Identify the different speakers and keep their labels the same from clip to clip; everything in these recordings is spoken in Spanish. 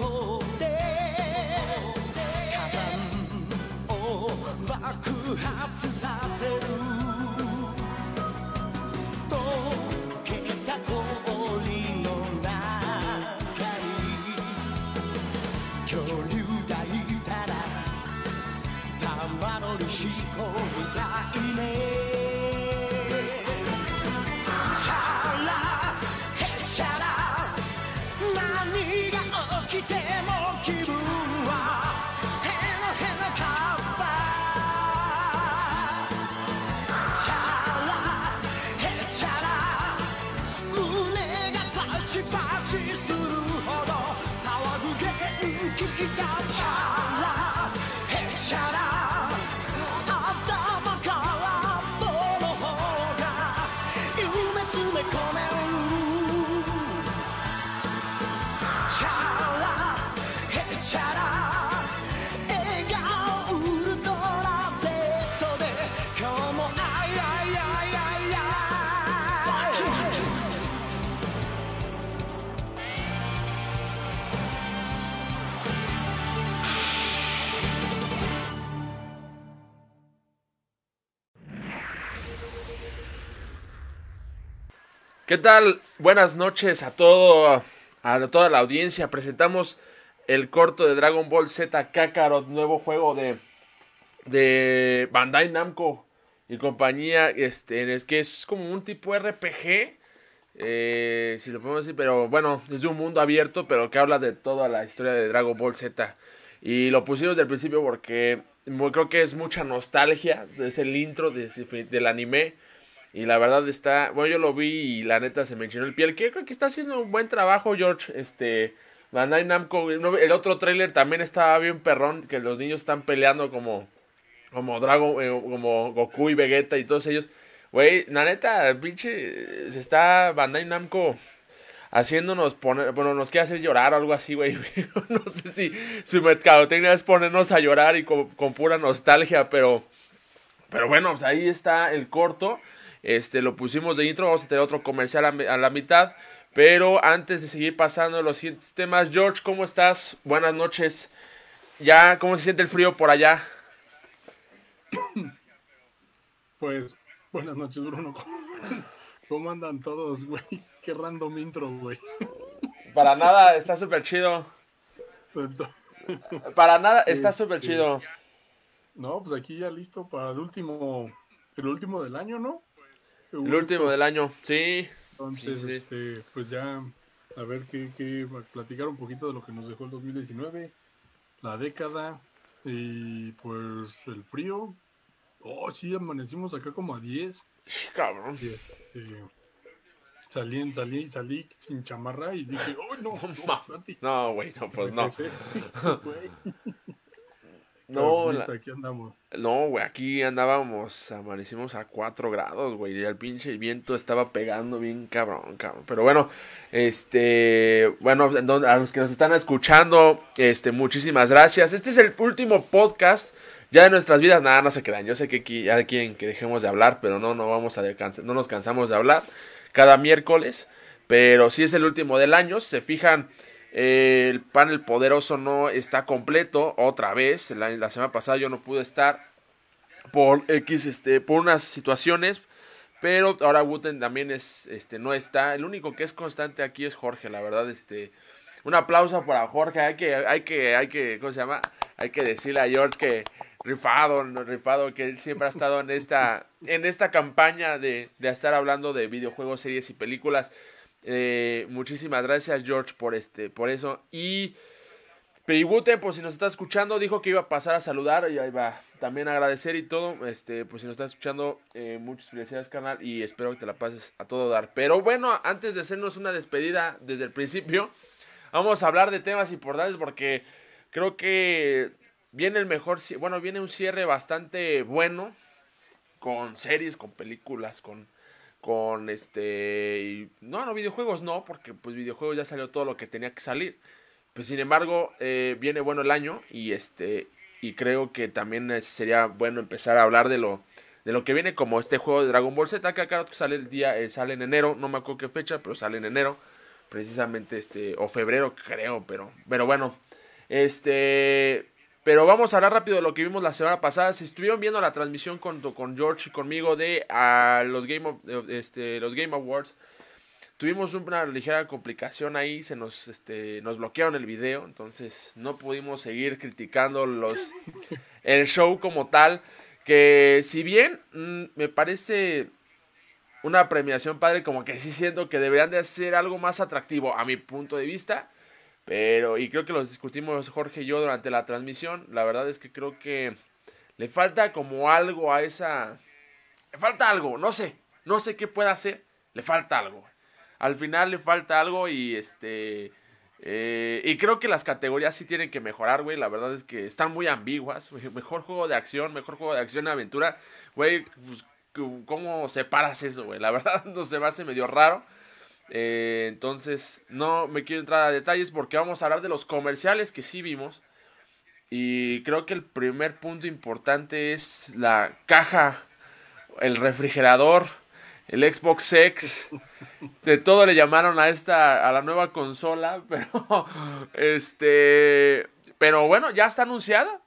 Speaker 1: 花壇を爆発させる。溶けた氷
Speaker 2: ¿Qué tal? Buenas noches a todo a toda la audiencia. Presentamos el corto de Dragon Ball Z Kakarot, nuevo juego de de Bandai Namco y compañía. Este es que es como un tipo RPG, eh, si lo podemos decir, pero bueno, es de un mundo abierto, pero que habla de toda la historia de Dragon Ball Z. Y lo pusimos del principio porque creo que es mucha nostalgia. Es el intro de- de- del anime. Y la verdad está, bueno, yo lo vi y la neta se me enchinó el piel. Que creo que está haciendo un buen trabajo, George. Este, Bandai Namco. El otro tráiler también estaba bien perrón, que los niños están peleando como, como Dragon, eh, como Goku y Vegeta y todos ellos. Güey, la neta, pinche, se está Bandai Namco haciéndonos poner, bueno, nos quiere hacer llorar o algo así, güey. no sé si su mercadotecnia es ponernos a llorar y con, con pura nostalgia, pero... Pero bueno, pues ahí está el corto. Este, lo pusimos de intro. Vamos a tener otro comercial a, la mitad. Pero antes de seguir pasando los siguientes temas, George, ¿cómo estás? Buenas noches. Ya, ¿cómo se siente el frío por allá?
Speaker 3: Pues, buenas noches, Bruno. ¿Cómo andan todos, güey? Qué random intro, güey.
Speaker 2: Para nada, está súper chido. Para nada, está súper chido.
Speaker 3: No, pues aquí ya listo para el último, el último del año, ¿no?
Speaker 2: El último del año, sí.
Speaker 3: Entonces,
Speaker 2: sí, sí.
Speaker 3: este, pues ya, a ver qué, qué, platicar un poquito de lo que nos dejó el 2019, la década y pues el frío. Oh, sí, amanecimos acá como a 10.
Speaker 2: Sí, cabrón.
Speaker 3: Y este, salí, salí, salí sin chamarra y dije, ¡ay, no! Santi,
Speaker 2: No, güey, no, pues no.
Speaker 3: ¿qué es esto, güey?"
Speaker 2: No, la-
Speaker 3: pues, aquí andamos.
Speaker 2: No, güey, aquí andábamos, amanecimos a 4 grados, güey, y el pinche viento estaba pegando bien cabrón, cabrón. Pero bueno, este, bueno, a los que nos están escuchando, este, muchísimas gracias. Este es el último podcast ya de nuestras vidas, nada, no se crean. Yo sé que aquí ya quieren que dejemos de hablar, pero no, no vamos a no nos cansamos de hablar cada miércoles, pero sí es el último del año, se fijan. El panel poderoso no está completo otra vez. La, semana pasada yo no pude estar por X, este, por unas situaciones. Pero ahora Wooten también es, este, no está. El único que es constante aquí es Jorge, la verdad, este. Un aplauso para Jorge. Hay que, hay que, hay que, ¿cómo se llama? Hay que decirle a George que rifado, rifado, que él siempre ha estado en esta, en esta campaña de, de estar hablando de videojuegos, series y películas. Eh, muchísimas gracias, George, por este, por eso. Y Peribute, pues si nos está escuchando, dijo que iba a pasar a saludar y ahí va. También agradecer y todo. Este, pues si nos está escuchando, eh, muchas felicidades, canal. Y espero que te la pases a todo dar. Pero bueno, antes de hacernos una despedida desde el principio, vamos a hablar de temas importantes porque creo que viene el mejor, bueno, viene un cierre bastante bueno con series, con películas, con con este no, no videojuegos no, porque pues videojuegos ya salió todo lo que tenía que salir. Pues sin embargo, eh, viene bueno el año y este y creo que también eh, sería bueno empezar a hablar de lo de lo que viene como este juego de Dragon Ball Z que acá sale el día eh, sale en enero, no me acuerdo qué fecha, pero sale en enero, precisamente este o febrero creo, pero pero bueno, este pero vamos a hablar rápido de lo que vimos la semana pasada. Si estuvieron viendo la transmisión con, con George y conmigo de los Game of- este, los Game Awards, tuvimos una ligera complicación ahí, se nos este nos bloquearon el video, entonces no pudimos seguir criticando los el show como tal, que si bien mm, me parece una premiación padre, como que sí siento que deberían de hacer algo más atractivo a mi punto de vista. Pero, y creo que los discutimos Jorge y yo durante la transmisión. La verdad es que creo que le falta como algo a esa. Le falta algo, no sé. No sé qué pueda hacer. Le falta algo. Al final le falta algo y este. eh, y creo que las categorías sí tienen que mejorar, güey. La verdad es que están muy ambiguas. Mejor juego de acción, mejor juego de acción y aventura. Güey, pues, ¿cómo separas eso, güey? La verdad no se me hace medio raro. Eh, entonces, no me quiero entrar a detalles porque vamos a hablar de los comerciales que sí vimos. Y creo que el primer punto importante es la caja, el refrigerador, el Xbox X. De todo le llamaron a esta, a la nueva consola, pero este, pero bueno, ya está anunciada.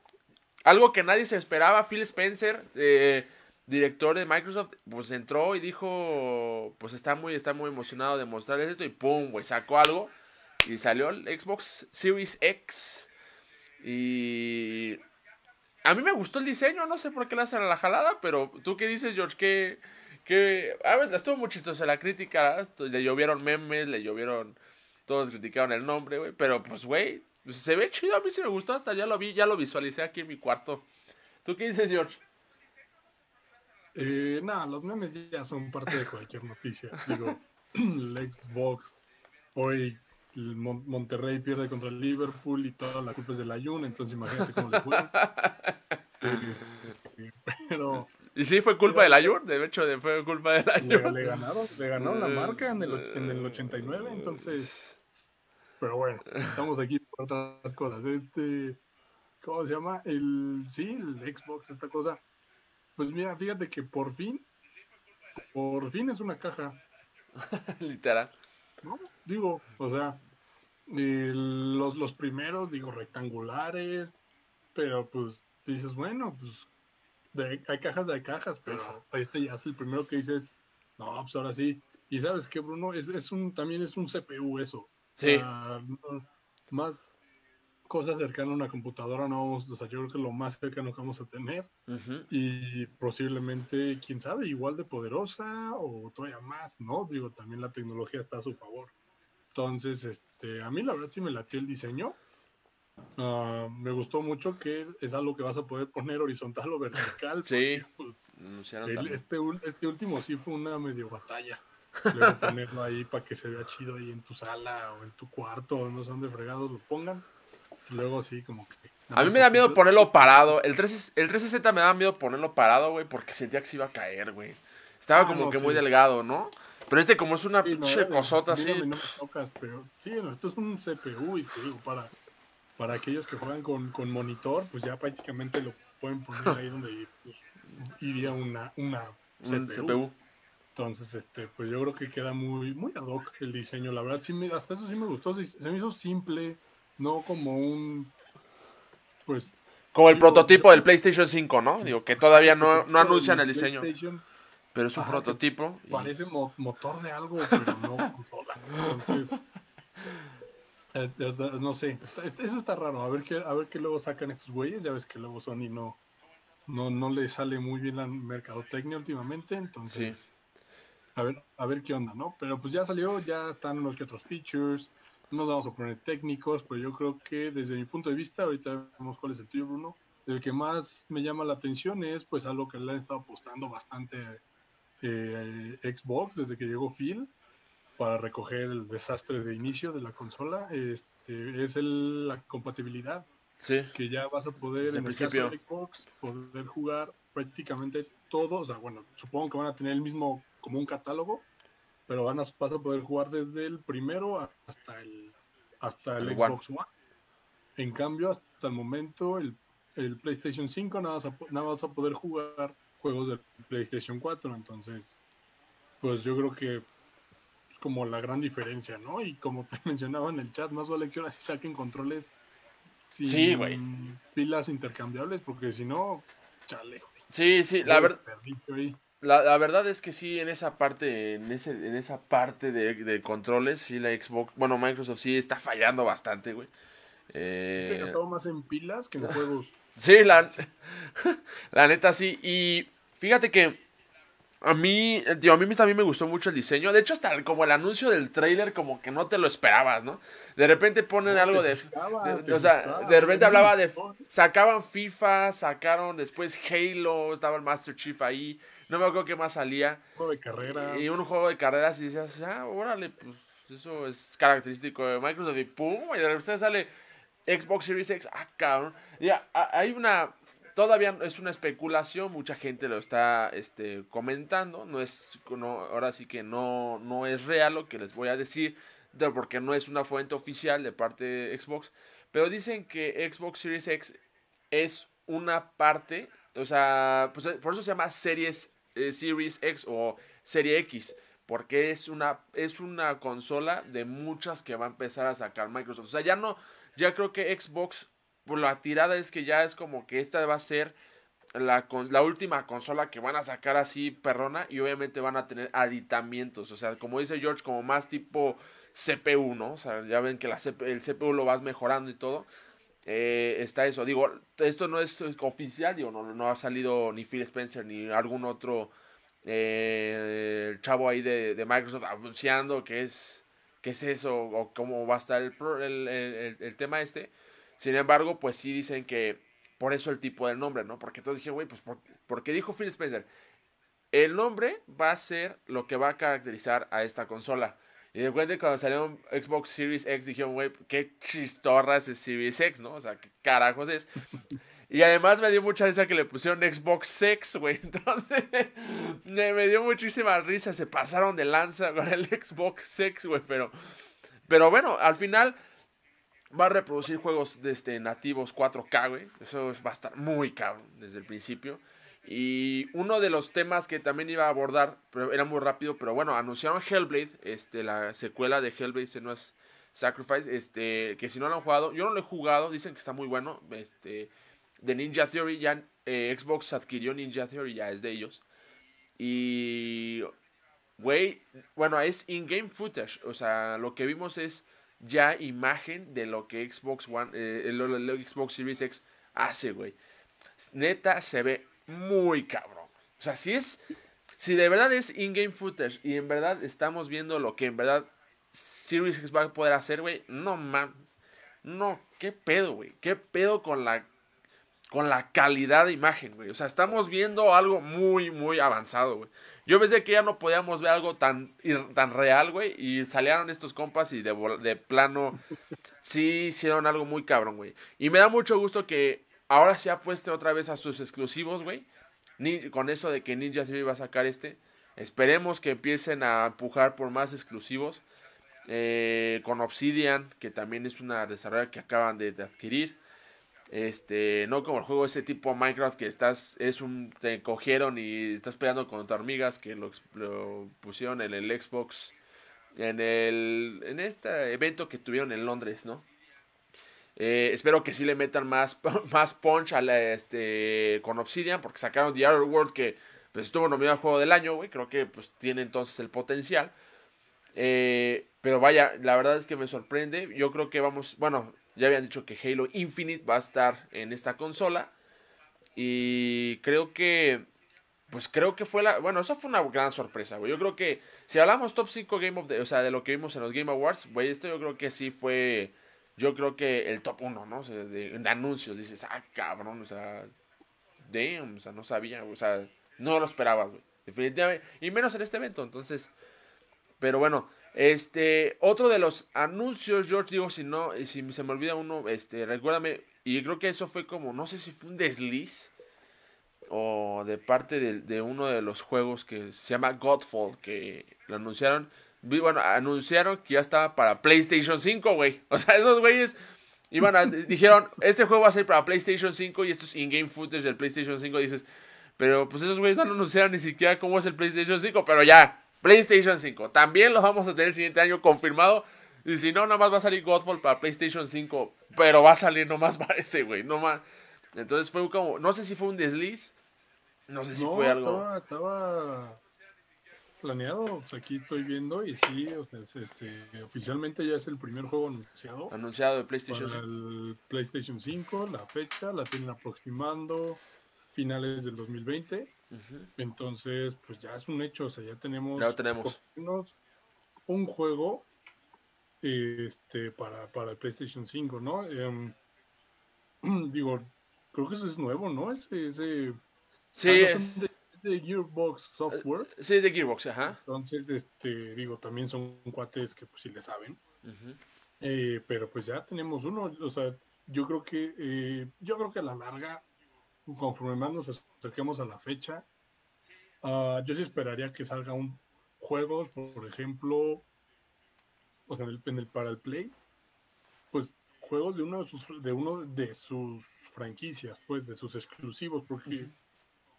Speaker 2: Algo que nadie se esperaba, Phil Spencer, eh, director de Microsoft, pues entró y dijo, pues está muy, está muy emocionado de mostrarles esto y pum, güey, sacó algo y salió el Xbox Series X y a mí me gustó el diseño, no sé por qué le hacen a la jalada, pero tú qué dices, George, que que a ver, estuvo muy chistosa la crítica, le llovieron memes, le llovieron todos criticaron el nombre, güey, pero pues güey, se ve chido, a mí sí me gustó, hasta ya lo vi, ya lo visualicé aquí en mi cuarto. ¿Tú qué dices, George?
Speaker 3: Eh, nada, los memes ya son parte de cualquier noticia. Digo, el Xbox, hoy el Mon- Monterrey pierde contra el Liverpool y toda la culpa es del Ayun, entonces imagínate cómo le fue. Este, pero
Speaker 2: Y sí, fue culpa del Ayur, de hecho, fue culpa del
Speaker 3: le,
Speaker 2: Ayur.
Speaker 3: le ganaron, le ganaron la marca en el, en el 89, entonces, pero bueno, estamos aquí por otras cosas. Este, ¿cómo se llama? El, sí, el Xbox, esta cosa. Pues mira, fíjate que por fin, por fin es una caja,
Speaker 2: Literal.
Speaker 3: ¿no? Digo, o sea, los, los primeros, digo, rectangulares, pero pues dices, bueno, pues de- hay cajas de cajas, pero este ya es el primero que dices, no, pues ahora sí. Y sabes qué, Bruno, es, es un, también es un CPU eso.
Speaker 2: Sí.
Speaker 3: No- más cosas cercanas a una computadora no vamos, o sea, yo creo que lo más cercano que vamos a tener
Speaker 2: Ujú.
Speaker 3: y posiblemente, quién sabe, igual de poderosa o todavía más, ¿no? Digo, también la tecnología está a su favor. Entonces, este, a mí la verdad sí me latió el diseño. Ah, me gustó mucho que es algo que vas a poder poner horizontal o vertical.
Speaker 2: Sí.
Speaker 3: porque, pues, el- este, este último sí fue una medio batalla. Luego ponerlo ahí para que se vea chido ahí en tu sala o en tu cuarto, no sé dónde fregados lo pongan. Luego sí, como que.
Speaker 2: A mí me da miedo ponerlo parado. El 3 el 360 me daba miedo ponerlo parado, güey, porque sentía que se iba a caer, güey. Estaba
Speaker 3: Ah,
Speaker 2: como
Speaker 3: no,
Speaker 2: que
Speaker 3: sí.
Speaker 2: muy delgado, ¿no? Pero este como es una
Speaker 3: Sí, no,
Speaker 2: pinche
Speaker 3: eh,
Speaker 2: cosota así.
Speaker 3: no me tocas, pero sí, no, esto es un CPU y te digo, para, para aquellos que juegan con, con monitor, pues ya prácticamente lo pueden poner ahí donde pues, iría una, una
Speaker 2: Un
Speaker 3: CPU.
Speaker 2: CPU.
Speaker 3: Entonces, este, pues yo creo que queda muy, muy ad hoc el diseño. La verdad, sí me, hasta eso sí me gustó. Se, se me hizo simple, no como un, pues...
Speaker 2: Como el
Speaker 3: tipo-
Speaker 2: prototipo del PlayStation 5, ¿no? Digo, que todavía no, no anuncian el diseño. Pero es un
Speaker 3: Ajá,
Speaker 2: prototipo. y-
Speaker 3: Parece mo- motor de algo, pero no consola. Entonces, es- es- es- no sé. Es- Eso está raro. A ver qué, a ver qué luego sacan estos güeyes. Ya ves que luego Sony no, no, no le sale muy bien la mercadotecnia últimamente. Entonces, a ver, a ver qué onda, ¿no? Pero pues ya salió, ya están unos que otros features. No nos vamos a poner técnicos, pero yo creo que desde mi punto de vista, ahorita vemos cuál es el tuyo, Bruno. El que más me llama la atención es pues algo que le han estado apostando bastante eh, Xbox desde que llegó Phil, para recoger el desastre de inicio de la consola, este, es el- la compatibilidad
Speaker 2: Sí.
Speaker 3: que ya vas a poder
Speaker 2: Desde
Speaker 3: en
Speaker 2: el
Speaker 3: caso
Speaker 2: principio.
Speaker 3: de Xbox poder jugar prácticamente todo, o sea, bueno, supongo que van a tener el mismo como un catálogo, pero van a, vas a poder jugar desde el primero hasta el hasta el,
Speaker 2: El
Speaker 3: Xbox One. En cambio, hasta el momento el, el PlayStation 5 nada vas, a, nada vas a poder jugar juegos del PlayStation 4, entonces pues yo creo que es como la gran diferencia, ¿no? Y como te mencionaba en el chat, más vale que ahora sí saquen controles sin
Speaker 2: Sí, güey.
Speaker 3: pilas intercambiables, porque si no, chale, güey.
Speaker 2: Sí, sí, la, ver-
Speaker 3: Desperdicio ahí.
Speaker 2: La, la verdad es que sí, en esa parte, en, ese, en esa parte de, de controles, sí, la Xbox, bueno, Microsoft sí está fallando bastante, güey. Eh,
Speaker 3: gastado más en pilas que en juegos.
Speaker 2: Sí, la, la neta sí. Y fíjate que a mí, tío, a mí también me gustó mucho el diseño. De hecho, hasta como el anuncio del trailer, como que no te lo esperabas, ¿no? De repente ponen
Speaker 3: No,
Speaker 2: algo de, de-
Speaker 3: te
Speaker 2: O sea,
Speaker 3: asustaba,
Speaker 2: de repente hablaba de. Sacaban FIFA, sacaron después Halo, estaba el Master Chief ahí. No me acuerdo qué más salía.
Speaker 3: Juego de carreras.
Speaker 2: Y un juego de carreras y decías, ah, órale, pues eso es característico de Microsoft. Y pum, y de repente sale Xbox Series X. Ah, cabrón. Ya, hay una. Todavía es una especulación, mucha gente lo está este, comentando. No es, no, ahora sí que no, no es real lo que les voy a decir, de- porque no es una fuente oficial de parte de Xbox. Pero dicen que Xbox Series X es una parte, o sea, pues, eh, por eso se llama Series, eh, Series X o Serie X, porque es una, es una consola de muchas que va a empezar a sacar Microsoft. O sea, ya no, ya creo que Xbox, por la tirada es que ya es como que esta va a ser la, la última consola que van a sacar así perrona y obviamente van a tener aditamientos, o sea, como dice George, como más tipo CPU, ¿no? O sea, ya ven que la el CPU lo vas mejorando y todo. Eh, está eso, digo, esto no es oficial, digo, no, no ha salido ni Phil Spencer ni algún otro eh, chavo ahí de, Microsoft anunciando que es, que es eso o cómo va a estar el, el, tema este. Sin embargo, pues sí dicen que por eso el tipo del nombre, ¿no? Porque todos dijeron, güey, pues por, porque dijo Phil Spencer, el nombre va a ser lo que va a caracterizar a esta consola. Y de repente cuando salió Xbox Series X dijeron, güey, qué chistorra es Series X, ¿no? O sea, qué carajos es. Y además me dio mucha risa que le pusieron Xbox X, güey. Entonces, me, dio muchísima risa. Se pasaron de lanza con el Xbox X, güey. Pero, pero bueno, al final va a reproducir juegos de este, nativos 4K, güey. Eso es- va a estar muy cabrón desde el principio. Y uno de los temas que también iba a abordar, pero era muy rápido, pero bueno, anunciaron Hellblade, este, la secuela de Hellblade Senua's Sacrifice, este, que si no lo han jugado, yo no lo he jugado, dicen que está muy bueno, este, de Ninja Theory, ya eh, Xbox adquirió Ninja Theory, ya es de ellos. Y, güey, bueno, es in-game footage, o sea, lo que vimos es ya imagen de lo que Xbox One, eh, el Xbox Series X hace, güey. Neta, se ve muy cabrón. O sea, si es, si de verdad es in-game footage y en verdad estamos viendo lo que en verdad Series X va a poder hacer, güey, no mames. No, qué pedo, güey. Qué pedo con la con la calidad de imagen, güey. O sea, estamos viendo algo muy, muy avanzado, güey. Yo pensé que ya no podíamos ver algo tan, tan real, güey. Y salieron estos compas y de, de plano sí hicieron algo muy cabrón, güey. Y me da mucho gusto que ahora se apueste otra vez a sus exclusivos, güey. Con eso de que Ninja Theory va a sacar este. Esperemos que empiecen a empujar por más exclusivos. Eh, con Obsidian, que también es una desarrolladora que acaban de, adquirir. Este, no como el juego ese tipo Minecraft que estás, es un, te cogieron y estás peleando contra hormigas que lo, lo pusieron en el Xbox, en el, en este evento que tuvieron en Londres, ¿no? Eh, espero que sí le metan más, más punch a la, este, con Obsidian porque sacaron The Outer Worlds que pues, estuvo nominado al juego del año, güey, creo que pues tiene entonces el potencial. Eh, pero vaya, la verdad es que me sorprende. Yo creo que vamos, bueno, ya habían dicho que Halo Infinite va a estar en esta consola. Y creo que, pues creo que fue la, bueno, eso fue una gran sorpresa, güey. Yo creo que si hablamos top 5 Game of the, o sea, de lo que vimos en los Game Awards, güey, esto yo creo que sí fue, yo creo que el top 1, ¿no? De, anuncios, dices, ah, cabrón, o sea, damn, o sea, no sabía, o sea, no lo esperaba, güey. Definitivamente, y menos en este evento, entonces... Pero bueno, este, otro de los anuncios, George, digo, si no, si se me olvida uno, este, recuérdame, y creo que eso fue como, no sé si fue un desliz o de parte de, de uno de los juegos que se llama Godfall, que lo anunciaron. Bueno, anunciaron que ya estaba para PlayStation 5, güey. O sea, esos güeyes iban a, dijeron, este juego va a ser para PlayStation 5 y esto es in-game footage del PlayStation 5. dices, pero pues esos güeyes no anunciaron ni siquiera cómo es el PlayStation 5, pero ya, PlayStation 5. También lo vamos a tener el siguiente año confirmado. Y si no, nomás va a salir Godfall para PlayStation 5. Pero va a salir nomás para ese, güey. Nomás. Entonces fue como, no sé si fue un desliz. No sé si
Speaker 3: No,
Speaker 2: fue algo.
Speaker 3: Estaba, estaba planeado. sea, aquí estoy viendo y sí, o sea, es- este, oficialmente ya es el primer juego anunciado
Speaker 2: Anunciado de PlayStation
Speaker 3: para
Speaker 2: 5.
Speaker 3: el PlayStation 5. La fecha la tienen aproximando finales del 2020.
Speaker 2: Ujú.
Speaker 3: Entonces, pues ya es un hecho. O sea, ya tenemos,
Speaker 2: Ya tenemos.
Speaker 3: un juego este, para, para el PlayStation 5, ¿no? Em, digo, creo que eso es nuevo, ¿no? Ese, ese
Speaker 2: Sí,
Speaker 3: Ah, no,
Speaker 2: es,
Speaker 3: de, de Gearbox Software.
Speaker 2: sí, es de Gearbox, ajá.
Speaker 3: Entonces, este, digo, también son cuates que pues sí le saben. Eh, pero pues ya tenemos uno. O sea, yo creo que eh, yo creo que a la larga, conforme más nos acerquemos a la fecha, ah, yo sí esperaría que salga un juego, por ejemplo, o sea, en el, en el- para el Play, pues juegos de uno de sus de uno de sus franquicias, pues de sus exclusivos, porque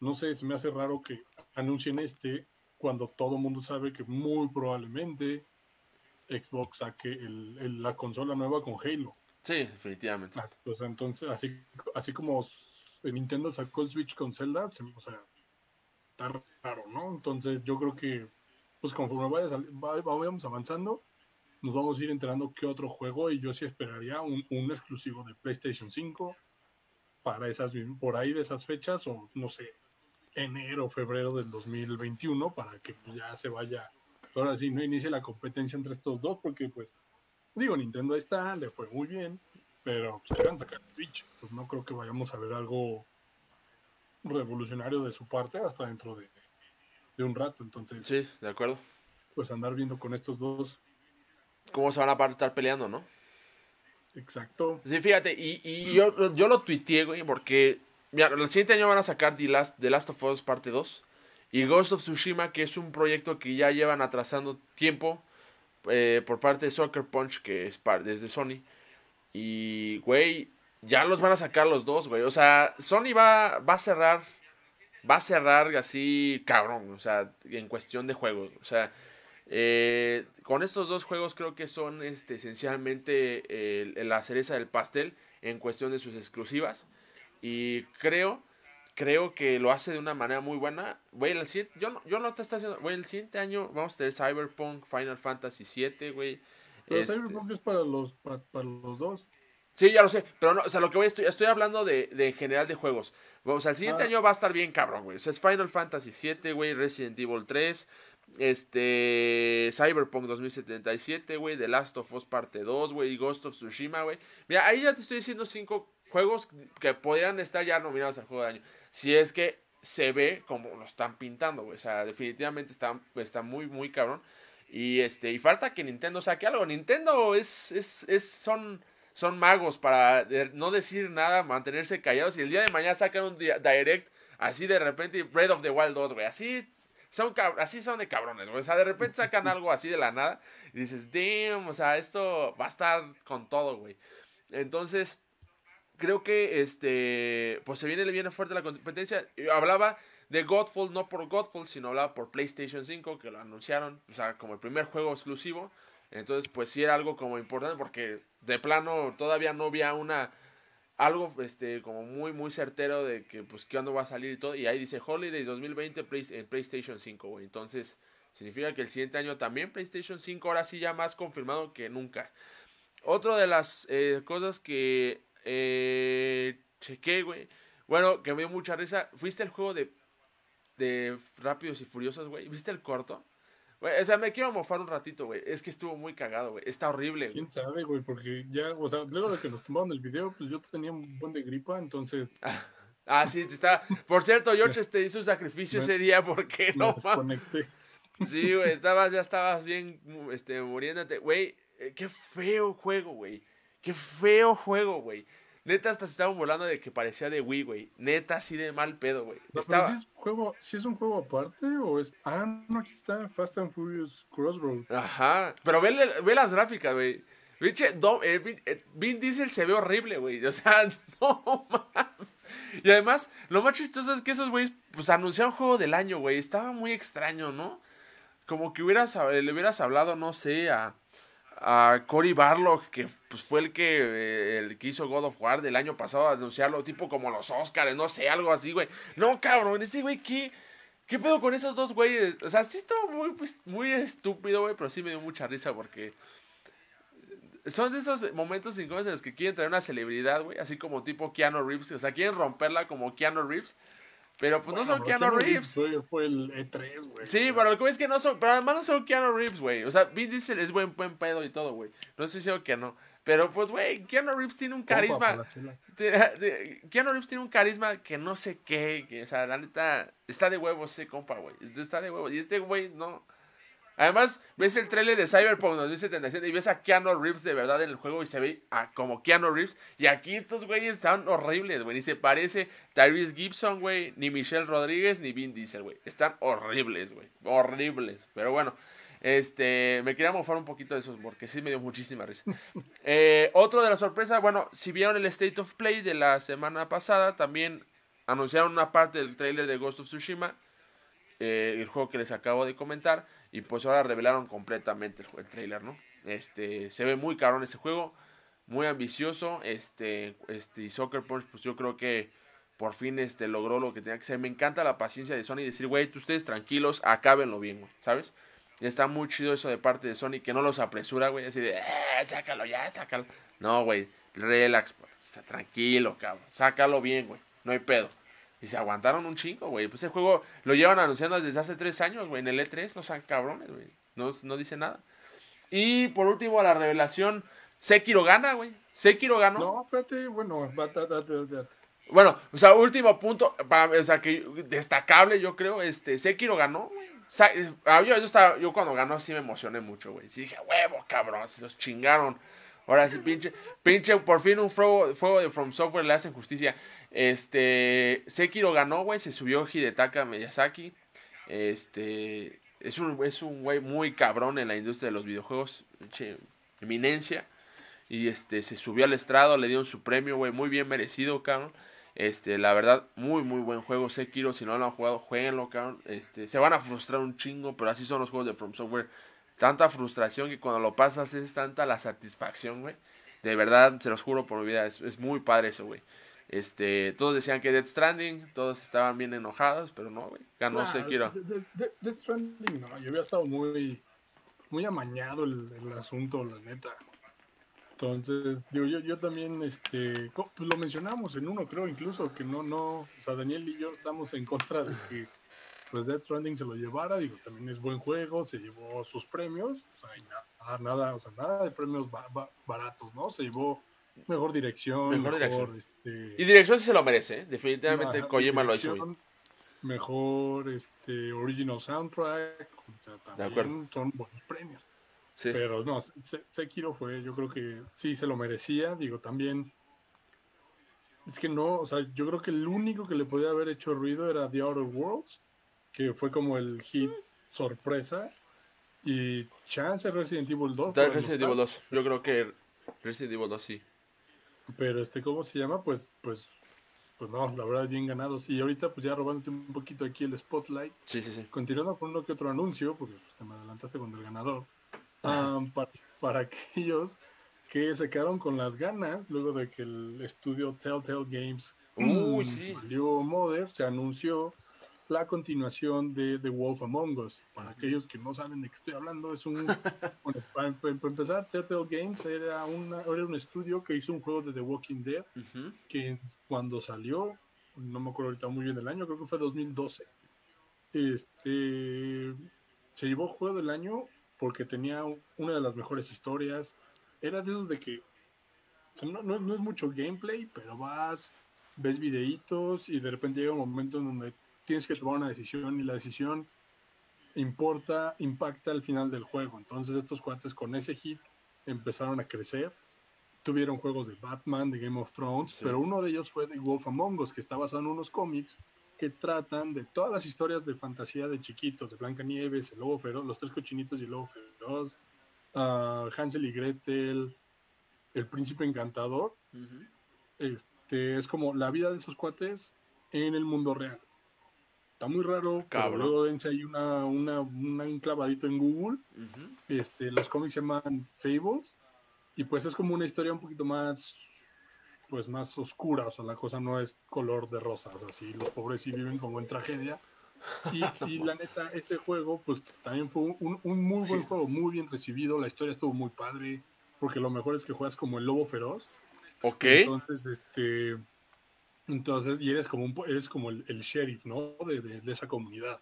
Speaker 3: no sé, se me hace raro que anuncien este cuando todo el mundo sabe que muy probablemente Xbox saque el- el- la consola nueva con Halo.
Speaker 2: Sí, definitivamente.
Speaker 3: O sea, entonces, así, así como Nintendo sacó el Switch con Zelda, o sea, está raro, ¿no? Entonces, yo creo que, pues conforme vaya vayamos avanzando, nos vamos a ir enterando qué otro juego y yo sí esperaría un, un exclusivo de PlayStation 5 para esas, por ahí de esas fechas o no sé, enero, febrero del 2021 para que pues, ya se vaya, ahora sí, no inicie la competencia entre estos dos porque pues, digo, Nintendo ahí está, le fue muy bien, pero pues acaban de sacar el Switch, pues no creo que vayamos a ver algo revolucionario de su parte hasta dentro de, de un rato, entonces
Speaker 2: Sí, de acuerdo.
Speaker 3: pues andar viendo con estos dos,
Speaker 2: ¿Cómo se van a estar peleando, no?
Speaker 3: exacto,
Speaker 2: Sí, fíjate, y, y yo, yo lo tuiteé, güey, porque mira, el siguiente año van a sacar The Last, The Last of Us parte 2 y Ghost of Tsushima, que es un proyecto que ya llevan atrasando tiempo eh, por parte de Soccer Punch, que es desde Sony. Y, güey, ya los van a sacar los dos, güey. O sea, Sony va, va a cerrar, va a cerrar así, cabrón, o sea, en cuestión de juegos. O sea, eh, con estos dos juegos creo que son este, esencialmente el- la cereza del pastel en cuestión de sus exclusivas. Y creo, creo que lo hace de una manera muy buena. Güey, el siguiente, yo no, yo no te está haciendo, güey, el siguiente año vamos a tener Cyberpunk, Final Fantasy VII, güey.
Speaker 3: pero
Speaker 2: Este,
Speaker 3: Cyberpunk es para los, para, para los dos.
Speaker 2: Sí, ya lo sé, pero no, o sea, lo que voy, estoy, estoy hablando de, de general de juegos. O sea, el siguiente
Speaker 3: Ah.
Speaker 2: año va a estar bien cabrón, güey. O sea, es Final Fantasy VII, güey, Resident Evil 3, este, Cyberpunk 2077, güey, The Last of Us Parte 2, güey, Ghost of Tsushima, güey. Mira, ahí ya te estoy diciendo cinco juegos que podrían estar ya nominados al juego de año. Si es que se ve como lo están pintando, güey. O sea, definitivamente está, está muy, muy cabrón. Y este, y falta que Nintendo saque algo. Nintendo es, es, es, son, son magos para no decir nada, mantenerse callados. Y el día de mañana sacan un di- direct así de repente, Breath of the Wild 2, güey. Así son, así son de cabrones, güey. O sea, de repente sacan algo así de la nada. Y dices, damn, o sea, esto va a estar con todo, güey. Entonces, creo que este pues se viene viene fuerte la competencia. Hablaba de Godfall no por Godfall sino hablaba por PlayStation 5 que lo anunciaron o sea como el primer juego exclusivo. Entonces pues sí era algo como importante porque de plano todavía no había una algo este como muy muy certero de que pues cuándo va a salir y todo. Y ahí dice Holidays 2020 Play- en PlayStation 5 güey. Entonces significa que el siguiente año también PlayStation 5 ahora sí ya más confirmado que nunca. Otra de las eh, cosas que eh, chequé, güey. Bueno, que me dio mucha risa. ¿Fuiste el juego de, de Rápidos y Furiosos, güey? ¿Viste el corto? Güey, o sea, me quiero mofar un ratito, güey. Es que estuvo muy cagado, güey. Está horrible, güey.
Speaker 3: ¿Quién sabe, güey? Porque ya, o sea, luego de que nos tomaron el video, pues yo tenía un buen de gripa, entonces
Speaker 2: Ah, sí, te está. Por cierto, George te hizo un sacrificio
Speaker 3: Me-
Speaker 2: ese día porque
Speaker 3: me
Speaker 2: no
Speaker 3: desconecté.
Speaker 2: Sí, güey, estabas, ya estabas bien este, muriéndote. Güey, eh, qué feo juego, güey. Qué feo juego, güey. Neta, hasta se estaban volando de que parecía de Wii, güey. Neta, así de mal pedo, güey.
Speaker 3: No,
Speaker 2: Estaba...
Speaker 3: pero si es, juego, si es un juego aparte o es. Ah, no, aquí está Fast and Furious Crossroad.
Speaker 2: Ajá. Pero ve, ve las gráficas, güey. Pinche, eh, Vin, eh, Vin Diesel se ve horrible, güey. O sea, no mames. Y además, lo más chistoso es que esos güeyes, pues anunciaron juego del año, güey. Estaba muy extraño, ¿no? Como que hubieras, le hubieras hablado, no sé, a, a Cory Barlog, que pues fue el que, eh, el que hizo God of War del año pasado, a anunciarlo, tipo como los Oscars, no sé, algo así, güey. No, cabrón, ese güey, ¿qué, ¿qué pedo con esos dos güeyes? O sea, sí estuvo muy, pues, muy estúpido, güey, pero sí me dio mucha risa porque son de esos momentos incómodos en los que quieren traer una celebridad, güey, así como tipo Keanu Reeves, o sea, quieren romperla como Keanu Reeves, pero pues no son Keanu
Speaker 3: Keanu
Speaker 2: Reeves.
Speaker 3: Fue, fue el E3, güey.
Speaker 2: Sí, pero lo que es que no son, pero además no son Keanu Reeves, güey. O sea, Vin Diesel es buen, buen pedo y todo, güey. No estoy diciendo que no. Pero pues, güey, Keanu Reeves tiene un carisma.
Speaker 3: chela.
Speaker 2: de- de- Keanu Reeves tiene un carisma que no sé qué, que, o sea, la neta, está de huevos ese compa, güey. Está de huevos. Y este güey, no. Además, ves el trailer de Cyberpunk 2077 y ves a Keanu Reeves de verdad en el juego y se ve a- como Keanu Reeves. Y aquí estos güeyes están horribles, güey. Ni se parece Tyrese Gibson, güey, ni Michelle Rodríguez, ni Vin Diesel, güey. Están horribles, güey. Horribles. Pero bueno, este, me quería mofar un poquito de esos porque sí me dio muchísima risa. Eh, otro de las sorpresas, bueno, si vieron el State of Play de la semana pasada, también anunciaron una parte del trailer de Ghost of Tsushima, eh, el juego que les acabo de comentar, y pues ahora revelaron completamente el, trailer, ¿no? Este, se ve muy cabrón ese juego, muy ambicioso, este, este, y Soccer Punch, pues yo creo que por fin este, logró lo que tenía que ser. Me encanta la paciencia de Sony decir, güey, ustedes tranquilos, acábenlo bien, güey, ¿sabes? Está muy chido eso de parte de Sony, que no los apresura, güey, así de, "Eh, sácalo ya, sácalo. No, güey, relax, está tranquilo, cabrón, sácalo bien, güey, no hay pedo. Y se aguantaron un chingo, güey. Pues el juego lo llevan anunciando desde hace tres años, güey. En el E3 no sean cabrones, güey. No, no dice nada. Y por último, la revelación. Sekiro gana, güey. Sekiro ganó.
Speaker 3: No, espérate, bueno.
Speaker 2: Bueno, o sea, último punto. Para, o sea, que destacable, yo creo. Este, Sekiro ganó, güey. Sa- ah, Yo, yo, estaba, yo cuando ganó sí me emocioné mucho, güey. Sí dije, huevo, cabrón, se los chingaron. Ahora sí, pinche, pinche, por fin un fuego, fuego de From Software le hacen justicia. Este, Sekiro ganó, güey, se subió Hidetaka Miyazaki. Este, es un, es un muy cabrón en la industria de los videojuegos, pinche eminencia. Y este, se subió al estrado, le dieron su premio, güey, muy bien merecido, cabrón. Este, la verdad, muy, muy buen juego. Sekiro, si no lo han jugado, jueguenlo, cabrón. Este, se van a frustrar un chingo, pero así son los juegos de From Software. Tanta frustración que cuando lo pasas es tanta la satisfacción, güey. De verdad, se los juro por mi vida, es, es muy padre eso, güey. Este, todos decían que Dead Stranding, todos estaban bien enojados, pero no, güey. Ganó
Speaker 3: Ah,
Speaker 2: Sekiro.
Speaker 3: de- de- de- Death Stranding, no, yo había estado muy, muy amañado el, el asunto, la neta. Entonces, digo, yo, yo también, este, pues lo mencionamos en uno, creo, incluso, que no, no, o sea, Daniel y yo estamos en contra de que, pues, Death Stranding se lo llevara, digo, también es buen juego, se llevó sus premios, o sea, nada, nada, o sea, nada de premios ba- ba- baratos, ¿no? Se llevó mejor dirección,
Speaker 2: Mejor
Speaker 3: mejor,
Speaker 2: dirección.
Speaker 3: este...
Speaker 2: Y dirección sí se lo merece, ¿eh? definitivamente
Speaker 3: Ajá,
Speaker 2: Kojima lo hizo bien.
Speaker 3: Mejor este, original soundtrack. O sea, también
Speaker 2: acuerdo.
Speaker 3: son buenos premios.
Speaker 2: Sí.
Speaker 3: Pero no, Se- Sekiro fue, yo creo que sí se lo merecía. Digo, también. Es que no, o sea, yo creo que el único que le podía haber hecho ruido era The Outer Worlds, que fue como el hit sorpresa. Y Chance Resident Evil 2.
Speaker 2: Da-
Speaker 3: por
Speaker 2: Resident Evil 2, yo creo que Resident Evil 2 sí.
Speaker 3: Pero este, ¿cómo se llama? Pues, pues, pues no, la verdad, bien ganados. Y ahorita, pues ya robándote un poquito aquí el spotlight.
Speaker 2: Sí, sí, sí.
Speaker 3: Continuando con uno que otro anuncio, porque pues, te me adelantaste con el ganador, am, pa- para, aquellos que se quedaron con las ganas luego de que el estudio Telltale Games
Speaker 2: Uy,
Speaker 3: mm,
Speaker 2: sí.
Speaker 3: salió Mother, se anunció la continuación de The Wolf Among Us. Para aquellos que no saben de qué estoy hablando, es un... bueno, para, para empezar, Telltale Games era, una, era un estudio que hizo un juego de The Walking Dead
Speaker 2: Ujú.
Speaker 3: que cuando salió, no me acuerdo ahorita muy bien del año, creo que fue 2012, este, se llevó juego del año porque tenía una de las mejores historias. Era de esos de que o sea, no, no- no es mucho gameplay, pero vas, ves videitos y de repente llega un momento en donde tienes que tomar una decisión y la decisión importa, impacta al final del juego. Entonces estos cuates con ese hit empezaron a crecer. Tuvieron juegos de Batman, de Game of Thrones,
Speaker 2: Sí.
Speaker 3: pero uno de ellos fue The Wolf Among Us, que está basado en unos cómics que tratan de todas las historias de fantasía de chiquitos, de Blancanieves, el lobo feroz, los tres cochinitos y el lobo feroz, ah, Hansel y Gretel, el príncipe encantador. Este, es como la vida de esos cuates en el mundo real. Está muy raro,
Speaker 2: Cabrón.
Speaker 3: pero luego dense ahí una, una, una- un clavadito en Google.
Speaker 2: Ujú.
Speaker 3: Este, los cómics se llaman Fables y pues es como una historia un poquito más pues más oscura, o sea, la cosa no es color de rosa, o sea, sí, los pobres sí viven como en tragedia. Y, y la neta, ese juego, pues también fue un, un muy buen juego, muy bien recibido, la historia estuvo muy padre, porque lo mejor es que juegas como el lobo feroz,
Speaker 2: Ok.
Speaker 3: entonces, este, entonces, y eres como un, eres como el, el sheriff, ¿no? De, de- de esa comunidad.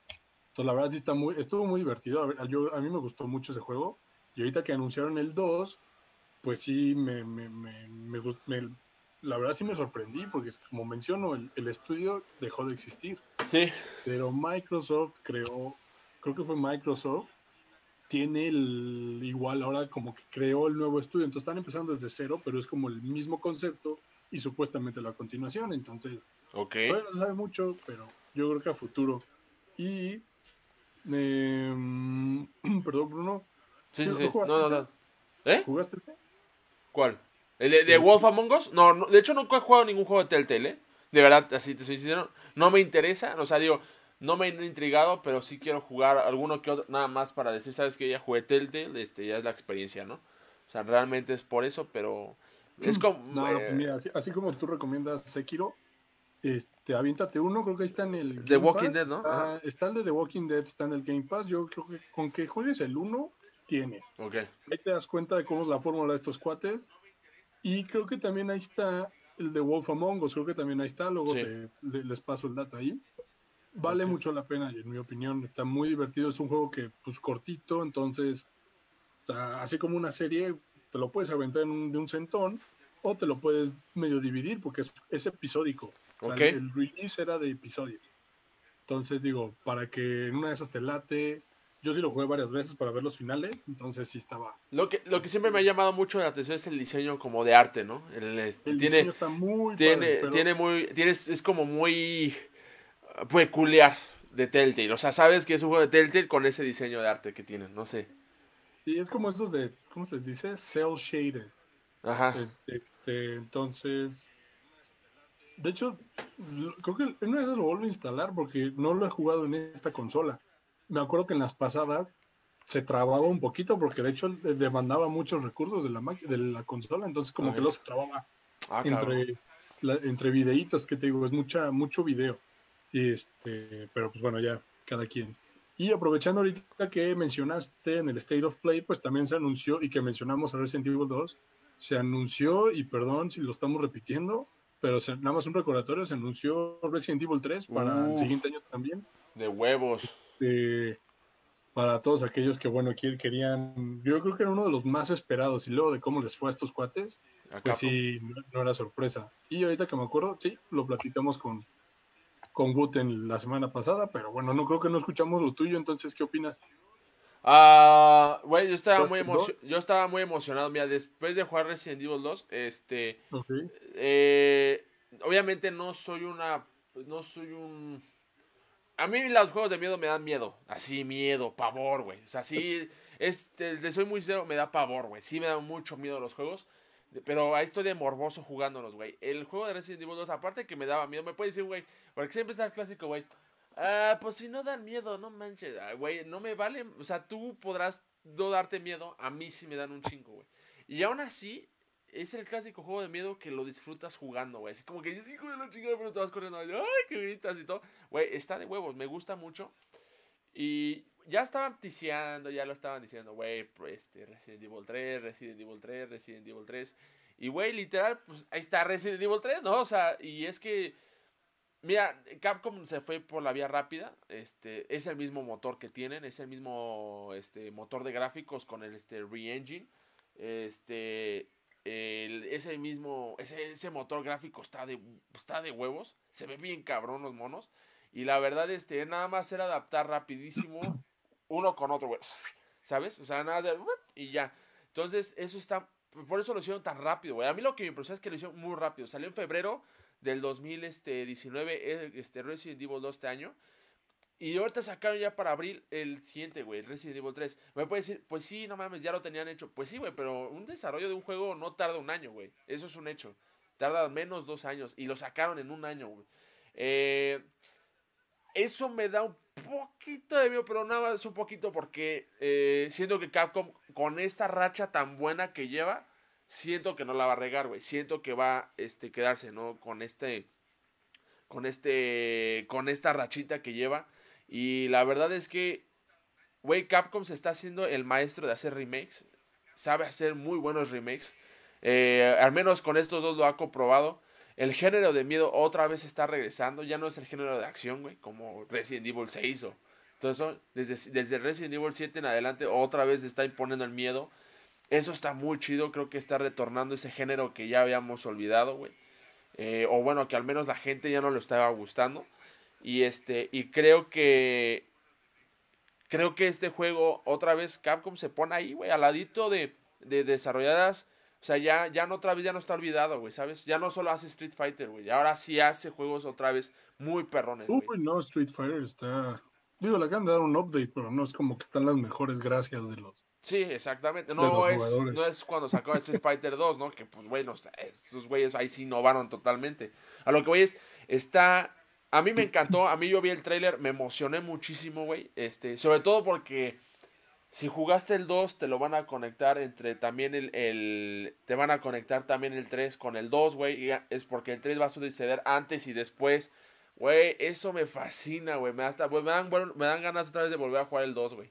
Speaker 3: Entonces, la verdad sí está muy, estuvo muy divertido. A, ver, yo, a mí me gustó mucho ese juego. Y ahorita que anunciaron el 2, pues sí, me, me, me, me- la verdad sí me sorprendí, porque como menciono, el, el estudio dejó de existir.
Speaker 2: Sí.
Speaker 3: Pero Microsoft creó, creo que fue Microsoft, tiene el igual ahora como que creó el nuevo estudio. Entonces están empezando desde cero, pero es como el mismo concepto y supuestamente la continuación. Entonces,
Speaker 2: Ok.
Speaker 3: todavía no se sabe mucho, pero yo creo que a futuro. Y, em, perdón, Bruno,
Speaker 2: Sí, sí,
Speaker 3: ¿Tú
Speaker 2: sí.
Speaker 3: jugaste
Speaker 2: No, no, no. ¿Eh?
Speaker 3: ¿jugaste este?
Speaker 2: ¿Cuál? ¿El de, de Wolf Among Us? No, no, de hecho nunca he jugado ningún juego de Telltale, ¿eh? De verdad, así te soy sincero. No me interesa, o sea, digo, no me he intrigado, pero sí quiero jugar alguno que otro, nada más para decir, sabes que ya jugué Telltale, este, ya es la experiencia, ¿no? O sea, realmente es por eso, pero es como...
Speaker 3: No,
Speaker 2: eh,
Speaker 3: pues mira, así, así como tú recomiendas Sekiro, este, aviéntate uno, creo que ahí está en el
Speaker 2: The
Speaker 3: Game
Speaker 2: Walking
Speaker 3: Pass,
Speaker 2: Dead, ¿no?
Speaker 3: Está, está el de The Walking Dead, está en el Game Pass. Yo creo que con que juegues el 1, tienes.
Speaker 2: ok.
Speaker 3: Ahí te das cuenta de cómo es la fórmula de estos cuates. Y creo que también ahí está el de Wolf Among Us, creo que también ahí está, luego
Speaker 2: Sí.
Speaker 3: te- le- les paso el dato ahí. Vale
Speaker 2: Ok.
Speaker 3: mucho la pena, en mi opinión, está muy divertido, es un juego que, pues, cortito, entonces, o sea, así como una serie, te lo puedes aventar en un- de un centón, o te lo puedes medio dividir, porque es, es episódico. O sea, el, el release era de episodio. Entonces, digo, para que en una de esas te late, yo sí lo jugué varias veces para ver los finales, entonces sí estaba
Speaker 2: Lo que, lo que siempre me ha llamado mucho la atención es el diseño como de arte, ¿no? El, este,
Speaker 3: El
Speaker 2: tiene,
Speaker 3: diseño está muy
Speaker 2: tiene,
Speaker 3: padre, pero
Speaker 2: tiene muy, tienes, es como muy peculiar de Telltale. O sea, sabes que es un juego de Telltale con ese diseño de arte que tienen, no sé.
Speaker 3: Sí, es como estos de, ¿cómo se les dice? Cell shaded.
Speaker 2: Ajá.
Speaker 3: E- Este, entonces, de hecho, creo que en una de esas lo vuelvo a instalar porque no lo he jugado en esta consola. Me acuerdo que en las pasadas se trababa un poquito porque de hecho demandaba muchos recursos de la, de la consola, entonces como que lo se trababa
Speaker 2: Ah,
Speaker 3: entre, la- entre videitos, que te digo, es mucha, mucho video. Este, pero pues bueno, ya, cada quien. Y aprovechando ahorita que mencionaste en el State of Play, pues también se anunció, y que mencionamos a Resident Evil 2, se anunció, y perdón si lo estamos repitiendo, pero se- nada más un recordatorio, se anunció Resident Evil 3 para el
Speaker 2: Uf.
Speaker 3: siguiente año también.
Speaker 2: De huevos.
Speaker 3: eh, para todos aquellos que, bueno, que- querían, yo creo que era uno de los más esperados, y luego de cómo les fue a estos cuates,
Speaker 2: Acá
Speaker 3: pues sí, no, no era sorpresa. Y ahorita que me acuerdo, sí, lo platicamos con, con Guten la semana pasada, pero bueno, no creo que no escuchamos lo tuyo, entonces, ¿qué opinas?
Speaker 2: Ah, güey, yo estaba
Speaker 3: ¿Dos
Speaker 2: muy yo estaba muy emocionado, mira, después de jugar Resident Evil 2, este, eh, obviamente no soy una, no soy un, a mí los juegos de miedo me dan miedo, así miedo, pavor, güey, o sea, sí, este, te soy muy sincero, me da pavor, güey, sí me dan mucho miedo los juegos, pero ahí estoy de morboso jugándolos, güey, el juego de Resident Evil 2, aparte que me daba miedo, me puede decir, güey, porque siempre está el clásico, güey, Ah, pues si no dan miedo, no manches. Ah, Güey, no me vale. O sea, tú podrás no darte miedo. A mí sí me dan un chingo, güey. Y aún así, es el clásico juego de miedo que lo disfrutas jugando, güey. Así como que dices, hijo de la chingada, pero te vas corriendo. Ay, que gritas y todo. Güey, está de huevos, me gusta mucho. Y ya estaban ticiando, ya lo estaban diciendo, güey, pues, este, Resident Evil 3, Resident Evil 3, Resident Evil 3. Y, güey, literal, pues ahí está Resident Evil 3, ¿no? O sea, y es que. Mira, Capcom se fue por la vía rápida. Este, es el mismo motor que tienen, es el mismo este, motor de gráficos con el este, Re-Engine. Este, ese mismo, ese, ese motor gráfico está de, está de huevos. Se ve bien cabrón los monos. Y la verdad, este, nada más era adaptar rapidísimo uno con otro, güey. ¿Sabes? O sea, nada de... Y ya. Entonces, eso está... Por eso lo hicieron tan rápido, güey. A mí lo que me impresiona es que lo hicieron muy rápido. Salió en febrero del 2019, este Resident Evil 2 este año. Y ahorita sacaron ya para abril el siguiente, güey, Resident Evil 3. Me puede decir, pues sí, no mames, ya lo tenían hecho. Pues sí, güey, pero un desarrollo de un juego no tarda un año, güey. Eso es un hecho. Tarda menos dos años. Y lo sacaron en un año, güey. Eh, eso me da un poquito de miedo, pero nada más un poquito porque eh, siento que Capcom con esta racha tan buena que lleva, siento que no la va a regar, güey. Siento que va a este, quedarse, ¿no? Con este, con este, con esta rachita que lleva. Y la verdad es que, güey, Capcom se está haciendo el maestro de hacer remakes. Sabe hacer muy buenos remakes. Eh, al menos con estos dos lo ha comprobado. El género de miedo otra vez está regresando. Ya no es el género de acción, güey, como Resident Evil 6 o. Todo eso, desde, desde Resident Evil 7 en adelante, otra vez está imponiendo el miedo. Eso está muy chido. Creo que está retornando ese género que ya habíamos olvidado, güey. Eh, o bueno, que al menos la gente ya no lo estaba gustando. Y este, y creo que. Creo que este juego, otra vez, Capcom se pone ahí, güey, al ladito de, de desarrolladas o sea, ya, ya no otra vez ya no está olvidado, güey, ¿sabes? Ya no solo hace Street Fighter, güey. Ahora sí hace juegos otra vez muy perrones.
Speaker 3: Uy, no, Street Fighter está. Digo, le acaban de dar un update, pero no es como que están las mejores gracias de los.
Speaker 2: Sí, exactamente. No, es, no es cuando sacó Street Fighter 2, ¿no? Que pues, bueno, esos güeyes ahí sí innovaron totalmente. A lo que voy es, está. A mí me encantó, a mí yo vi el tráiler, me emocioné muchísimo, güey. Este, sobre todo porque si jugaste el 2, te lo van a conectar entre también el, el, Te van a conectar también el 3 con el 2, güey. Es porque el 3 va a suceder antes y después. Güey, eso me fascina, güey. Me, me, dan, me dan ganas otra vez de volver a jugar el 2, güey.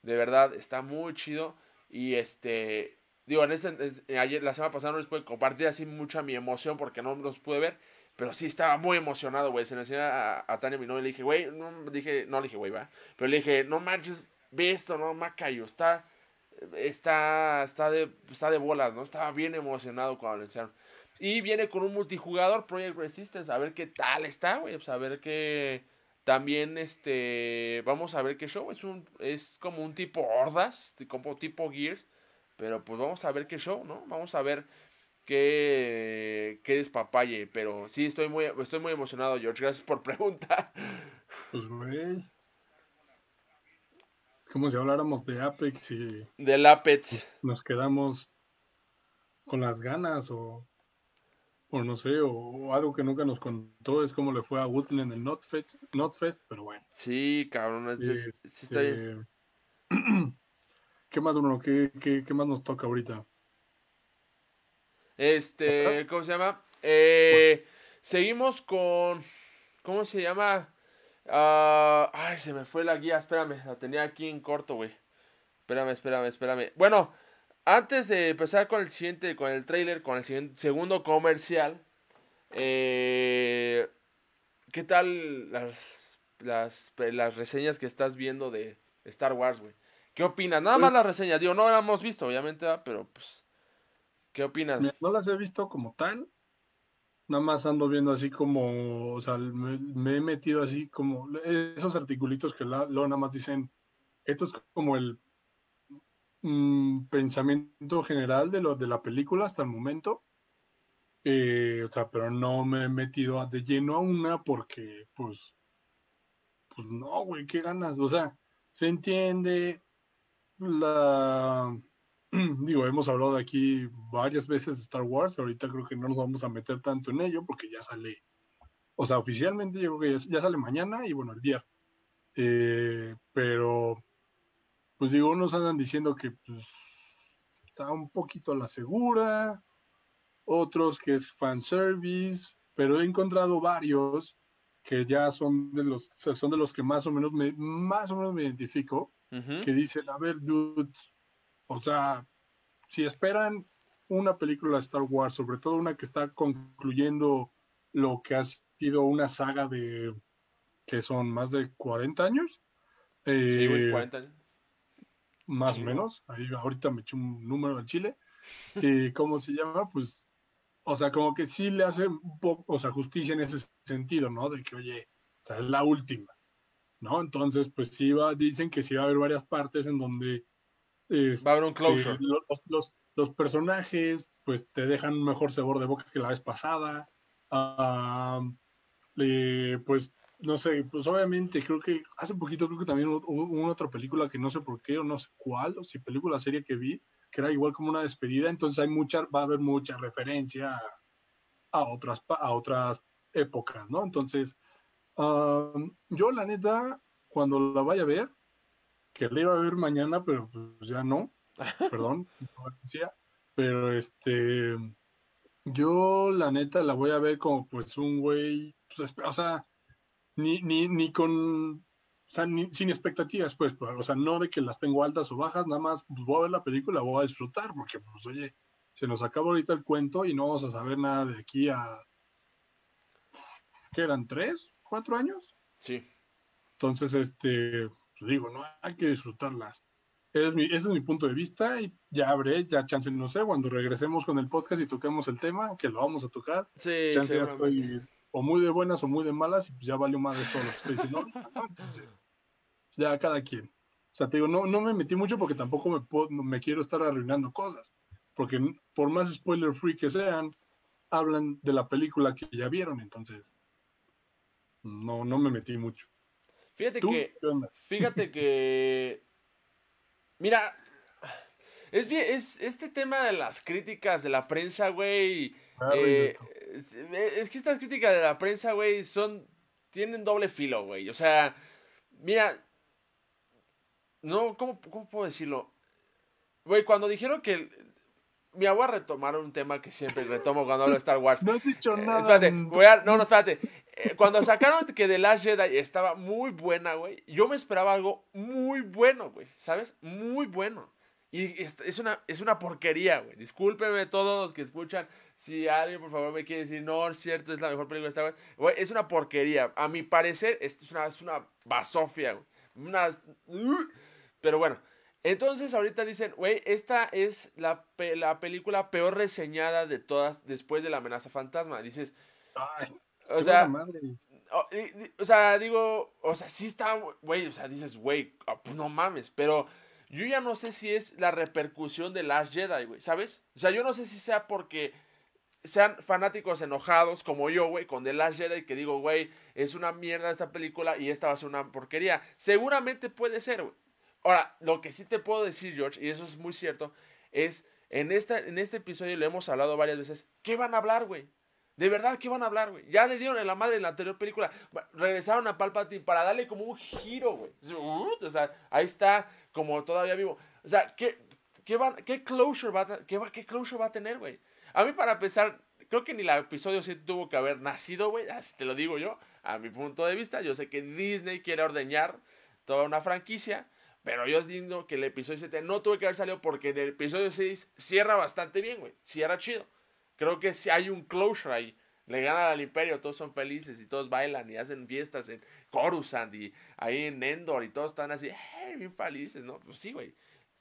Speaker 2: De verdad, está muy chido. Y este. Digo, en ese, ayer, la semana pasada no les pude compartir así mucha mi emoción porque no los pude ver. Pero sí estaba muy emocionado, güey. Se lo enseñé a, a Tania, mi novia, le dije, güey, no, dije, no le dije, güey, va. Pero le dije, no manches, ve esto, ¿no? Macayo, está, está, está, de, está de bolas, ¿no? Estaba bien emocionado cuando enseñaron. Y viene con un multijugador, Project Resistance, a ver qué tal está, güey. Pues a ver qué. También, este. Vamos a ver qué show. Es, un, es como un tipo Hordas, como tipo Gears. Pero pues vamos a ver qué show, ¿no? Vamos a ver qué, qué despapalle. Pero sí, estoy muy, estoy muy emocionado, George. Gracias por preguntar.
Speaker 3: Pues, güey como si habláramos de Apex y...
Speaker 2: Del Apex.
Speaker 3: Nos quedamos con las ganas o, o no sé, o, algo que nunca nos contó es cómo le fue a Woodland en el Notfest, Notfest pero bueno.
Speaker 2: Sí, cabrón, sí, está
Speaker 3: bien. ¿Qué más, Bruno? ¿Qué, qué, qué más nos toca ahorita?
Speaker 2: Este, ¿cómo se llama? Eh, seguimos con, ¿cómo se llama? Ah, ay, se me fue la guía. Espérame, la tenía aquí en corto, güey. Espérame, espérame, espérame. Bueno, antes de empezar con el siguiente, con el trailer, con el segundo comercial. Eh, ¿Qué tal las, las, las reseñas que estás viendo de Star Wars, güey? ¿Qué opinas? Nada más las reseñas, digo, no las hemos visto, obviamente, pero pues, ¿qué opinas?
Speaker 3: no las he visto como tal, Nada más ando viendo así como, o sea, me, he metido así como esos articulitos que luego nada más dicen, esto es como el mm, pensamiento general de lo de la película hasta el momento. Eh, o sea, pero no me he metido de lleno a una porque, pues, pues no, güey, qué ganas. O sea, se entiende la digo, hemos hablado aquí varias veces de Star Wars, ahorita creo que no nos vamos a meter tanto en ello porque ya sale, o sea, oficialmente yo creo que ya, sale mañana y bueno, el viernes. Eh, pero, pues digo, unos andan diciendo que pues, está un poquito a la segura, otros que es fanservice, pero he encontrado varios que ya son de los, son de los que más o menos me, más o menos me identifico, que dicen, a ver, dudes, o sea, si esperan una película de Star Wars, sobre todo una que está concluyendo lo que ha sido una saga de que son más de 40 años.
Speaker 2: sí, 40 eh, años.
Speaker 3: Más o menos. Ahí ahorita me eché un número del Chile. y ¿Cómo se llama? Pues, o sea, como que sí le hace un poco, o sea, justicia en ese sentido, ¿no? De que, oye, o sea, es la última. ¿no? Entonces, pues sí va, dicen que sí va a haber varias partes en donde
Speaker 2: va a haber un closure.
Speaker 3: Los, los, los, personajes, pues te dejan un mejor sabor de boca que la vez pasada. pues no sé, pues obviamente creo que hace poquito creo que también hubo, una otra película que no sé por qué o no sé cuál, o si película serie que vi, que era igual como una despedida, entonces hay mucha, va a haber mucha referencia a, otras, a otras épocas, ¿no? Entonces, yo la neta, cuando la vaya a ver, que la iba a ver mañana, pero pues ya no, perdón, pero este, yo la neta la voy a ver como pues un güey, pues, o sea, ni, ni, ni con, o sea, ni, sin expectativas, pues, pues, o sea, no de que las tengo altas o bajas, nada más pues, voy a ver la película, voy a disfrutar, porque pues oye, se nos acaba ahorita el cuento y no vamos a saber nada de aquí a, ¿qué eran? ¿Tres? ¿Cuatro años?
Speaker 2: Sí.
Speaker 3: Entonces, este, digo, no, hay que disfrutarlas. Es, mi, ese es mi punto de vista y ya habré, ya chance, no sé, cuando regresemos con el podcast y toquemos el tema, que lo vamos a tocar.
Speaker 2: Sí,
Speaker 3: chance ya estoy o muy de buenas o muy de malas y pues ya valió más de todo lo que estoy diciendo. Entonces, ya cada quien. O sea, te digo, no, no me metí mucho porque tampoco me, puedo, me quiero estar arruinando cosas. Porque por más spoiler free que sean, hablan de la película que ya vieron, entonces no, no me metí mucho.
Speaker 2: Fíjate que. Fíjate que. Mira. Es bien, es este tema de las críticas de la prensa, güey. Eh, es, que estas críticas de la prensa, güey, son. Tienen doble filo, güey. O sea, mira. No, ¿cómo, cómo puedo decirlo? Güey, cuando dijeron que me voy a retomar un tema que siempre retomo cuando hablo de Star Wars.
Speaker 3: No has dicho
Speaker 2: eh,
Speaker 3: nada.
Speaker 2: espérate, voy a, no, no, espérate. Eh, cuando sacaron que The Last Jedi estaba muy buena, güey, yo me esperaba algo muy bueno, güey, ¿sabes? Muy bueno. Y es, una, es una porquería, güey. Discúlpeme todos los que escuchan. Si alguien, por favor, me quiere decir, no, es cierto, es la mejor película de Star Wars. Güey, es una porquería. A mi parecer, es una, es una basofia, güey. Una... Pero bueno, entonces ahorita dicen, güey, esta es la, la, película peor reseñada de todas después de la amenaza fantasma. Dices, o sea, o, sea, digo, o sea, sí está, güey, o sea, dices, güey, ah, pues no mames, pero yo ya no sé si es la repercusión de Last Jedi, güey, ¿sabes? O sea, yo no sé si sea porque sean fanáticos enojados como yo, güey, con The Last Jedi, que digo, güey, es una mierda esta película y esta va a ser una porquería. Seguramente puede ser, güey. Ahora, lo que sí te puedo decir, George, y eso es muy cierto, es en, esta, en este episodio le hemos hablado varias veces, ¿qué van a hablar, güey? De verdad, ¿qué van a hablar, güey? Ya le dieron en la madre en la anterior película. Regresaron a Palpatine para darle como un giro, güey. O sea, ahí está como todavía vivo. O sea, ¿qué, qué, closure, va a, qué, closure va a tener, güey? A mí, para empezar, creo que ni el episodio 7 tuvo que haber nacido, güey. Te lo digo yo, a mi punto de vista. Yo sé que Disney quiere ordeñar toda una franquicia. Pero yo digo que el episodio 7 no tuve que haber salido porque el episodio 6 cierra bastante bien, güey. Cierra chido. Creo que si hay un closure ahí. Le ganan al imperio, todos son felices y todos bailan y hacen fiestas en Coruscant y ahí en Endor y todos están así, hey, bien felices, ¿no? Pues sí, güey.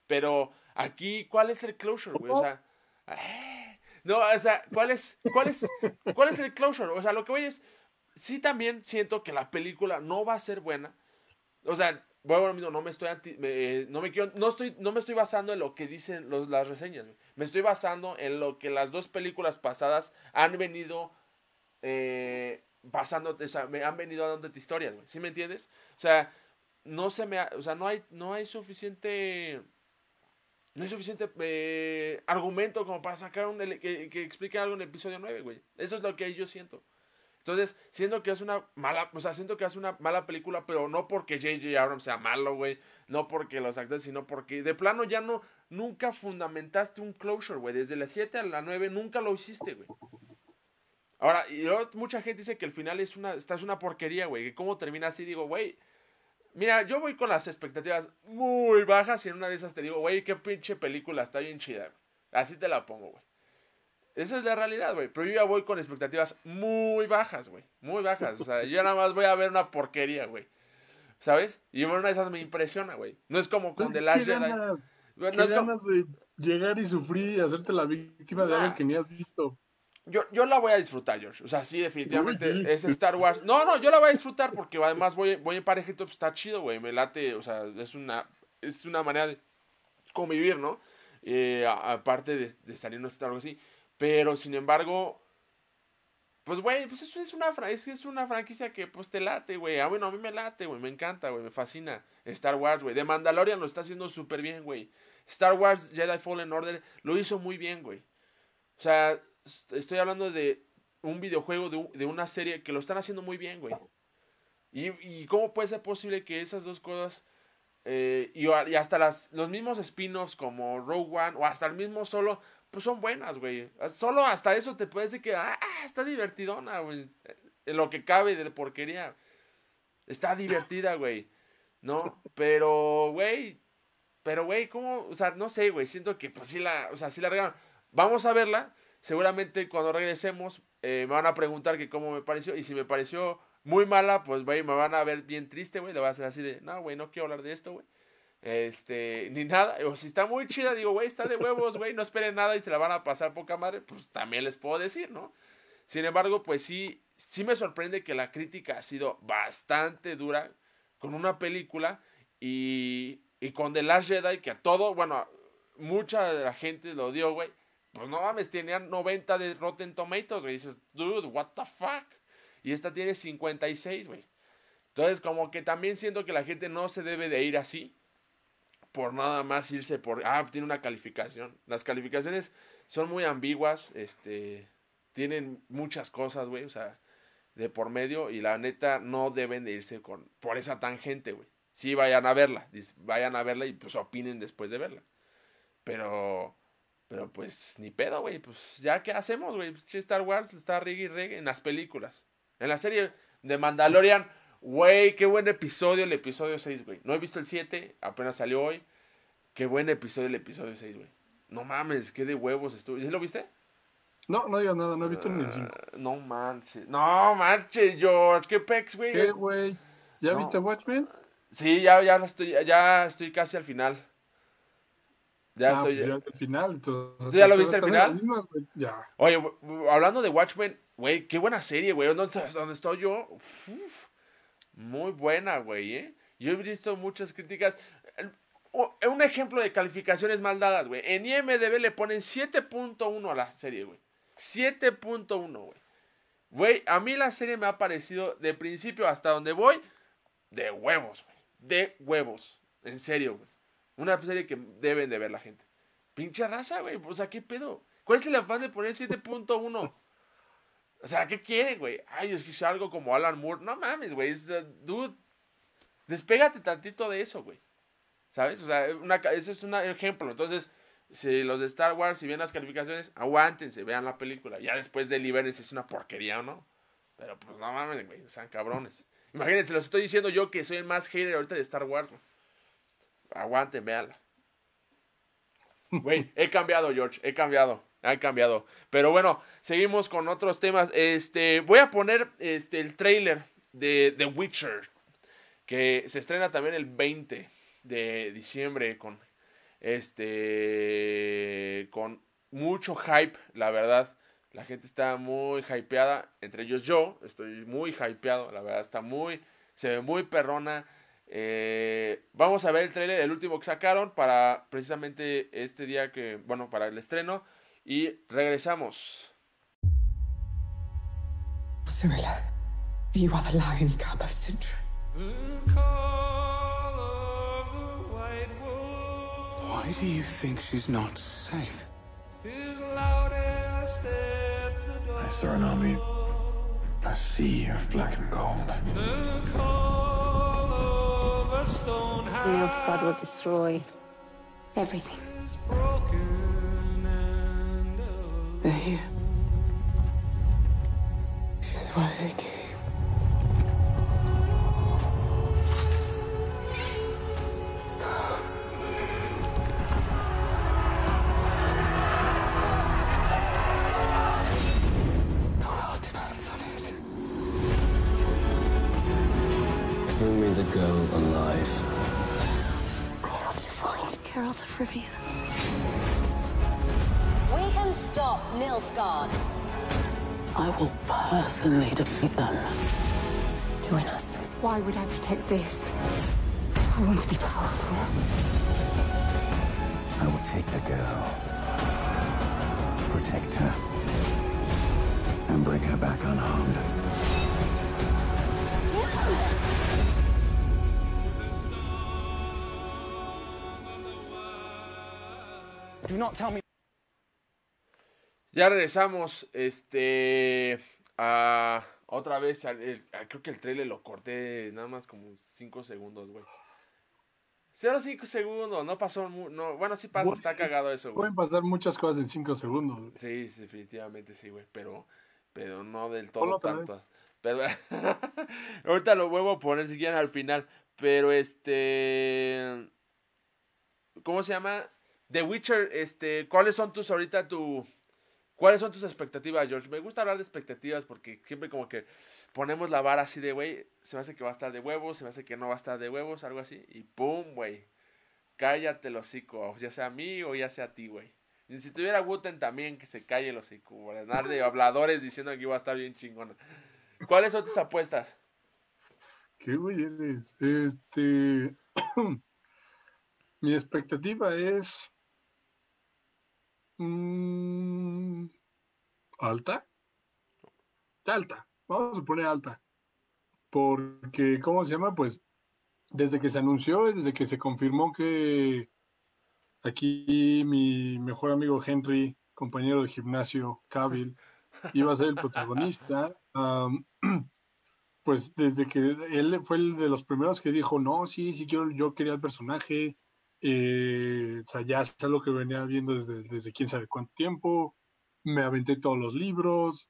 Speaker 2: Pero aquí, ¿cuál es el closure, güey? O sea, eh, no, o sea, ¿cuál es, cuál, es, ¿cuál es el closure? O sea, lo que voy es, sí también siento que la película no va a ser buena. O sea, bueno, mismo, no me estoy no me quiero, no estoy, no me estoy basando en lo que dicen los, las reseñas, me estoy basando en lo que las dos películas pasadas han venido eh, pasando, o sea, me han venido dando historias, güey, ¿sí me entiendes? O sea, no se me, o sea, no hay, no hay suficiente, no hay suficiente eh, argumento como para sacar un, que, que explique algo en el episodio 9, güey, eso es lo que yo siento. Entonces, siento que es una mala, o sea, siento que es una mala película, pero no porque J.J. Abrams sea malo, güey, no porque los actores, sino porque de plano ya no, nunca fundamentaste un closure, güey, desde la 7 a la 9 nunca lo hiciste, güey. Ahora, y mucha gente dice que el final es una, esta es una porquería, güey, que cómo termina así, digo, güey, mira, yo voy con las expectativas muy bajas y en una de esas te digo, güey, qué pinche película, está bien chida. Así te la pongo, güey. Esa es la realidad, güey. Pero yo ya voy con expectativas muy bajas, güey. Muy bajas. O sea, yo nada más voy a ver una porquería, güey. ¿Sabes? Y una de esas me impresiona, güey. No es como con The Last Jedi.
Speaker 3: no es como... de llegar y sufrir y hacerte la víctima de algo que ni has visto.
Speaker 2: yo, yo la voy a disfrutar, George. O sea, sí, definitivamente
Speaker 3: Uy, sí.
Speaker 2: es Star Wars. No, no, yo la voy a disfrutar porque además voy, voy en parejito, pues está chido, güey. Me late, o sea, es una, es una manera de convivir, ¿no? Eh, aparte de, de salirnos algo así. Pero, sin embargo, pues, güey, pues es una, franquicia que, pues, te late, güey. Ah, bueno, a mí me late, güey, me encanta, güey, me fascina. Star Wars, güey. De Mandalorian lo está haciendo súper bien, güey. Star Wars Jedi Fallen Order lo hizo muy bien, güey. O sea, est- estoy hablando de un videojuego, de, un- de una serie que lo están haciendo muy bien, güey. Y, cómo puede ser posible que esas dos cosas eh, y, hasta los mismos spin-offs como Rogue One o hasta el mismo solo, pues son buenas, güey. Solo hasta eso te puede decir que, ah, está divertidona, güey. En lo que cabe de porquería. Está divertida, güey. ¿No? Pero, güey. Pero, güey, ¿cómo? O sea, no sé, güey. Siento que, pues sí la, o sea, sí la regaron. Vamos a verla. Seguramente cuando regresemos eh, me van a preguntar que cómo me pareció. Y si me pareció muy mala, pues, güey, me van a ver bien triste, güey. Le voy a hacer así de, no, güey, no quiero hablar de esto, güey. Este, ni nada. O si está muy chida, digo, güey, está de huevos, güey, no esperen nada y se la van a pasar poca madre, pues también les puedo decir, ¿no? Sin embargo, pues sí, sí me sorprende que la crítica ha sido bastante dura con una película y, y con The Last Jedi, que a todo, bueno, mucha de la gente lo dio, güey. Pues no mames, tenían 90 de Rotten Tomatoes, güey. Dices, dude, what the fuck. Y esta tiene 56, güey. Entonces, como que también siento que la gente no se debe de ir así. Por nada más irse por. Ah, tiene una calificación. Las calificaciones son muy ambiguas. Este. Tienen muchas cosas, güey. O sea, de por medio. Y la neta, no deben de irse con, por esa tangente, güey. Sí, vayan a verla. Vayan a verla y pues opinen después de verla. Pero. Pero pues ni pedo, güey. Pues ya qué hacemos, güey. Pues, Star Wars está reggae y reggae en las películas. En la serie de Mandalorian, güey, qué buen episodio el episodio 6, güey. No he visto el 7, apenas salió hoy. Qué buen episodio el episodio 6, güey. No mames, qué de huevos estuvo. ¿Sí lo viste?
Speaker 3: No, no digas nada, no he visto ni el 5.
Speaker 2: Ah, no manches. No manches, George. Qué pex, güey.
Speaker 3: ¿Qué, güey? ¿Ya
Speaker 2: No.
Speaker 3: viste Watchmen?
Speaker 2: Sí, ya, ya estoy, ya estoy casi al final. Ya
Speaker 3: Ah,
Speaker 2: estoy.
Speaker 3: pues ya al final. entonces,
Speaker 2: ¿Tú ya lo viste al final?
Speaker 3: mismas. Ya.
Speaker 2: Oye, hablando de Watchmen, güey, qué buena serie, güey. ¿Dónde, dónde estoy yo? Uf, muy buena, güey, ¿eh? Yo he visto muchas críticas. Un ejemplo de calificaciones mal dadas, güey. En IMDB le ponen 7.1 a la serie, güey. 7.1, güey. Güey, a mí la serie me ha parecido de principio hasta donde voy de huevos, güey. De huevos. En serio, güey. Una serie que deben de ver la gente. Pinche raza, güey. O sea, ¿qué pedo? ¿Cuál es el afán de poner 7.1? O sea, ¿qué quiere, güey? Ay, es que es algo como Alan Moore. No mames, güey. Dude, despégate tantito de eso, güey. ¿Sabes? O sea, eso es un ejemplo. Entonces, si los de Star Wars, si ven las calificaciones, aguántense, vean la película. Ya después deliberen si es una porquería o no. Pero pues no mames, güey. Sean cabrones. Imagínense, los estoy diciendo yo que soy el más hater ahorita de Star Wars, güey. Aguanten, véanla. Güey, he cambiado, George, he cambiado, he cambiado. Pero bueno, seguimos con otros temas. Este, voy a poner este el trailer de The Witcher, que se estrena también el 20 de diciembre con este con mucho hype, la verdad. La gente está muy hypeada, entre ellos yo, estoy muy hypeado, la verdad está muy se ve muy perrona. Eh, vamos a ver el trailer, el último que sacaron para precisamente este día que, bueno, para el estreno. Y regresamos.
Speaker 4: Cyrilla, you are the lion cub of Sintra.
Speaker 5: Why do you think she's not safe?
Speaker 6: I saw an army, a sea of black and gold.
Speaker 7: Nilfgaard will destroy everything.
Speaker 4: Here. This is why they came. The world depends on it.
Speaker 5: Bring me the girl alive.
Speaker 7: I have to find Geralt of Rivia. We stop Nilfgaard.
Speaker 4: I will personally defeat them.
Speaker 7: Join us. Why would I protect this? I want to be powerful.
Speaker 6: I will take the girl, protect her, and bring her back unharmed.
Speaker 5: Do not tell me.
Speaker 2: Ya regresamos, este, a otra vez, al- el- a- creo que el trailer lo corté nada más como 5 segundos, güey. 0.5 segundos, no pasó, no, bueno, sí pasa, está cagado eso, güey.
Speaker 3: Pueden pasar muchas cosas en 5 segundos. güey.
Speaker 2: Sí, sí, definitivamente sí, güey, pero, pero no del todo tanto. Pero, ahorita lo vuelvo a poner si quieren al final, pero este, ¿cómo se llama? The Witcher, este, ¿cuáles son tus ahorita tu, cuáles son tus expectativas, George? Me gusta hablar de expectativas porque siempre como que ponemos la vara así de, güey, se me hace que va a estar de huevos, se me hace que no va a estar de huevos, algo así, y pum, güey, cállate el hocico, ya sea a mí o ya sea a ti, güey. Y si tuviera Wooten también, que se calle el hocico, por andar de habladores diciendo que iba a estar bien chingona. ¿Cuáles son tus apuestas?
Speaker 3: ¿Qué güey eres? Este. Mi expectativa es. Mm, alta. Alta. Vamos a poner alta. Porque, ¿cómo se llama? Pues desde que se anunció, desde que se confirmó que aquí mi mejor amigo Henry, compañero de gimnasio, Cavill, iba a ser el protagonista. pues desde que él fue el de los primeros que dijo, no, sí, sí quiero, yo quería el personaje, eh, o sea, ya es algo que venía viendo desde, desde quién sabe cuánto tiempo, me aventé todos los libros,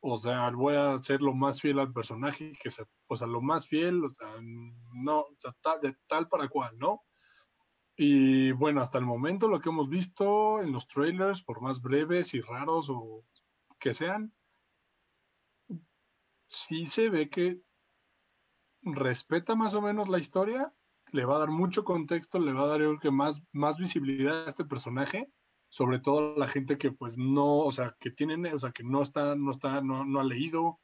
Speaker 3: o sea, voy a ser lo más fiel al personaje, que se, o sea, lo más fiel, o sea, no, o sea, tal, de tal para cual, ¿no? Y bueno, hasta el momento lo que hemos visto en los trailers, por más breves y raros o que sean, sí se ve que respeta más o menos la historia, le va a dar mucho contexto, le va a dar yo creo que más, más visibilidad a este personaje, sobre todo a la gente que pues no, o sea, que tienen, o sea, que no está, no está, no, no ha leído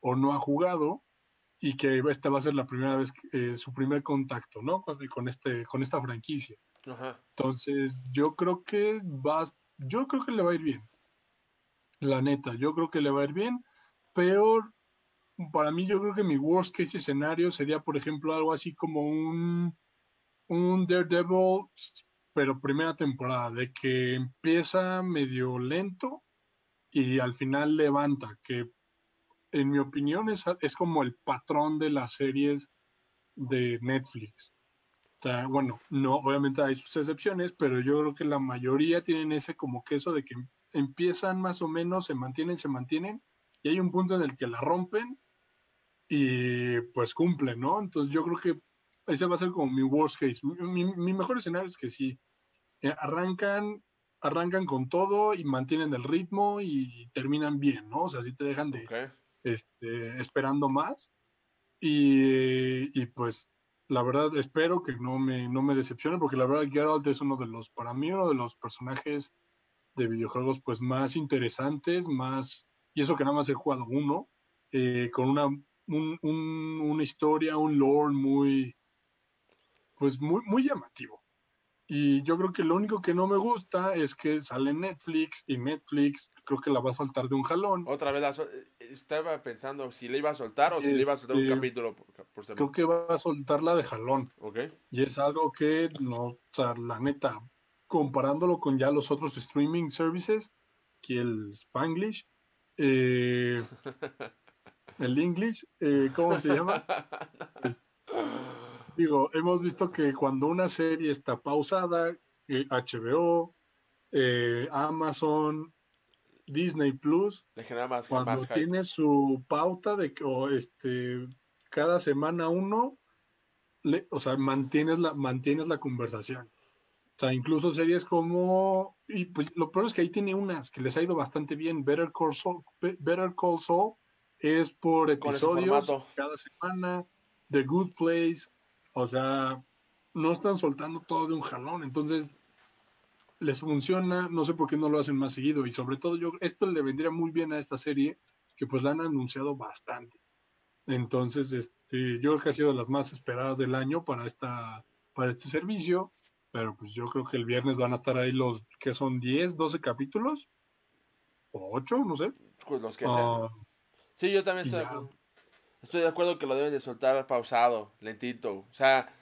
Speaker 3: o no ha jugado y que esta va a ser la primera vez, eh, su primer contacto, ¿no? Con, con este, con esta franquicia.
Speaker 2: Ajá.
Speaker 3: Entonces, yo creo que va, yo creo que le va a ir bien. La neta, yo creo que le va a ir bien. Peor, para mí, yo creo que mi worst case escenario sería, por ejemplo, algo así como un, un Daredevil, pero primera temporada, de que empieza medio lento y al final levanta, que en mi opinión es, es como el patrón de las series de Netflix. Bueno, no, obviamente hay sus excepciones, pero yo creo que la mayoría tienen ese como queso de que empiezan más o menos, se mantienen, se mantienen, y hay un punto en el que la rompen y pues cumplen, ¿no? Entonces yo creo que ese va a ser como mi worst case. Mi, mi- mi mejor escenario es que sí, eh, arrancan, arrancan con todo y mantienen el ritmo y terminan bien, ¿no? O sea, sí te dejan de,
Speaker 2: Ok.
Speaker 3: este, esperando más. Y, y, pues la verdad espero que no me, no me decepcione, porque la verdad Geralt es uno de los, para mí, uno de los personajes de videojuegos pues más interesantes, más, y eso que nada más he jugado uno, eh, con una, un- un- una historia, un lore muy, pues muy, muy llamativo. Y yo creo que lo único que no me gusta es que sale Netflix y Netflix creo que la va a soltar de un jalón.
Speaker 2: Otra vez la eh, estaba pensando si le iba a soltar o si le iba a soltar un
Speaker 3: Este,
Speaker 2: capítulo por, por semana.
Speaker 3: Creo que va a soltarla de jalón.
Speaker 2: Ok.
Speaker 3: Y es algo que, no, o sea, la neta, comparándolo con ya los otros streaming services, que el Spanglish, eh, el English, eh, ¿cómo se llama? Digo, hemos visto que cuando una serie está pausada, eh, HBO, eh, Amazon, Disney Plus,
Speaker 2: Le genera más,
Speaker 3: cuando
Speaker 2: más hype.
Speaker 3: tiene su pauta de que o, este cada semana uno le- o sea mantienes la mantienes la conversación o sea incluso series como y pues lo peor es que ahí tiene unas que les ha ido bastante bien Better Call Saul, Be- Better Call Saul es por episodios cada semana The Good Place o sea no están soltando todo de un jalón entonces les funciona, no sé por qué no lo hacen más seguido y sobre todo yo, esto le vendría muy bien a esta serie que pues la han anunciado bastante. Entonces, este, yo creo que ha sido de las más esperadas del año para, esta, para este servicio, pero pues yo creo que el viernes van a estar ahí los que son 10, 12 capítulos, o 8, no sé.
Speaker 2: Pues los que sean. Sí, yo también estoy de acuerdo. Estoy de acuerdo que lo deben de soltar pausado, lentito. O sea,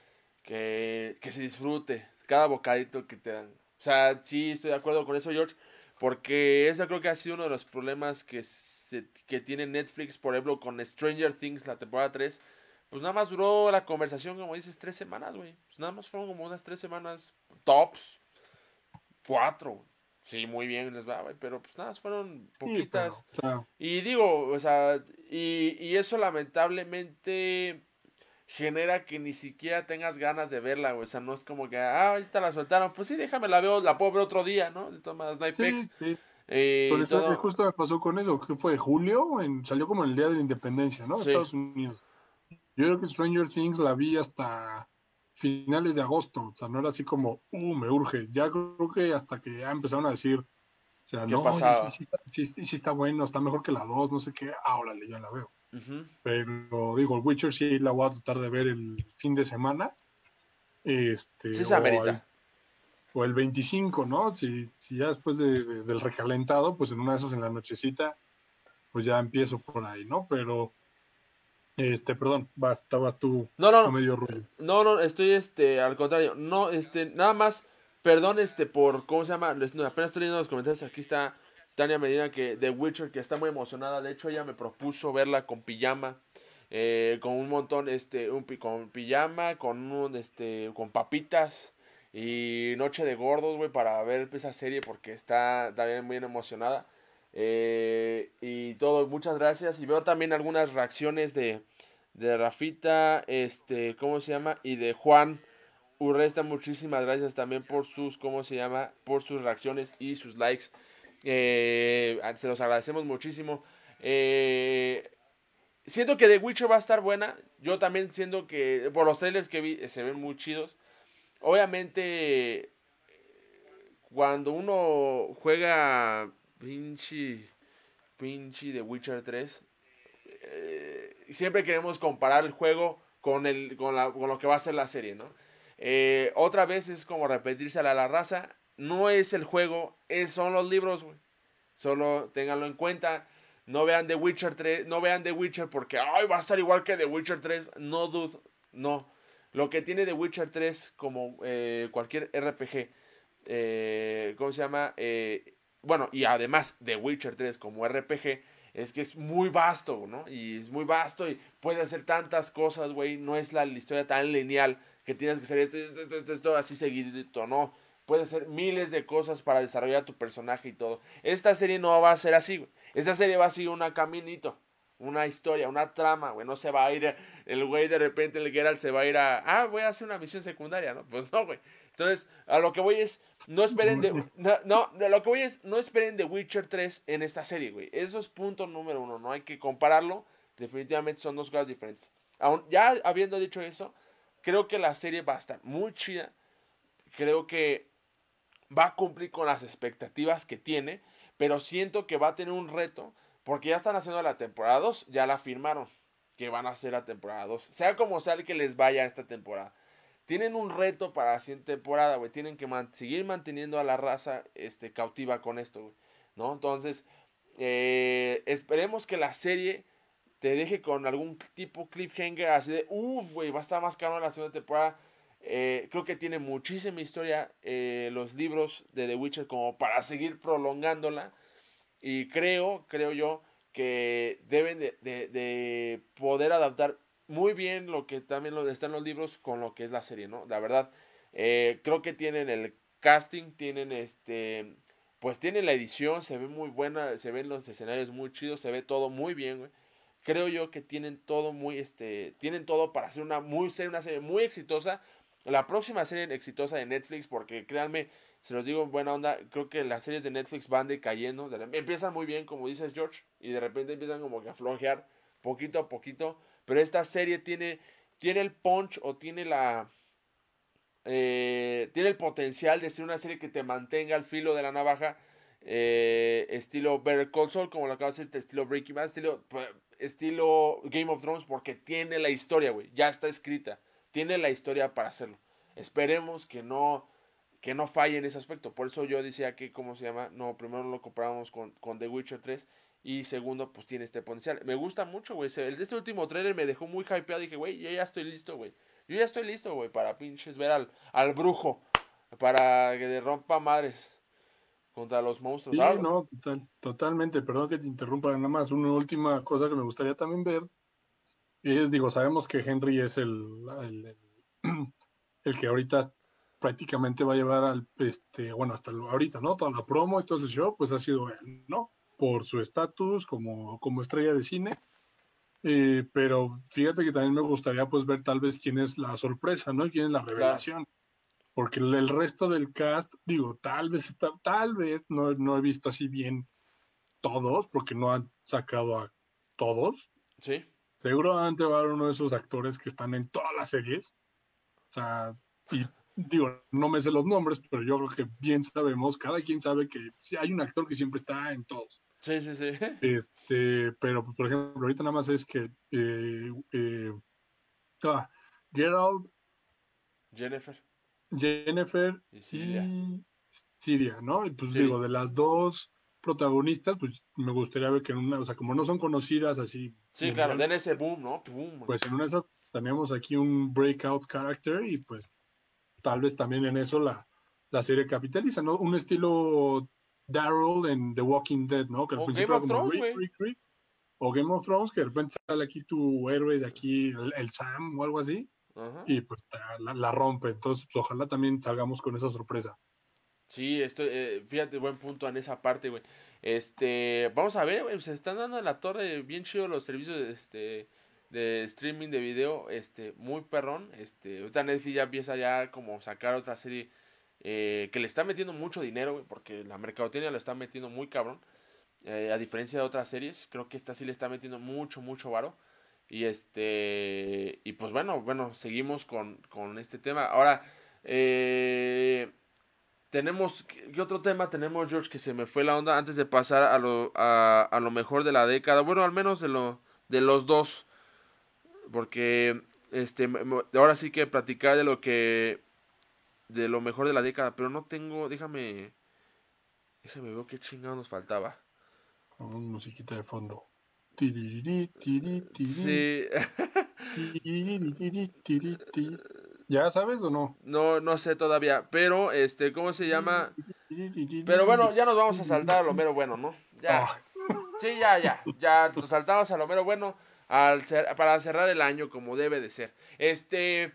Speaker 2: que, que se disfrute cada bocadito que te dan. O sea, sí, estoy de acuerdo con eso, George. Porque eso creo que ha sido uno de los problemas que, se, que tiene Netflix, por ejemplo, con Stranger Things, la temporada 3. Pues nada más duró la conversación, como dices, tres semanas, güey. Pues nada más fueron como unas tres semanas tops. Cuatro. Sí, muy bien les va, güey. Pero pues nada, fueron
Speaker 3: sí, pero,
Speaker 2: poquitas.
Speaker 3: o sea,
Speaker 2: Y digo, o sea, y, y eso lamentablemente genera que ni siquiera tengas ganas de verla, güey. O sea, no es como que, ah, ahorita la soltaron. Pues sí, déjame la veo, la puedo ver otro día, ¿no? De todas maneras,
Speaker 3: sí.
Speaker 2: Eh, todo.
Speaker 3: justo me pasó con eso, que fue julio, en- salió como el día de la independencia, ¿no? De
Speaker 2: Sí.
Speaker 3: Estados Unidos. Yo creo que Stranger Things la vi hasta finales de agosto, o sea, no era así como, uh, me urge. Ya creo que hasta que ya empezaron a decir, o sea,
Speaker 2: ¿Qué
Speaker 3: no, sí, sí, sí, sí está bueno, está mejor que la 2, no sé qué, ahora ya la veo. Pero digo, el Witcher sí la voy a tratar de ver el fin de semana. Este,
Speaker 2: Sí se
Speaker 3: o
Speaker 2: amerita.
Speaker 3: el- o el 25, ¿no? Si, si ya después de- de- del recalentado, pues en una de esas en la nochecita, pues ya empiezo por ahí, ¿no? Pero, este, perdón, estabas tú
Speaker 2: No, no,
Speaker 3: a
Speaker 2: no.
Speaker 3: medio ruido.
Speaker 2: No, no, estoy, este, al contrario. No, este, nada más, perdón, este, por, ¿cómo se llama? Les- no, apenas estoy leyendo los comentarios. Aquí está Tania Medina, que de Witcher, que está muy emocionada. De hecho, ella me propuso verla con pijama. eh, con un montón, este, un, con pijama, con un, este, con papitas y Noche de Gordos, güey, para ver esa serie porque está también muy emocionada. Eh, y todo, muchas gracias. Y veo también algunas reacciones de, de Rafita, este, ¿cómo se llama? Y de Juan Urresta, muchísimas gracias también por sus, ¿cómo se llama? Por sus reacciones y sus likes. Eh, se los agradecemos muchísimo. Eh, siento que The Witcher va a estar buena. Yo también siento que, por los trailers que vi, se ven muy chidos. Obviamente, cuando uno juega pinche, pinche The Witcher 3, eh, siempre queremos comparar el juego con, el, con, la- con lo que va a ser la serie, ¿no? Eh, otra vez es como repetirse a la, raza. No es el juego, es, son los libros, güey. Solo ténganlo en cuenta. No vean The Witcher 3, no vean The Witcher porque ay, va a estar igual que The Witcher 3. No, dude, no. Lo que tiene The Witcher 3 como eh, cualquier RPG, ¿cómo se llama? Eh, bueno, y además The Witcher 3 como RPG es que es muy vasto, ¿no? Y es muy vasto y puede hacer tantas cosas, güey. No es la, historia tan lineal que tienes que hacer esto, esto, esto, esto, esto, así seguidito, no. Puedes hacer miles de cosas para desarrollar tu personaje y todo. Esta serie no va a ser así, güey. Esta serie va a seguir un caminito, una historia, una trama, güey. No se va a ir, el güey de repente, el Geralt se va a ir a, ah, voy a hacer una misión secundaria, ¿no? Pues no, güey. Entonces, a lo que voy es, no esperen de, no, no, de lo que voy es, no esperen de Witcher 3 en esta serie, güey. Eso es punto número uno, no hay que compararlo. Definitivamente son dos cosas diferentes. Aún, ya habiendo dicho eso, creo que la serie va a estar muy chida. Creo que va a cumplir con las expectativas que tiene, pero siento que va a tener un reto, porque ya están haciendo la temporada 2, ya la firmaron, que van a hacer la temporada 2. Sea como sea el que les vaya esta temporada. Tienen un reto para la siguiente temporada, güey. Tienen que seguir manteniendo a la raza este, cautiva con esto, güey. ¿No? Entonces, eh, esperemos que la serie te deje con algún tipo cliffhanger así de, uff, güey, va a estar más caro la segunda temporada. Eh, creo que tiene muchísima historia eh, los libros de The Witcher como para seguir prolongándola. Y creo, creo yo, que deben de, de- de poder adaptar muy bien lo que también lo están los libros con lo que es la serie, ¿no? La verdad, eh, creo que tienen el casting, tienen este, pues tienen la edición, se ve muy buena, se ven los escenarios muy chidos, se ve todo muy bien, güey. Creo yo que tienen todo muy, este, tienen todo para hacer una muy serie, una serie muy exitosa. La próxima serie exitosa de Netflix, porque créanme, se los digo en buena onda, creo que las series de Netflix van decayendo. de empiezan muy bien, como dices George, y de repente empiezan como que a flojear poquito a poquito. Pero esta serie tiene, tiene el punch o tiene la, eh, tiene el potencial de ser una serie que te mantenga al filo de la navaja, eh, estilo Better Call Saul, como lo acabo de decir, estilo Breaking Bad, estilo, pues, estilo Game of Thrones, porque tiene la historia, güey, ya está escrita, tiene la historia para hacerlo. Esperemos que no, que no falle en ese aspecto. Por eso yo decía que, ¿cómo se llama? No, primero lo comparábamos con, con The Witcher 3 y segundo, pues tiene este potencial. Me gusta mucho, güey. El de este último trailer me dejó muy hypeado. Dije, güey, yo ya estoy listo, güey. Yo ya estoy listo, güey, para pinches ver al, al brujo. Para que rompa madres contra los monstruos.
Speaker 3: Sí, no, total- totalmente. Perdón que te interrumpa, nada más. Una última cosa que me gustaría también ver es, digo, sabemos que Henry es el, el, el- el que ahorita prácticamente va a llevar al, este, bueno, hasta ahorita, ¿no? Toda la promo y todo ese show, pues ha sido él, ¿no? Por su estatus como, como estrella de cine. Eh, pero fíjate que también me gustaría pues ver tal vez quién es la sorpresa, ¿no? Quién es la revelación. Porque el, el resto del cast, digo, tal vez, tal, tal vez, no, no he visto así bien todos, porque no han sacado a todos.
Speaker 2: Sí.
Speaker 3: Seguramente va a haber uno de esos actores que están en todas las series. O sea, y digo, no me sé los nombres, pero yo creo que bien sabemos, cada quien sabe que sí, hay un actor que siempre está en todos.
Speaker 2: Sí, sí, sí.
Speaker 3: Este, pero pues, por ejemplo, ahorita nada más es que eh, eh, ah, Gerald,
Speaker 2: Jennifer.
Speaker 3: Jennifer
Speaker 2: Y Cilia.
Speaker 3: y Siria, ¿no? Y pues
Speaker 2: Sí.
Speaker 3: digo, de las dos protagonistas, pues me gustaría ver que en una, o sea, como no son conocidas así.
Speaker 2: Sí, claro, den ese boom, ¿no? Boom.
Speaker 3: Pues en una de esas tenemos aquí un breakout character y pues tal vez también en eso la, la serie capitaliza, ¿no? Un estilo Daryl en The Walking Dead, ¿no? Que al
Speaker 2: O
Speaker 3: principio
Speaker 2: Game of
Speaker 3: como
Speaker 2: Thrones,
Speaker 3: Rick,
Speaker 2: güey.
Speaker 3: Rick, Rick. O Game of Thrones, que de repente sale aquí tu héroe de aquí, el, el Sam o algo así,
Speaker 2: Ajá.
Speaker 3: y pues la rompe. Entonces, pues, ojalá también salgamos con esa sorpresa.
Speaker 2: Sí, estoy, eh, fíjate, buen punto en esa parte, güey. Este, vamos a ver, güey, se están dando en la torre bien chido los servicios de, este, de streaming de video, este, muy perrón. Este, ahorita Netflix ya empieza ya como sacar otra serie eh, que le está metiendo mucho dinero, porque la mercadotecnia lo está metiendo muy cabrón. Eh, a diferencia de otras series, creo que esta sí le está metiendo mucho, mucho varo. Y este, y pues bueno, bueno, seguimos con, con este tema. Ahora, eh, tenemos, ¿qué otro tema tenemos, George, que se me fue la onda antes de pasar a lo, a, a lo mejor de la década? Bueno, al menos de, lo, de los dos. Porque, este, ahora sí que platicar de lo que, de lo mejor de la década, pero no tengo, déjame, déjame ver qué chingado nos faltaba.
Speaker 3: Con una musiquita de fondo. Tiri,
Speaker 2: Sí.
Speaker 3: ¿Ya sabes o no?
Speaker 2: no, no sé todavía, pero, este, ¿cómo se llama? Pero bueno, ya nos vamos a saltar a lo mero bueno, ¿no? Ya.
Speaker 3: Ah,
Speaker 2: Sí, ya, ya. Ya nos saltamos a lo mero bueno al cer- para cerrar el año como debe de ser. Este.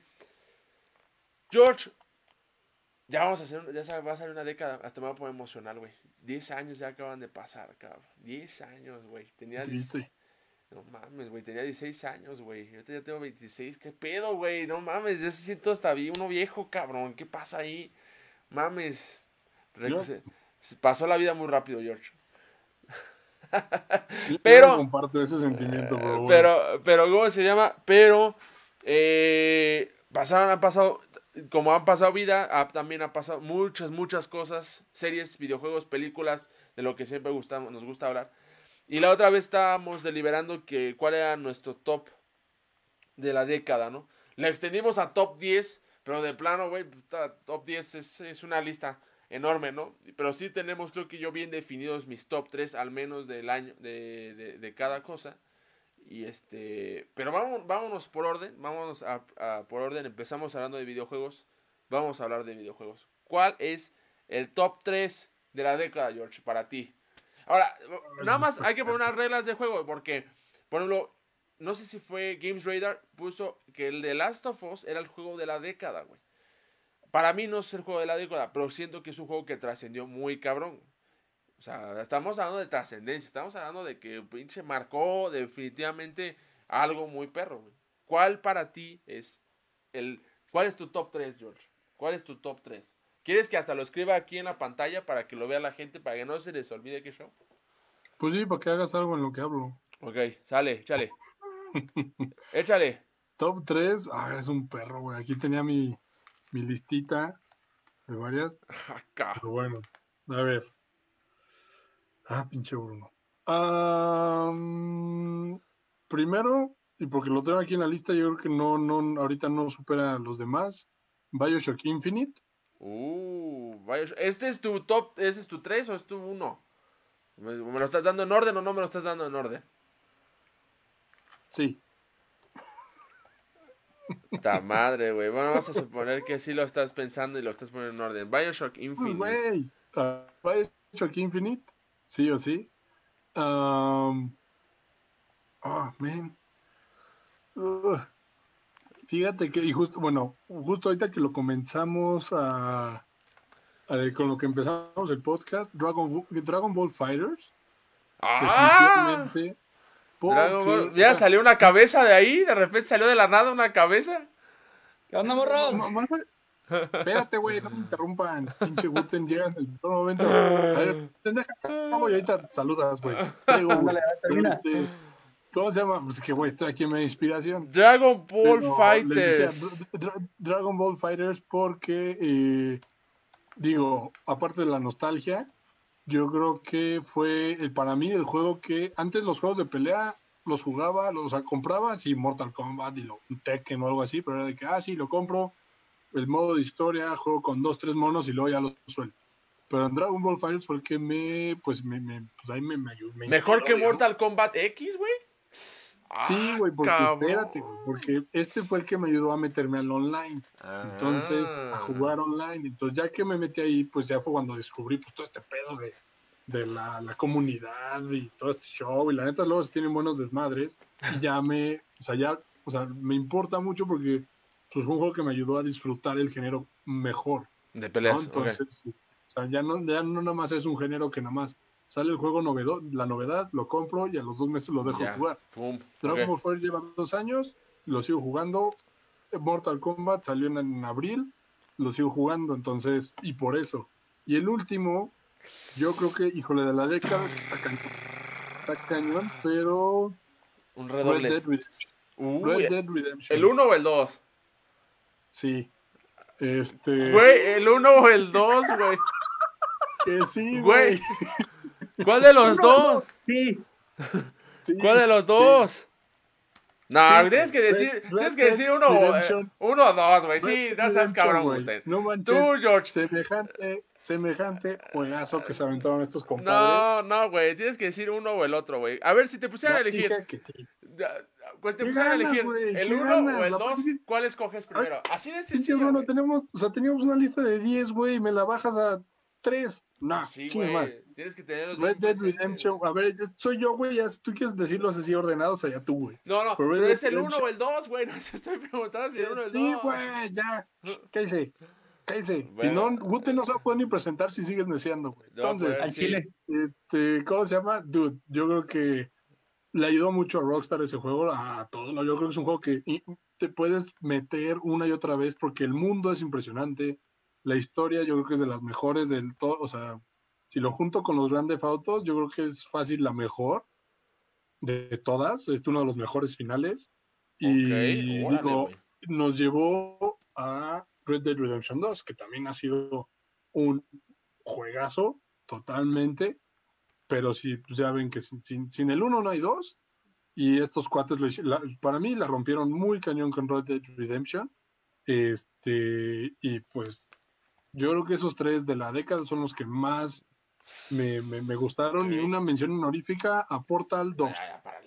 Speaker 2: George. Ya vamos a hacer. Ya va a salir una década. Hasta me voy a poner emocional, güey. 10 años ya acaban de pasar, cabrón. 10 años, güey. Tenía.
Speaker 3: Triste.
Speaker 2: 10 No mames, güey. Tenía 16 años, güey. Ahorita ya tengo 26. ¿Qué pedo, güey? No mames. Ya se siento hasta vi- uno viejo, cabrón. ¿Qué pasa ahí? Mames.
Speaker 3: Yo-
Speaker 2: se- se pasó la vida muy rápido, George.
Speaker 3: yo
Speaker 2: Pero-
Speaker 3: no comparto ese sentimiento, pero bueno.
Speaker 2: Pero, pero, ¿cómo se llama? Pero, eh, pasaron, han pasado, como han pasado vida, ha- también han pasado muchas, muchas cosas, series, videojuegos, películas, de lo que siempre gustamos, nos gusta hablar. Y la otra vez estábamos deliberando que cuál era nuestro top de la década, ¿no? Le extendimos a top 10, pero de plano, güey, top 10 es, es una lista enorme, ¿no? Pero sí tenemos, creo que yo bien definidos mis top 3 al menos del año, de, de, de cada cosa. Y este, pero vamos, vámonos por orden, vámonos a, por orden, empezamos hablando de videojuegos, vamos a hablar de videojuegos. ¿Cuál es el top 3 de la década, George, para ti? Ahora, nada más hay que poner unas reglas de juego, porque, por ejemplo, no sé si fue Games Radar, puso que el de Last of Us era el juego de la década, güey. Para mí no es el juego de la década, pero siento que es un juego que trascendió muy cabrón. O sea, estamos hablando de trascendencia, estamos hablando de que pinche marcó definitivamente algo muy perro, güey. ¿Cuál para ti es el... ¿Cuál es tu top 3, George? ¿Cuál es tu top 3? ¿Quieres que hasta lo escriba aquí en la pantalla para que lo vea la gente, para que no se les olvide qué show?
Speaker 3: Pues sí, para que hagas algo en lo que hablo.
Speaker 2: Ok, sale, échale. échale.
Speaker 3: Top 3, ah, es un perro, güey. Aquí tenía mi, mi listita de varias.
Speaker 2: Acá.
Speaker 3: Pero bueno, a ver. Ah, pinche Bruno. Primero, y porque lo tengo aquí en la lista, yo creo que no, no, ahorita no supera a los demás. Bioshock Infinite.
Speaker 2: Uh, Bioshock- ¿Este es tu top, ese es tu 3 o es tu 1? ¿Me, me lo estás dando en orden o no me lo estás dando en orden?
Speaker 3: Sí.
Speaker 2: Ta madre, güey. Bueno, vamos a suponer que sí lo estás pensando y lo estás poniendo en orden. Bioshock
Speaker 3: Pues,
Speaker 2: Infinite.
Speaker 3: ah, Bioshock Infinite. Sí o sí. Man. Ugh. Fíjate que, y justo, bueno, justo ahorita que lo comenzamos a, a- con lo que empezamos el podcast, Dragon, Ball- Dragon Ball Fighters.
Speaker 2: ¡Ah!
Speaker 3: Definitivamente.
Speaker 2: Dragon Ball-
Speaker 3: o sea,
Speaker 2: salió una cabeza de ahí, de repente salió de la nada una cabeza.
Speaker 8: ¿Qué onda, morros?
Speaker 3: no, más Espérate, güey, no me interrumpan. Pinche Guten, llegas en el peor momento. A ver, pendeja, y ahorita saludas, güey. Este, ¿Cómo se llama? Pues que, güey, estoy aquí en mi inspiración.
Speaker 2: Dragon Ball
Speaker 3: Pero decía,
Speaker 2: Fighters.
Speaker 3: Dra- Dra- Dragon Ball Fighters porque, eh, digo, aparte de la nostalgia, yo creo que fue el, para mí el juego que antes los juegos de pelea los jugaba, los o sea, compraba, sí, Mortal Kombat y lo, un Tekken o algo así, pero era de que, ah, sí, lo compro, el modo de historia, juego con dos, tres monos y luego ya lo suelto. Pero en Dragon Ball Fighters fue el que me, pues, me, me- pues ahí me, me ayudó. me
Speaker 2: Mejor que
Speaker 3: digamos.
Speaker 2: Mortal Kombat X, güey.
Speaker 3: Sí, güey, porque
Speaker 2: Ah, cabrón.
Speaker 3: espérate, güey, porque este fue el que me ayudó a meterme al online. Entonces,
Speaker 2: Ah.
Speaker 3: a jugar online. Entonces, ya que me metí ahí, pues ya fue cuando descubrí pues, todo este pedo de, de la, la comunidad y todo este show. Y la neta, luego se tienen buenos desmadres. Y ya me, o sea, ya, o sea, me importa mucho porque pues, fue un juego que me ayudó a disfrutar el género mejor.
Speaker 2: De peleas.
Speaker 3: Entonces, o sea, ya no, ya no nada más es un género que nada más sale el juego novedo, la novedad, lo compro y a los dos meses lo dejo
Speaker 2: Ya,
Speaker 3: jugar. Dragon. Ball Fighters lleva dos años, lo sigo jugando. Mortal Kombat salió en, en abril, lo sigo jugando, entonces, y por eso. Y el último, yo creo que, híjole, de la década, es que está cañón. Está cañón, pero.
Speaker 2: Un
Speaker 3: Red
Speaker 2: redoble.
Speaker 3: Dead Redemption. Red Dead Redemption.
Speaker 2: ¿El 1 o el 2?
Speaker 3: Sí. Este.
Speaker 2: Güey, el 1 o el 2, güey.
Speaker 3: Que sí,
Speaker 2: Güey. ¿Cuál de los dos?
Speaker 8: Sí.
Speaker 3: Sí,
Speaker 2: ¿Cuál de los
Speaker 3: sí.
Speaker 2: dos? No,
Speaker 3: Sí,
Speaker 2: tienes que decir,
Speaker 3: Red
Speaker 2: tienes que decir uno, eh, uno o dos, güey. Sí, no seas cabrón,
Speaker 3: güey. No manches.
Speaker 2: Tú, George.
Speaker 3: Semejante, semejante juegazo que se aventaron estos compadres.
Speaker 2: No, no, güey. Tienes que decir uno o el otro, güey. A ver, si te pusieran a elegir.
Speaker 3: que sí.
Speaker 2: Pues te
Speaker 3: ¿Qué
Speaker 2: pusieran a elegir
Speaker 3: güey?
Speaker 2: el
Speaker 3: ¿Qué
Speaker 2: 1
Speaker 3: ganas?
Speaker 2: o el
Speaker 3: La
Speaker 2: 2,
Speaker 3: verdad-
Speaker 2: ¿cuál escoges primero? Así de sencillo.
Speaker 3: Tenemos, o sea, teníamos una lista de 10, güey, y me la bajas a 3. No,
Speaker 2: Sí,
Speaker 3: chingue
Speaker 2: güey. Tienes que tener los
Speaker 3: Red Dead Redemption,
Speaker 2: güey.
Speaker 3: a ver, soy yo, güey, ya si tú quieres decirlos así ordenados, allá tú, güey.
Speaker 2: No, no,
Speaker 3: Pero
Speaker 2: pero es el 1
Speaker 3: Redemption-
Speaker 2: o el 2, güey. No se estoy preguntando si el 1 o el 2.
Speaker 3: Sí, güey, ya. Shh, Cállese. Cállese. Si
Speaker 2: Bueno.
Speaker 3: no, Gute no se va a poder ni presentar si sigues güey.
Speaker 2: No,
Speaker 3: Entonces,
Speaker 2: pues,
Speaker 8: Al
Speaker 2: sí.
Speaker 8: chile.
Speaker 3: este, ¿cómo se llama? Dude, yo creo que le ayudó mucho a Rockstar ese juego, a todo. Yo creo que es un juego que te puedes meter una y otra vez porque el mundo es impresionante. La historia yo creo que es de las mejores del todo. O sea, si lo junto con los Grand Theft Autos, yo creo que es fácil la mejor de todas. Es uno de los mejores finales. Y
Speaker 2: Ok, órale,
Speaker 3: digo,
Speaker 2: güey.
Speaker 3: nos llevó a Red Dead Redemption 2, que también ha sido un juegazo totalmente, pero sí, pues ya ven que sin, sin- sin el uno no hay dos, y estos cuates la- para mí la rompieron muy cañón con Red Dead Redemption, este, y pues yo creo que esos tres de la década son los que más me, me- me gustaron, y una mención honorífica a Portal 2.
Speaker 2: Ya, ya, párale, ya, párale,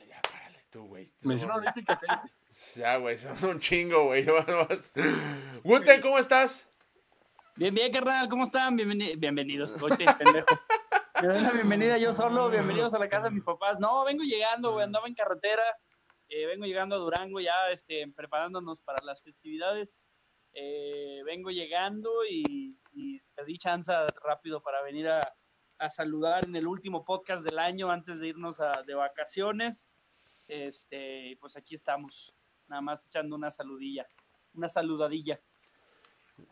Speaker 2: tú, güey.
Speaker 3: Mención honorífica, cállate.
Speaker 2: Ya, güey, son un chingo, güey. Guten, ¿cómo estás?
Speaker 8: Bien, bien, carnal, ¿cómo están? Bienveni- bienvenidos. Oye, pendejo. Me doy la bienvenida yo solo, bienvenidos a la casa de mis papás. No, vengo llegando, güey, andaba en carretera, eh, vengo llegando a Durango ya, este, preparándonos para las festividades. Eh, vengo llegando y, y pedí chance rápido para venir a, a saludar en el último podcast del año antes de irnos a- de vacaciones. Este, y pues aquí estamos, nada más echando una saludilla, una saludadilla.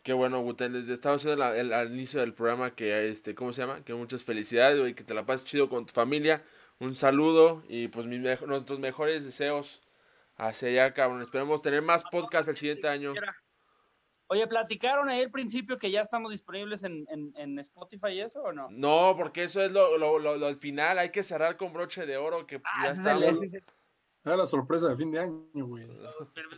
Speaker 2: Qué bueno, Guten. Estaba haciendo la- el, al inicio del programa que, este, ¿cómo se llama? Que muchas felicidades, güey, que te la pases chido con tu familia. Un saludo y pues mis mejo- nuestros mejores deseos hacia allá, cabrón. Esperemos tener más podcasts el siguiente año.
Speaker 8: Oye, ¿platicaron ahí al principio que ya estamos disponibles en, en, en Spotify y eso o no?
Speaker 2: No, porque eso es lo, lo, lo, lo al final. Hay que cerrar con broche de oro que
Speaker 8: Ah,
Speaker 2: ya
Speaker 8: ese es el-
Speaker 2: estamos.
Speaker 8: ese es el-
Speaker 3: Era la sorpresa de fin de año, güey.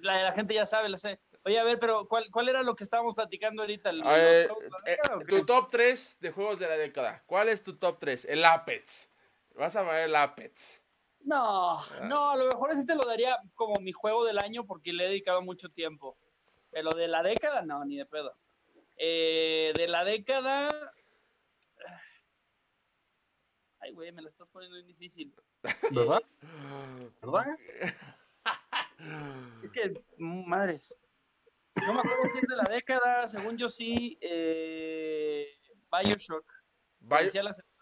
Speaker 8: la, la gente ya sabe, la sé. Oye, a ver, pero ¿cuál, cuál era lo que estábamos platicando ahorita? ¿El-
Speaker 2: eh,
Speaker 8: qué?
Speaker 2: tu top 3 de juegos de la década. ¿Cuál es tu top 3? El Apex. Vas a ver el Apex.
Speaker 8: No,
Speaker 2: Ah.
Speaker 8: no, a lo mejor ese te lo daría como mi juego del año porque le he dedicado mucho tiempo. Pero de la década, no, ni de pedo. Eh, de la década. Ay, güey, me la estás poniendo bien difícil.
Speaker 3: ¿Verdad? ¿Verdad?
Speaker 8: Es que, mm, madres. No me acuerdo si es de la década, según yo sí. Eh, Bioshock.
Speaker 2: Bio-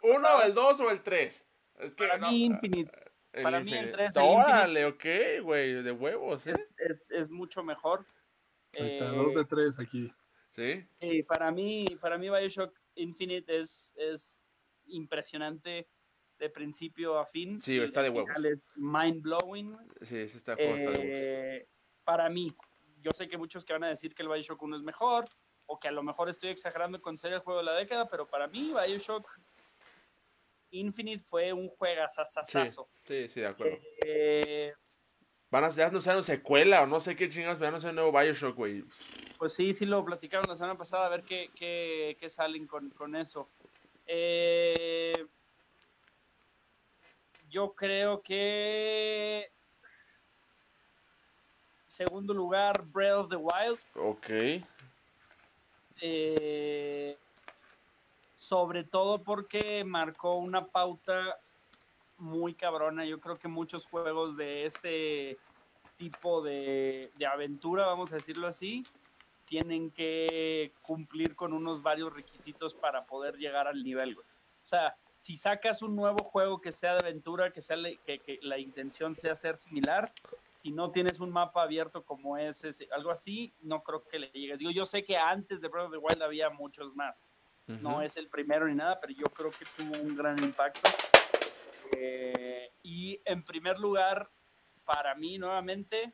Speaker 2: ¿Uno,
Speaker 8: pasada.
Speaker 2: el 2 o el 3? Es que
Speaker 8: Para
Speaker 2: no,
Speaker 8: mí, Infinite.
Speaker 2: el
Speaker 8: para mí el
Speaker 2: Infinite.
Speaker 8: tres, el
Speaker 2: Órale, ok, güey, de huevos, ¿eh?
Speaker 8: Es, es mucho mejor.
Speaker 3: Ahí está,
Speaker 8: Eh,
Speaker 3: dos de tres aquí.
Speaker 2: Sí.
Speaker 8: Sí, para mí, para mí Bioshock Infinite es, es impresionante de principio a fin.
Speaker 2: Sí, está de huevos.
Speaker 8: Es mind blowing.
Speaker 2: Sí, ese está juego está de huevos.
Speaker 8: Eh, para mí, yo sé que muchos que van a decir que el Bioshock 1 es mejor, o que a lo mejor estoy exagerando con ser el juego de la década, pero para mí Bioshock Infinite fue un
Speaker 2: Sí,
Speaker 8: juegazazazazo.
Speaker 2: sí, sí, de acuerdo.
Speaker 8: Eh,
Speaker 2: Van a ya anunciaron secuela o no sé qué chingados, pero van a anunciar un nuevo Bioshock, güey.
Speaker 8: Pues sí, sí lo platicaron la semana pasada, a ver qué, qué, qué salen con, con eso. Eh, yo creo que... Segundo lugar, Breath of the Wild.
Speaker 2: Ok.
Speaker 8: eh, sobre todo porque marcó una pauta muy cabrona. Yo creo que muchos juegos de ese tipo de, de aventura, vamos a decirlo así, tienen que cumplir con unos varios requisitos para poder llegar al nivel. güey. O sea, si sacas un nuevo juego que sea de aventura, que, sea le- que, que la intención sea ser similar, si no tienes un mapa abierto como es ese- algo así, no creo que le llegues. Digo, yo sé que antes de Breath of the Wild había muchos más. No es el primero ni nada, pero yo creo que tuvo un gran impacto. Eh, y en primer lugar, para mí nuevamente,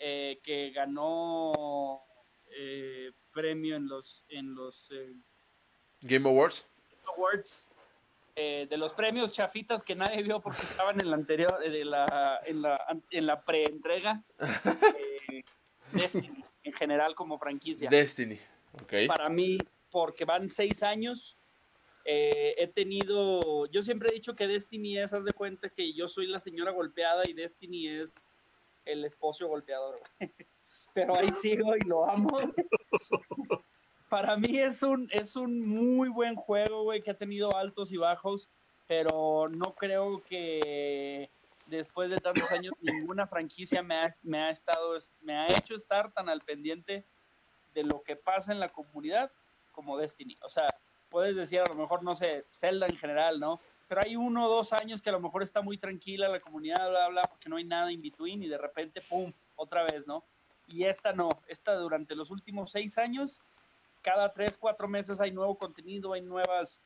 Speaker 8: eh, que ganó eh, premio en los, en los
Speaker 2: Game Awards.
Speaker 8: awards, eh, de los premios chafitas que nadie vio porque estaban en la anterior, eh, de la, en la, en la pre-entrega. eh, Destiny, en general como franquicia
Speaker 2: Destiny. Ok.
Speaker 8: para mí, porque van seis años. eh, he tenido, yo siempre he dicho que Destiny es, haz de cuenta que yo soy la señora golpeada y Destiny es el esposo golpeador. güey. Pero ahí sigo y lo amo. Para mí es un, es un muy buen juego, güey, que ha tenido altos y bajos, pero no creo que después de tantos años ninguna franquicia me ha, me ha estado, me ha hecho estar tan al pendiente de lo que pasa en la comunidad como Destiny. O sea, puedes decir a lo mejor, no sé, Zelda en general, ¿no? Pero hay uno o dos años que a lo mejor está muy tranquila la comunidad, bla, bla, porque no hay nada in between y de repente, ¡pum!, otra vez, ¿no? Y esta no, esta durante los últimos seis años, cada tres, cuatro meses hay nuevo contenido, hay nuevas,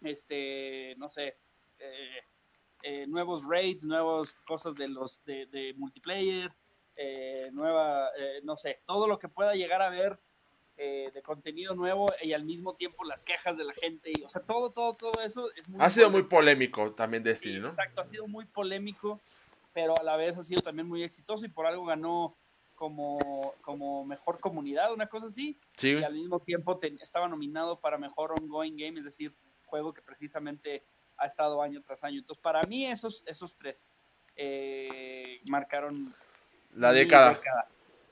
Speaker 8: este, no sé, eh, eh, nuevos raids, nuevas cosas de los de, de multiplayer, eh, nueva, eh, no sé, todo lo que pueda llegar a ver eh, de contenido nuevo y al mismo tiempo las quejas de la gente, y, o sea, todo, todo, todo eso es muy
Speaker 2: Ha sido muy
Speaker 8: polémico.
Speaker 2: polémico también Destiny,
Speaker 8: Sí,
Speaker 2: ¿no?
Speaker 8: Exacto, ha sido muy polémico, pero a la vez ha sido también muy exitoso y por algo ganó como, como mejor comunidad, una cosa así,
Speaker 2: Sí,
Speaker 8: y al mismo tiempo ten- estaba nominado para mejor ongoing game, es decir, juego que precisamente ha estado año tras año. Entonces, para mí esos, esos tres eh, marcaron
Speaker 2: La
Speaker 8: mi
Speaker 2: década.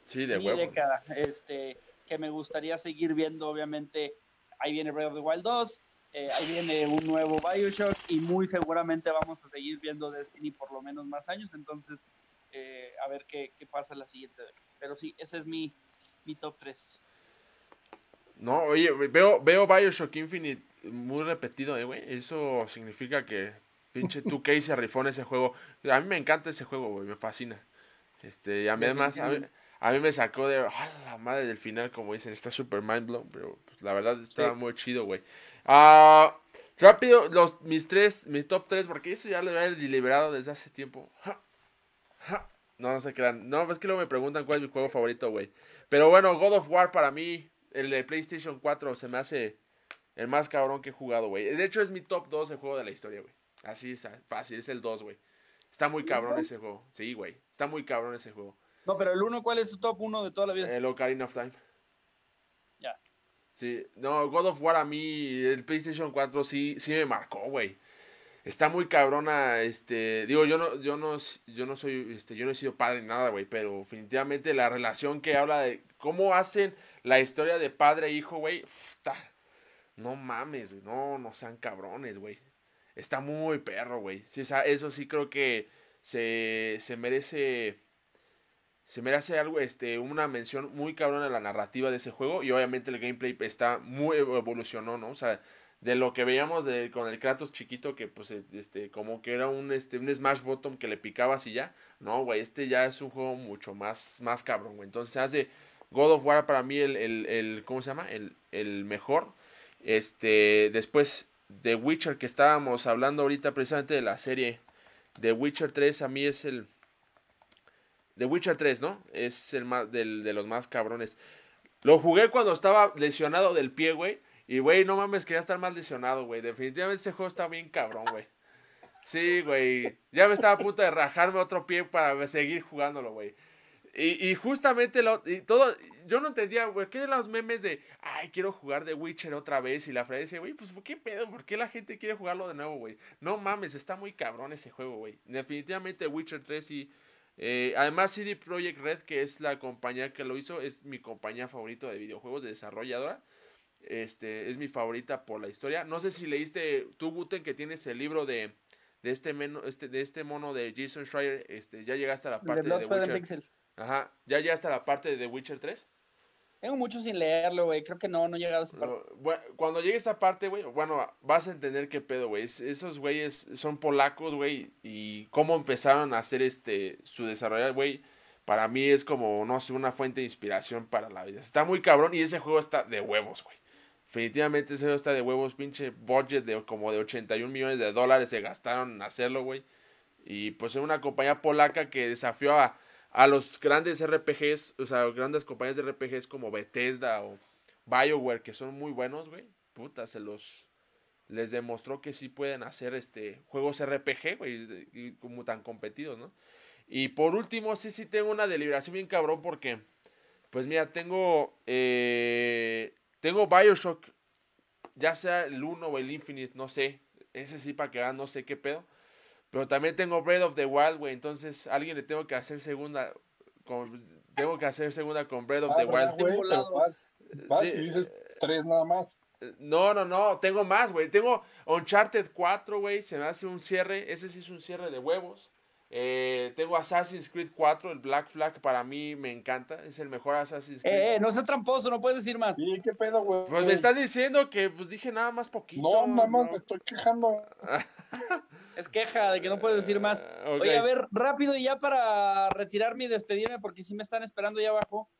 Speaker 2: Sí, de huevo.
Speaker 8: década, este, que me gustaría seguir viendo, obviamente, ahí viene Breath of the Wild 2, eh, ahí viene un nuevo Bioshock y muy seguramente vamos a seguir viendo Destiny por lo menos más años, entonces eh, a ver qué, qué pasa en la siguiente. Pero sí, ese es mi, mi top 3.
Speaker 2: No, oye, veo, veo Bioshock Infinite muy repetido, eh, güey. Eso significa que pinche 2K se rifó en ese juego. A mí me encanta ese juego, güey, me fascina. Este, y a mí, además, a mí, a mí me sacó de ¡ah, la madre del final, como dicen, está super mind blown, pero pues, la verdad está
Speaker 8: Sí.
Speaker 2: muy chido, güey. Ah, rápido, los, mis tres, mis top tres, porque eso ya lo había deliberado desde hace tiempo. Ja. No, no se crean. No, es que luego me preguntan cuál es mi juego favorito, güey. Pero bueno, God of War para mí, el de PlayStation 4, se me hace el más cabrón que he jugado, güey. De hecho, es mi top 2 de juego de la historia, güey. Así es, fácil, es el 2, güey. Está muy cabrón ese juego. Sí, güey. Está muy cabrón ese juego.
Speaker 8: No, pero el 1, ¿cuál es tu top 1 de toda la vida?
Speaker 2: El Ocarina of Time.
Speaker 8: Ya.
Speaker 2: Sí, no, God of War a mí, el PlayStation 4 sí, sí me marcó, güey. Está muy cabrona, este, digo, yo no, yo no, yo no soy, este, yo no he sido padre ni nada, güey, pero definitivamente la relación que habla de cómo hacen la historia de padre e hijo, güey, no mames, güey, no, no sean cabrones, güey. Está muy perro, güey. Sí, eso sí creo que se, se merece se merece algo, este, una mención muy cabrona a la narrativa de ese juego y obviamente el gameplay está muy evolucionó, ¿no? O sea, de lo que veíamos de, con el Kratos chiquito que pues este como que era un este un Smash Bottom que le picabas y ya, no, güey, este ya es un juego mucho más más cabrón, güey. Entonces hace God of War para mí el, el, ¿cómo se llama? El, el mejor. Este, después de Witcher que estábamos hablando ahorita precisamente de la serie de Witcher 3 a mí es el The Witcher 3, ¿no? Es el más de los más cabrones. Lo jugué cuando estaba lesionado del pie, güey. Y, güey, no mames, quería estar más lesionado, güey. Definitivamente ese juego está bien cabrón, güey. Sí, güey. Ya me estaba a punto de rajarme otro pie para seguir jugándolo, güey. Y, y, justamente lo, y todo, yo no entendía, güey, ¿qué de los memes de, ay, quiero jugar The Witcher otra vez? Y la frase decía, güey, pues, ¿qué pedo? ¿Por qué la gente quiere jugarlo de nuevo, güey? No mames, está muy cabrón ese juego, güey. Definitivamente Witcher 3 y eh, además, CD Projekt Red, que es la compañía que lo hizo, es mi compañía favorita de videojuegos, de desarrolladora. Este, es mi favorita por la historia. No sé si leíste tú, Guten, que tienes el libro de, de este, este, de este mono de Jason Schreier. Este, ya llegaste a la parte de, The Witcher. Ajá, ya llegaste a la parte de The Witcher 3.
Speaker 8: Tengo mucho sin leerlo, güey. Creo que no, no he llegado a esa parte.
Speaker 2: bueno, cuando llegue a esa parte, güey, bueno, vas a entender qué pedo, güey. Esos güeyes son polacos, güey. Y cómo empezaron a hacer este su desarrollo, güey. Para mí es como, no sé, una fuente de inspiración para la vida. Está muy cabrón y ese juego está de huevos, güey. Definitivamente ese está de huevos, pinche budget de como de 81 millones de dólares se gastaron en hacerlo, güey. Y pues es una compañía polaca que desafió a a los grandes RPGs, o sea, grandes compañías de RPGs como Bethesda o BioWare, que son muy buenos, güey. Puta, se los. Les demostró que sí pueden hacer este juegos RPG, güey, como tan competidos, ¿no? Y por último, sí, sí tengo una deliberación bien cabrón porque, pues mira, tengo, eh, tengo Bioshock, ya sea el 1 o el Infinite, no sé, ese sí para que vean, no sé qué pedo. Pero también tengo Breath of the Wild, güey. Entonces, alguien le tengo que hacer segunda. Con, tengo que hacer segunda con Breath of
Speaker 3: ah,
Speaker 2: the Wild.
Speaker 3: Wey, vas, vas y dices tres nada más.
Speaker 2: No, no, no. Tengo más, güey. Tengo Uncharted 4, güey. Se me hace un cierre. Ese sí es un cierre de huevos. Eh, tengo Assassin's Creed 4, el Black Flag, para mí me encanta. Es el mejor Assassin's Creed.
Speaker 8: Eh, eh no seas tramposo, no puedes decir más.
Speaker 3: Sí, qué pedo, güey.
Speaker 2: Pues me están diciendo que pues dije nada más poquito.
Speaker 3: No, nada más me estoy quejando.
Speaker 8: es queja de que no puedes decir más. Oye, a ver, rápido y ya para retirarme y despedirme, porque sí me están esperando ya abajo.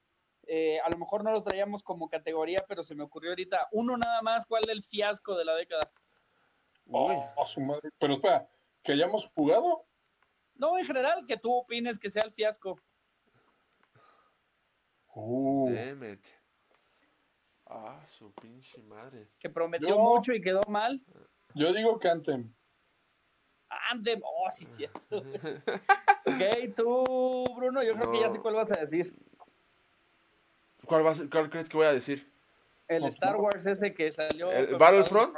Speaker 8: Eh, a lo mejor no lo traíamos como categoría, pero se me ocurrió ahorita. Uno nada más, ¿cuál el fiasco de la década?
Speaker 3: Oh, su madre. Pero espera, ¿que hayamos jugado?
Speaker 8: No, en general, que tú opines que sea el fiasco.
Speaker 2: Uh. Ah, su pinche madre.
Speaker 8: Que prometió mucho y quedó mal.
Speaker 3: Yo digo que Anthem.
Speaker 8: Anthem, oh, sí, cierto. ok, tú, Bruno, yo creo que ya sé cuál vas a decir.
Speaker 2: ¿Cuál, vas, ¿Cuál crees que voy a decir?
Speaker 8: El Star Wars ese que salió.
Speaker 2: ¿El Battlefront?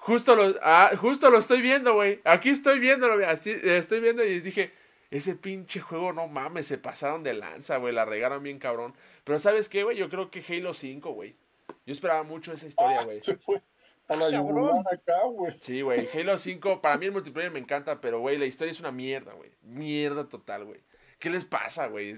Speaker 2: Justo lo, ah, justo lo estoy viendo, güey. Aquí estoy viéndolo, así, estoy viendo y dije, ese pinche juego, no mames, se pasaron de lanza, güey, la regaron bien cabrón. Pero ¿sabes qué, güey? Yo creo que Halo 5, güey. Yo esperaba mucho esa historia, güey.
Speaker 3: se fue a la acá, güey.
Speaker 2: Sí, güey, Halo 5, para mí el multiplayer me encanta, pero, güey, la historia es una mierda, güey. Mierda total, güey. ¿Qué les pasa, güey?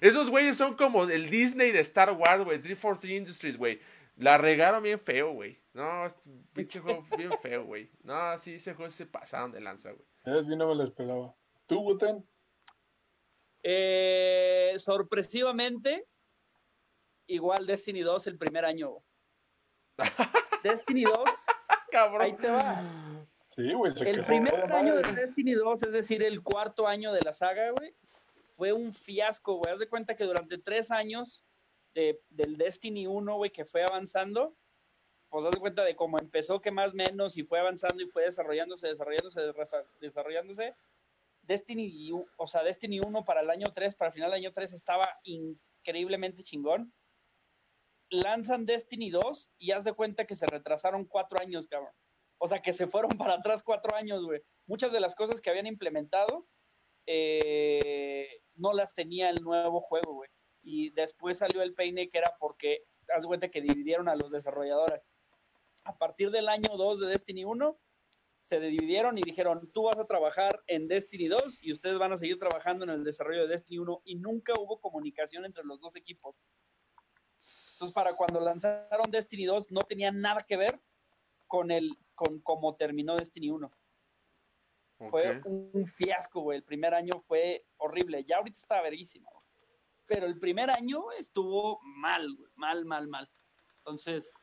Speaker 2: Esos güeyes son como el Disney de Star Wars, güey. 343 Industries, güey. La regaron bien feo, güey. No, este pinche juego bien feo, güey. No, sí, ese juego se pasaron de lanza, güey.
Speaker 3: Sí no me lo esperaba. ¿Tú, Guten?
Speaker 8: Eh, sorpresivamente, igual Destiny 2 el primer año. Destiny 2.
Speaker 2: Cabrón.
Speaker 8: Ahí te va.
Speaker 3: Sí, güey.
Speaker 8: El primer año de Destiny 2, es decir, el cuarto año de la saga, güey, fue un fiasco, güey. Haz de cuenta que durante tres años de- del Destiny 1, güey, que fue avanzando, pues haz cuenta de cómo empezó, que más menos, y fue avanzando y fue desarrollándose, desarrollándose, desarrollándose. Destiny, o sea, Destiny 1 para el año 3, para el final del año 3 estaba increíblemente chingón. Lanzan Destiny 2 y haz de cuenta que se retrasaron cuatro años, cabrón. O sea, que se fueron para atrás cuatro años, güey. Muchas de las cosas que habían implementado eh, no las tenía el nuevo juego, güey. Y después salió el peine que era porque, haz cuenta que dividieron a los desarrolladores. A partir del año 2 de Destiny 1, se dividieron y dijeron, tú vas a trabajar en Destiny 2 y ustedes van a seguir trabajando en el desarrollo de Destiny 1 y nunca hubo comunicación entre los dos equipos. Entonces, para cuando lanzaron Destiny 2 no tenía nada que ver con el con cómo terminó Destiny 1. Fue
Speaker 2: Ok.
Speaker 8: un, un fiasco, güey. El primer año fue horrible. Ya ahorita está verguísimo. Pero el primer año estuvo mal. Mal, mal, mal. Entonces,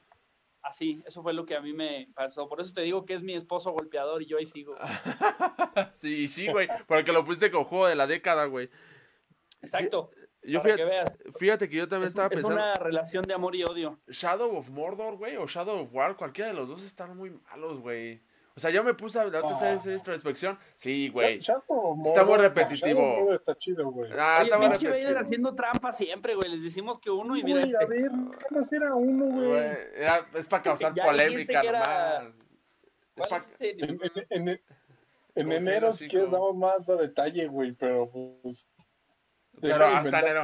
Speaker 8: así, eso fue lo que a mí me pasó. Por eso te digo que es mi esposo golpeador y yo ahí sigo.
Speaker 2: sí, sí, güey. Porque lo pusiste con juego de la década, güey.
Speaker 8: Exacto.
Speaker 2: Yo fíjate,
Speaker 8: que veas.
Speaker 2: fíjate que yo también
Speaker 8: Es,
Speaker 2: estaba
Speaker 8: es
Speaker 2: pensando.
Speaker 8: una relación de amor y odio.
Speaker 2: Shadow of Mordor, güey, o Shadow of War, cualquiera de los dos están muy malos, güey. O sea, yo me puse a la otra vez esta introspección. Sí, güey. Está muy repetitivo.
Speaker 3: Mordor está chido, güey.
Speaker 2: Ah,
Speaker 8: Oye,
Speaker 2: está muy repetitivo.
Speaker 8: haciendo trampa siempre, güey. Les decimos que uno y mira
Speaker 3: Güey, a
Speaker 8: este.
Speaker 3: ver, nada más era uno, güey.
Speaker 2: Era- es para causar
Speaker 8: Ya
Speaker 2: polémica
Speaker 8: que era-
Speaker 2: nomás. Es
Speaker 8: ¿Cuál
Speaker 2: pa-
Speaker 8: es este?
Speaker 3: En, en, en, en
Speaker 2: Confía en
Speaker 3: enero, quieres,
Speaker 2: hijos.
Speaker 3: damos más a detalle, güey, pero pues.
Speaker 2: Pero hasta enero.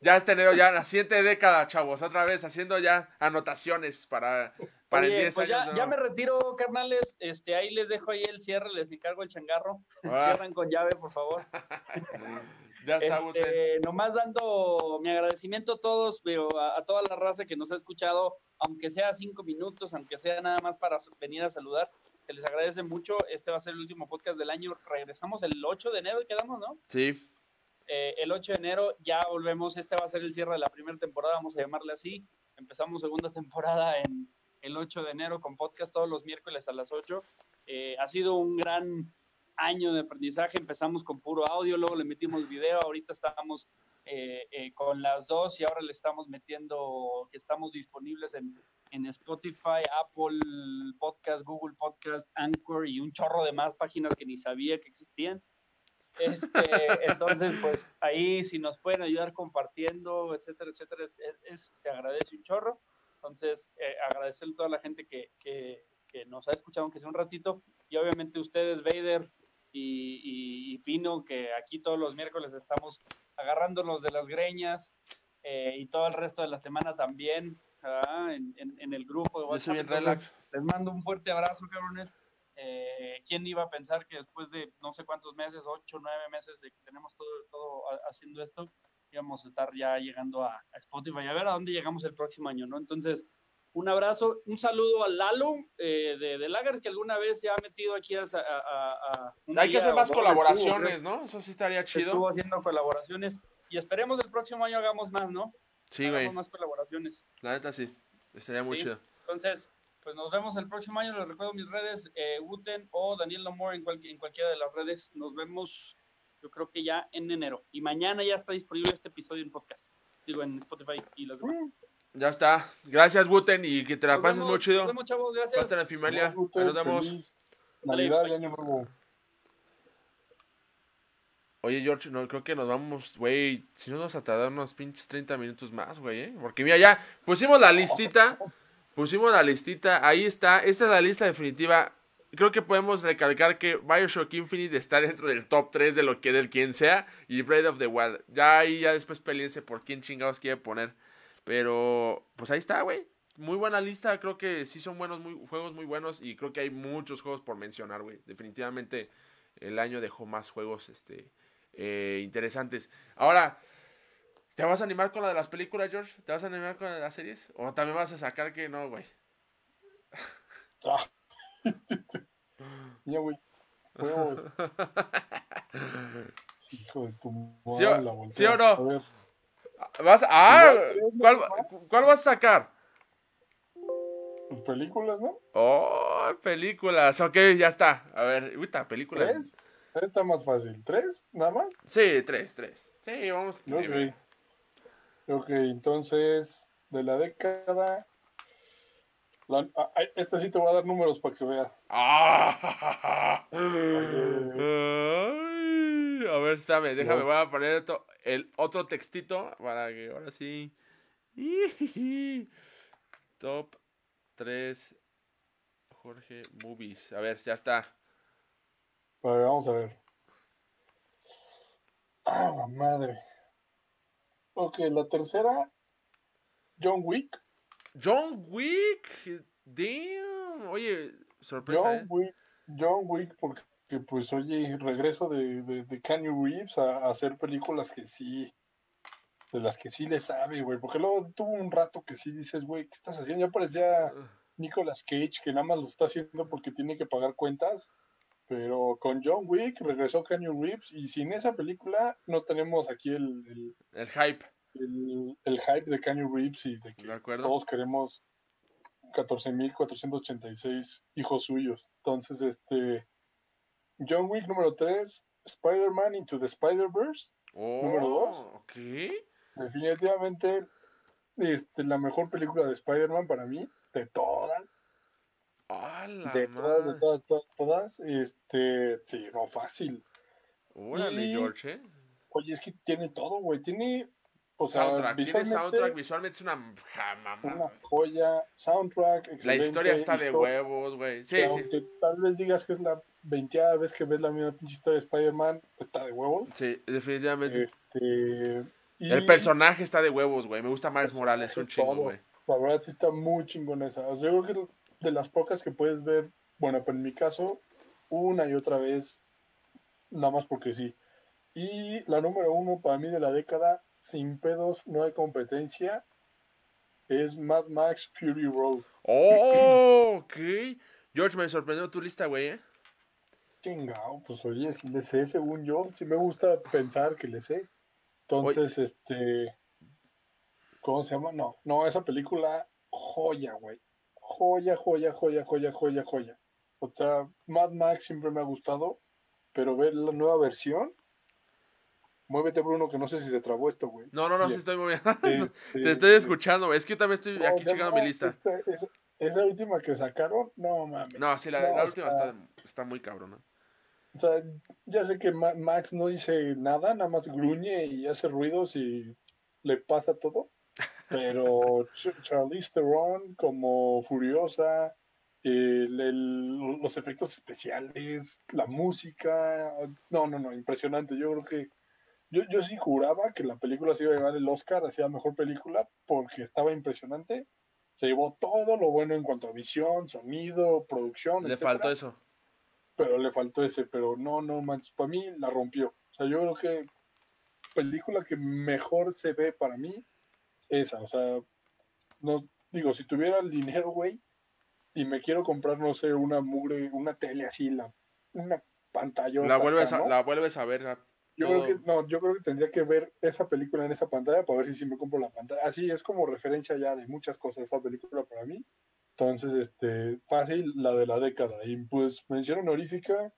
Speaker 2: Ya hasta enero, ya la siguiente década, chavos. Otra vez haciendo ya anotaciones para, para en
Speaker 8: Oye,
Speaker 2: 10
Speaker 8: pues
Speaker 2: años.
Speaker 8: ya,
Speaker 2: ¿no?
Speaker 8: ya me retiro, carnales. Este, ahí les dejo ahí el cierre, les encargo el changarro.
Speaker 2: Ah.
Speaker 8: Cierran con llave, por favor.
Speaker 2: Ya está.
Speaker 8: Este, nomás dando mi agradecimiento a todos, pero a, a toda la raza que nos ha escuchado, aunque sea cinco minutos, aunque sea nada más para venir a saludar, se les agradece mucho. Este va a ser el último podcast del año. Regresamos el 8 de enero, quedamos, ¿no?
Speaker 2: Sí,
Speaker 8: Eh, el 8 de enero ya volvemos. Este va a ser el cierre de la primera temporada, vamos a llamarle así. Empezamos segunda temporada en el 8 de enero con podcast todos los miércoles a las 8. Eh, ha sido un gran año de aprendizaje. Empezamos con puro audio, luego le metimos video. Ahorita estamos eh, eh, con las dos y ahora le estamos metiendo que estamos disponibles en, en Spotify, Apple Podcast, Google Podcast, Anchor y un chorro de más páginas que ni sabía que existían. Este, entonces, pues ahí si nos pueden ayudar compartiendo, etcétera, etcétera, es- es- se agradece un chorro. Entonces, eh, agradecerle a toda la gente que, que, que nos ha escuchado, aunque sea un ratito, y obviamente ustedes, Vader y, y- y Pino, que aquí todos los miércoles estamos agarrándonos de las greñas, eh, y todo el resto de la semana también, ah, en, en- en el grupo de
Speaker 2: soy bien relax.
Speaker 8: les mando un fuerte abrazo, cabrones. Eh, ¿Quién iba a pensar que después de no sé cuántos meses, ocho, nueve meses de que tenemos todo, todo ha- haciendo esto, íbamos a estar ya llegando a, a Spotify? A ver a dónde llegamos el próximo año, ¿no? Entonces, un abrazo, un saludo a Lalo eh, de, de Lagers, que alguna vez se ha metido aquí a... a- a- un
Speaker 2: Hay que
Speaker 8: día
Speaker 2: hacer
Speaker 8: o
Speaker 2: más
Speaker 8: estuvo,
Speaker 2: colaboraciones,
Speaker 8: creo,
Speaker 2: ¿no? Eso sí estaría
Speaker 8: Estuvo
Speaker 2: chido.
Speaker 8: haciendo colaboraciones y esperemos el próximo año hagamos más, ¿no?
Speaker 2: Sí,
Speaker 8: hagamos
Speaker 2: güey.
Speaker 8: más colaboraciones.
Speaker 2: La neta sí. Estaría muy
Speaker 8: Sí.
Speaker 2: chido.
Speaker 8: Entonces, pues nos vemos el próximo año. Les recuerdo mis redes, eh, Wooten o Daniel Lamore en, cualqui- en cualquiera de las redes. Nos vemos, yo creo que ya en enero. Y mañana ya está disponible este episodio en podcast. Digo, en Spotify y las demás.
Speaker 2: Ya está. Gracias, Buten, y que te la
Speaker 8: Nos
Speaker 2: pases
Speaker 8: vemos,
Speaker 2: muy chido.
Speaker 8: Nos vemos, chavos. Gracias.
Speaker 2: Pasen en familia. Ahí
Speaker 3: Gusto,
Speaker 2: nos vemos.
Speaker 3: Navidad y Año Nuevo.
Speaker 2: Oye, George, no, creo que nos vamos, güey. Si no nos vamos a tardar unos pinches 30 minutos más, güey, ¿eh? Porque mira, ya pusimos la listita. Pusimos la listita. Ahí está. Esta es la lista definitiva. Creo que podemos recalcar que Bioshock Infinite está dentro del top 3 de lo que del quien sea. Y Breath of the Wild. Ya ahí, ya después peleense por quién chingados quiere poner. Pero, pues ahí está, güey. Muy buena lista. Creo que sí son buenos juegos muy buenos. Y creo que hay muchos juegos por mencionar, güey. Definitivamente el año dejó más juegos este, eh, interesantes. Ahora, ¿te vas a animar con la de las películas, George? ¿Te vas a animar con la de las series? ¿O también vas a sacar que no, güey?
Speaker 3: Ya, güey. Huevos. Hijo de tu madre.
Speaker 2: ¿Sí o-
Speaker 3: la voltea.
Speaker 2: sí o no?
Speaker 3: A ver,
Speaker 2: ¿Vas a- ¡Ah! ¿Cuál. ¿Cuál vas a sacar?
Speaker 3: pues películas, ¿no?
Speaker 2: Oh, películas. Ok, ya está. A ver, ahorita, películas.
Speaker 3: ¿Tres? Está más fácil. ¿Tres? ¿Nada más?
Speaker 2: Sí, tres, tres. Sí, vamos.
Speaker 3: Ok. Ok, entonces, de la década. La- ah, esta sí te voy a dar números para que veas.
Speaker 2: Ah. Ay, a ver, espérame, déjame,
Speaker 3: No.
Speaker 2: voy a poner esto- el otro textito para que ahora sí. Top 3 Jorge Movies. A ver, ya está.
Speaker 3: A ver, vamos a ver. Ah, la madre. Ok, la tercera. John Wick.
Speaker 2: John Wick. Damn. Oye, sorpresa.
Speaker 3: John
Speaker 2: ¿eh?
Speaker 3: Wick. John Wick, porque pues oye, regreso de, de, de Keanu Reeves a, a hacer películas que sí. De las que sí le sabe, güey. Porque luego tuvo un rato que sí dices, güey, ¿qué estás haciendo? Ya parecía Nicolas Cage, que nada más lo está haciendo porque tiene que pagar cuentas. Pero con John Wick regresó Keanu Reeves y sin esa película no tenemos aquí el, el,
Speaker 2: El hype.
Speaker 3: El- el hype de Keanu Reeves y de que
Speaker 2: De
Speaker 3: todos queremos 14.486 hijos suyos. Entonces, este John Wick número 3, Spider-Man Into the Spider-Verse, Número
Speaker 2: Oh,
Speaker 3: dos.
Speaker 2: ok.
Speaker 3: definitivamente este, la mejor película de Spider-Man para mí, de todas. De todas, de todas, todas, todas, este, sí, no fácil.
Speaker 2: Órale,
Speaker 3: Y-
Speaker 2: George, ¿eh?
Speaker 3: Oye, es que tiene todo, güey, tiene, o sea,
Speaker 2: Soundtrack. Tiene soundtrack. Visualmente es una ja, mamada.
Speaker 3: una joya, soundtrack,
Speaker 2: La historia está de huevos, güey. Sí, sí.
Speaker 3: tal vez digas que es la veinteada vez que ves la misma pinche historia de Spider-Man, está de huevos.
Speaker 2: Sí, definitivamente.
Speaker 3: Este, y
Speaker 2: El personaje está de huevos, güey. Me gusta Miles Morales, un
Speaker 3: es
Speaker 2: chingo,
Speaker 3: todo.
Speaker 2: güey.
Speaker 3: La verdad sí está muy chingona esa. O sea, yo creo que de las pocas que puedes ver, bueno, pero en mi caso, una y otra vez, nada más porque sí. Y la número uno para mí de la década, sin pedos, no hay competencia, es Mad Max Fury Road.
Speaker 2: Oh, ok. George, me sorprendió tu lista, güey, ¿eh?
Speaker 3: Chingao, pues oye, si le sé, según yo, sí me gusta pensar que le sé. Entonces, este, ¿cómo se llama? No, no, esa película, joya, güey. Joya, joya, joya, joya, joya, joya. O sea, Mad Max siempre me ha gustado, pero ver la nueva versión, muévete Bruno, que no sé si se trabó esto, güey.
Speaker 2: No, no, no, sí estoy bien.
Speaker 3: Este,
Speaker 2: Te estoy escuchando. Es que yo también estoy
Speaker 3: no,
Speaker 2: aquí checando mi lista.
Speaker 3: esta- esa, esa última que sacaron, no mames.
Speaker 2: No, sí, la,
Speaker 3: No,
Speaker 2: la
Speaker 3: o
Speaker 2: última está, está muy cabrona.
Speaker 3: O sea, ya sé que Ma- Max no dice nada, nada más gruñe y hace ruidos y le pasa todo. Pero Ch- Charlize Theron como Furiosa, el- el- los efectos especiales, la música, no, no, no, impresionante. Yo creo que yo, yo sí juraba que la película se iba a llevar el Oscar hacia mejor película porque estaba impresionante. Se llevó todo lo bueno en cuanto a visión, sonido, producción.
Speaker 2: Le
Speaker 3: etcétera
Speaker 2: faltó eso.
Speaker 3: pero le faltó ese, pero no, no manches, para mí la rompió. O sea, yo creo que película que mejor se ve para mí, esa, o sea, no, digo, si tuviera el dinero, güey, y me quiero comprar, no sé, una mugre, una tele así, la, una pantalla.
Speaker 2: La vuelves, a, la vuelves a ver.
Speaker 3: Yo creo que, no, yo creo que tendría que ver esa película en esa pantalla para ver si sí me compro la pantalla. Así es como referencia ya de muchas cosas esa película para mí. Entonces, este, fácil, la de la década. Y pues, mención honorífica,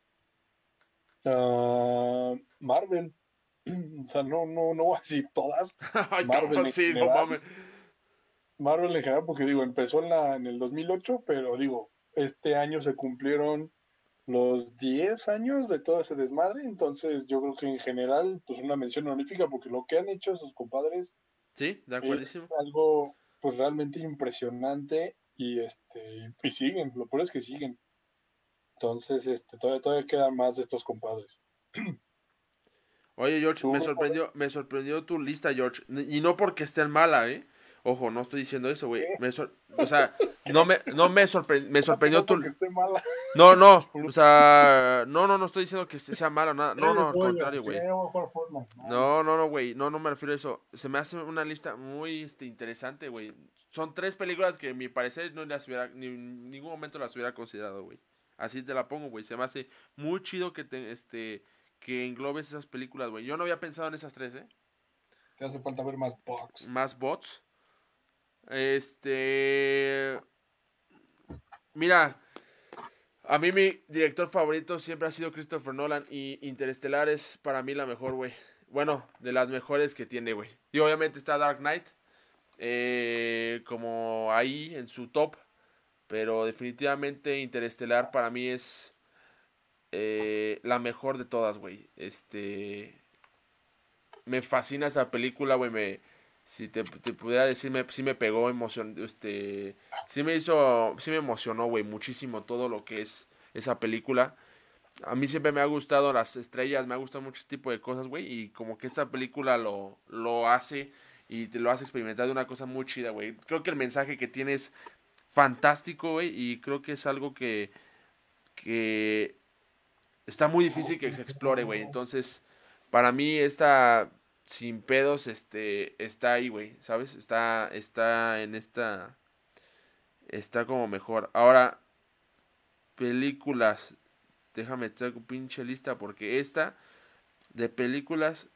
Speaker 3: ah, Marvel. O sea, no, no, no voy a decir todas.
Speaker 2: Ay,
Speaker 3: Marvel en
Speaker 2: sí, no mames.
Speaker 3: Marvel en general, porque digo, empezó en, la, en el 2008, pero digo, este año se cumplieron los 10 años de todo ese desmadre. Entonces, yo creo que en general, pues una mención honorífica, porque lo que han hecho esos compadres
Speaker 2: Sí, de acuerdísimo.
Speaker 3: es algo pues realmente impresionante y este y siguen, lo peor es que siguen. Entonces, este todavía, todavía quedan más de estos compadres.
Speaker 2: Oye, George,
Speaker 3: ¿Tú,
Speaker 2: me sorprendió, me sorprendió tu lista, George. Y no porque esté mala, ¿eh? Ojo, no estoy diciendo eso, güey. O sea, no me, no me, sorpre- me sorprendió tu... No, no, o sea, no, no, no estoy diciendo que sea mala, nada. No, no, al contrario, güey. No, no, no, güey. No, no me refiero a eso. Se me hace una lista muy este, interesante, güey. Son tres películas que, a mi parecer, no las hubiera, ni en ningún momento las hubiera considerado, güey. Así te la pongo, güey. Se me hace muy chido que, te, este, que englobes esas películas, güey. Yo no había pensado en esas tres, ¿eh?
Speaker 3: Te hace falta ver más box.
Speaker 2: Más bots. Este. Mira. A mí mi director favorito siempre ha sido Christopher Nolan y Interestelar es para mí la mejor, güey. Bueno, de las mejores que tiene, güey. Y obviamente está Dark Knight eh, como ahí en su top, pero definitivamente Interestelar para mí es eh, la mejor de todas, güey. Este, me fascina esa película, güey. Me, si te, te pudiera decir, me, sí me pegó emoción, este, sí me hizo, sí me emocionó, güey, muchísimo todo lo que es esa película. A mí siempre me ha gustado las estrellas, me ha gustado mucho este tipo de cosas, güey, y como que esta película lo, lo hace y te lo hace experimentar de una cosa muy chida, güey. Creo que el mensaje que tiene es fantástico, güey, y creo que es algo que, que está muy difícil que se explore, güey. Entonces, para mí esta sin pedos este está ahí, güey, ¿sabes? Está está en esta está como mejor. Ahora películas déjame echar un pinche lista porque esta de películas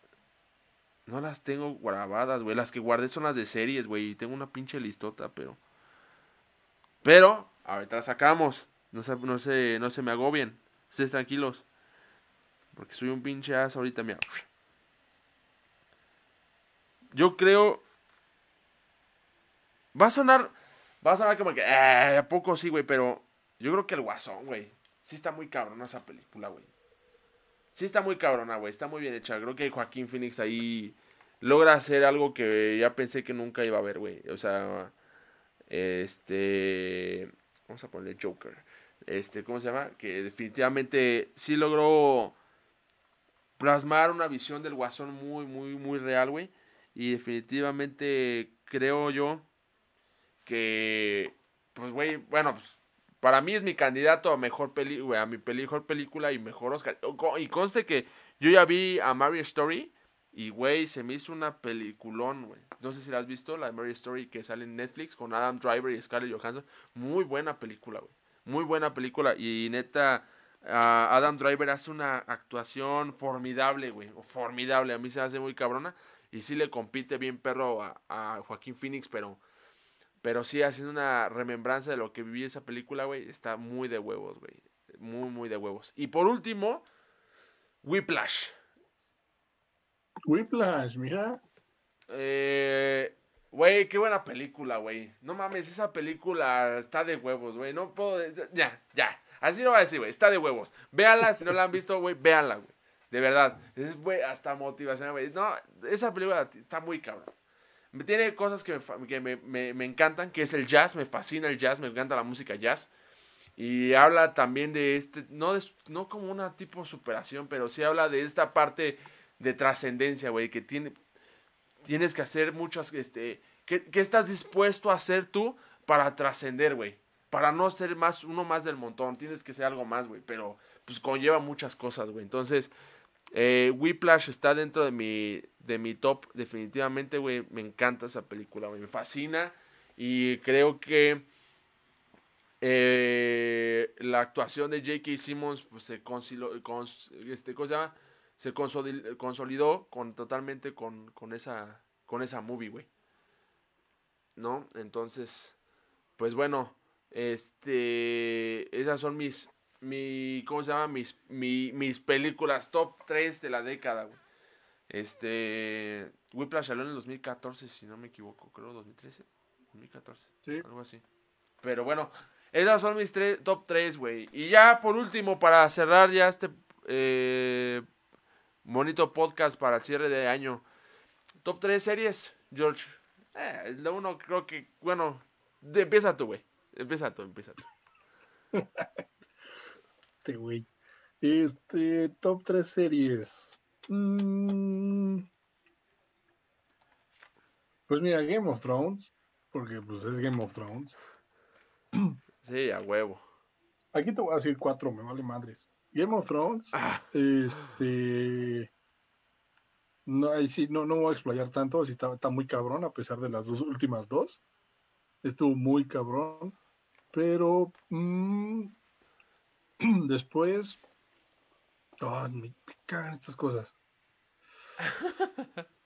Speaker 2: no las tengo grabadas, güey. Las que guardé son las de series, güey. Y tengo una pinche listota, pero. Pero, ahorita las sacamos. No se, no se, no se me agobien. Ustedes tranquilos. Porque soy un pinche as ahorita, mira. Yo creo. Va a sonar. Va a sonar como que. Eh, ¿A poco sí, güey? Pero yo creo que el guasón, güey. Sí está muy cabrona esa película, güey. Sí está muy cabrona, güey. Está muy bien hecha. Creo que Joaquín Phoenix ahí logra hacer algo que ya pensé que nunca iba a ver, güey. O sea, este... Vamos a ponerle Joker. Este, ¿cómo se llama? Que definitivamente sí logró plasmar una visión del guasón muy, muy, muy real, güey. Y definitivamente creo yo que, pues, güey, bueno, pues, para mí es mi candidato a mejor güey, a mi mejor película y mejor Oscar. Y conste que yo ya vi a Mary Story y, güey, se me hizo una peliculón, güey. No sé si la has visto, la de Mary Story que sale en Netflix con Adam Driver y Scarlett Johansson. Muy buena película, güey. Muy buena película. Y neta, Adam Driver hace una actuación formidable, güey. Formidable. A mí se hace muy cabrona. Y sí le compite bien perro a, a Joaquín Phoenix, pero pero sí, haciendo una remembranza de lo que viví esa película, güey, está muy de huevos, güey. Muy, muy de huevos. Y por último, Whiplash.
Speaker 3: Whiplash, mira.
Speaker 2: Eh, güey, qué buena película, güey. No mames, esa película está de huevos, güey. No puedo. Ya, ya. Así no va a decir, güey. Está de huevos. Véanla, si no la han visto, güey, véanla, güey. De verdad. Es, güey, hasta motivación, güey. No, esa película está muy cabrón. Tiene cosas que, me, que me, me, me, encantan, que es el jazz, me fascina el jazz, me encanta la música jazz. Y habla también de este, no, de, no como una tipo superación, pero sí habla de esta parte de trascendencia, güey, que tiene, tienes que hacer muchas, este, ¿qué, qué estás dispuesto a hacer tú para trascender, güey? Para no ser más, uno más del montón, tienes que ser algo más, güey, pero pues conlleva muchas cosas, güey. Entonces, eh, Whiplash está dentro de mi, de mi top, definitivamente, güey. Me encanta esa película, güey. Me fascina. Y creo que eh, la actuación de J.K. Simmons pues, se, este, ¿cómo se, consolidó, consolidó con, totalmente con, con, esa, con esa movie, güey. ¿No? Entonces, pues bueno, este, esas son mis, mi, ¿cómo se llama? Mis, mi, mis películas top 3 de la década, güey. Este, Whiplash salió en el 2014, si no me equivoco, creo 2013, 2014,
Speaker 3: sí.
Speaker 2: algo así. Pero bueno, esas son mis tres, top 3, güey. Y ya por último, para cerrar ya este eh, bonito podcast para el cierre de año. Top 3 series, George. Eh, la uno creo que, bueno, de, empieza tú, güey. Empieza tú, empieza tú.
Speaker 3: este güey. Este, top 3 series. Mm. Pues mira, Game of Thrones, porque pues es Game of Thrones.
Speaker 2: Sí, a huevo.
Speaker 3: Aquí te voy a decir cuatro, me vale madres. Game of Thrones,
Speaker 2: Ah.
Speaker 3: este... No, ahí sí, no, no voy a explayar tanto, sí está, está muy cabrón, a pesar de las dos últimas dos. Estuvo muy cabrón. Pero mm, después... Oh, me cagan estas cosas.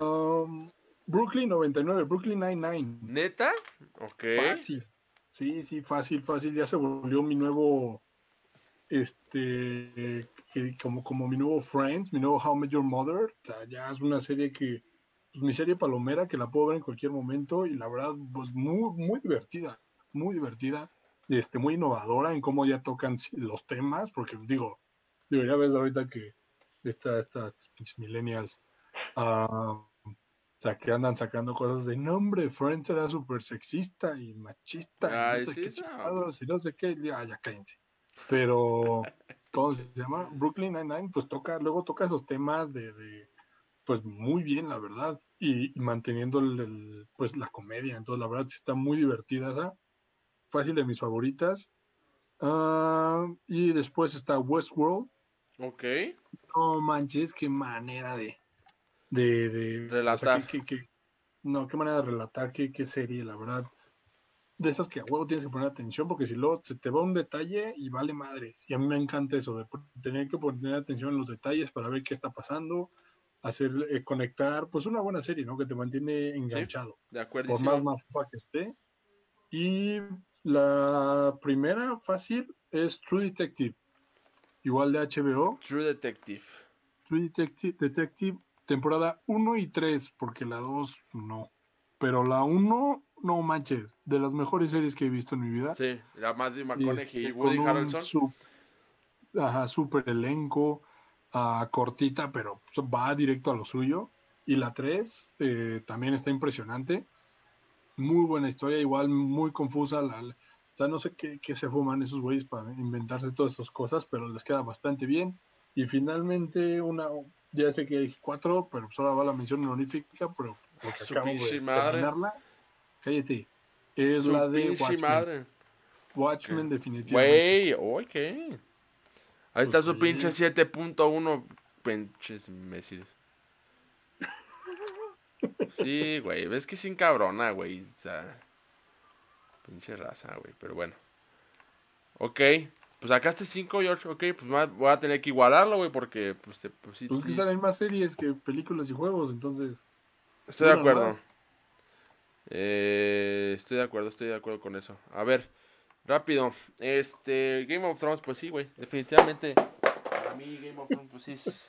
Speaker 3: Um, Brooklyn 99, Brooklyn 99.
Speaker 2: ¿Neta? Ok.
Speaker 3: Fácil. Sí, sí, fácil, fácil. Ya se volvió mi nuevo este, que como, como mi nuevo Friends, mi nuevo How Met Your Mother, o sea, ya es una serie que, pues, mi serie palomera que la puedo ver en cualquier momento y la verdad, pues muy, muy divertida, muy divertida, este, muy innovadora en cómo ya tocan los temas, porque digo, debería ver ahorita que esta, estas pinches millennials, o sea, que andan sacando cosas de nombre, Friends era súper sexista y machista, y
Speaker 2: Ay,
Speaker 3: no sé
Speaker 2: sí,
Speaker 3: qué
Speaker 2: no.
Speaker 3: chingados, y no sé qué, ya, ya cállense. Pero, ¿cómo se llama? Brooklyn Nine-Nine, pues toca, luego toca esos temas de, de, pues muy bien, la verdad, y, y manteniendo el, el, pues la comedia, entonces la verdad está muy divertida esa, fácil de mis favoritas. Ah, y después está Westworld,
Speaker 2: Ok.
Speaker 3: no manches, qué manera de. de, de
Speaker 2: Relatar.
Speaker 3: o sea, qué- qué- no, qué manera de relatar, qué, qué serie, la verdad. De esas que a huevo tienes que poner atención, porque si luego se te va un detalle y vale madre. Y a mí me encanta eso, de tener que poner atención en los detalles para ver qué está pasando, hacer, eh, conectar, pues una buena serie, ¿no? Que te mantiene enganchado
Speaker 2: De acuerdo.
Speaker 3: por más mafufa que esté. Y la primera fácil es True Detective, igual de HBO.
Speaker 2: True Detective.
Speaker 3: True Detective, Detective, temporada 1 y 3, porque la 2 no. Pero la 1, no manches, de las mejores series que he visto en mi vida.
Speaker 2: Sí, la Matthew
Speaker 3: Y,
Speaker 2: McConaughey y
Speaker 3: este,
Speaker 2: Woody Harrelson.
Speaker 3: su- ajá, super elenco, ah, cortita, pero va directo a lo suyo. Y la 3 eh, también está impresionante. Muy buena historia, igual muy confusa. La, la- o sea, no sé qué, qué se fuman esos güeyes para inventarse todas estas cosas, pero les queda bastante bien. Y finalmente, una, ya sé que hay cuatro, pero pues ahora va la mención honorífica, pero porque
Speaker 2: Su
Speaker 3: acabo de
Speaker 2: madre.
Speaker 3: terminarla. Cállate. Es
Speaker 2: Su
Speaker 3: la de Watchmen.
Speaker 2: madre.
Speaker 3: Watchmen, definitivamente.
Speaker 2: Güey, ok. Ahí está
Speaker 3: Pues
Speaker 2: su pinche 7.1. Pinches imbéciles. Sí, güey. Ves que sin cabrona, güey. O sea. Pinche raza, güey. Pero bueno. Ok. Pues sacaste 5, George. Ok, pues voy a tener que igualarlo, güey. Porque, pues, te, pues sí.
Speaker 3: Pues es que salen más series que películas y juegos, entonces.
Speaker 2: Estoy de acuerdo. Eh, estoy de acuerdo, estoy de acuerdo con eso. A ver, rápido. Este, Game of Thrones, pues sí, güey. Definitivamente. Para mí, Game of Thrones, pues sí. es-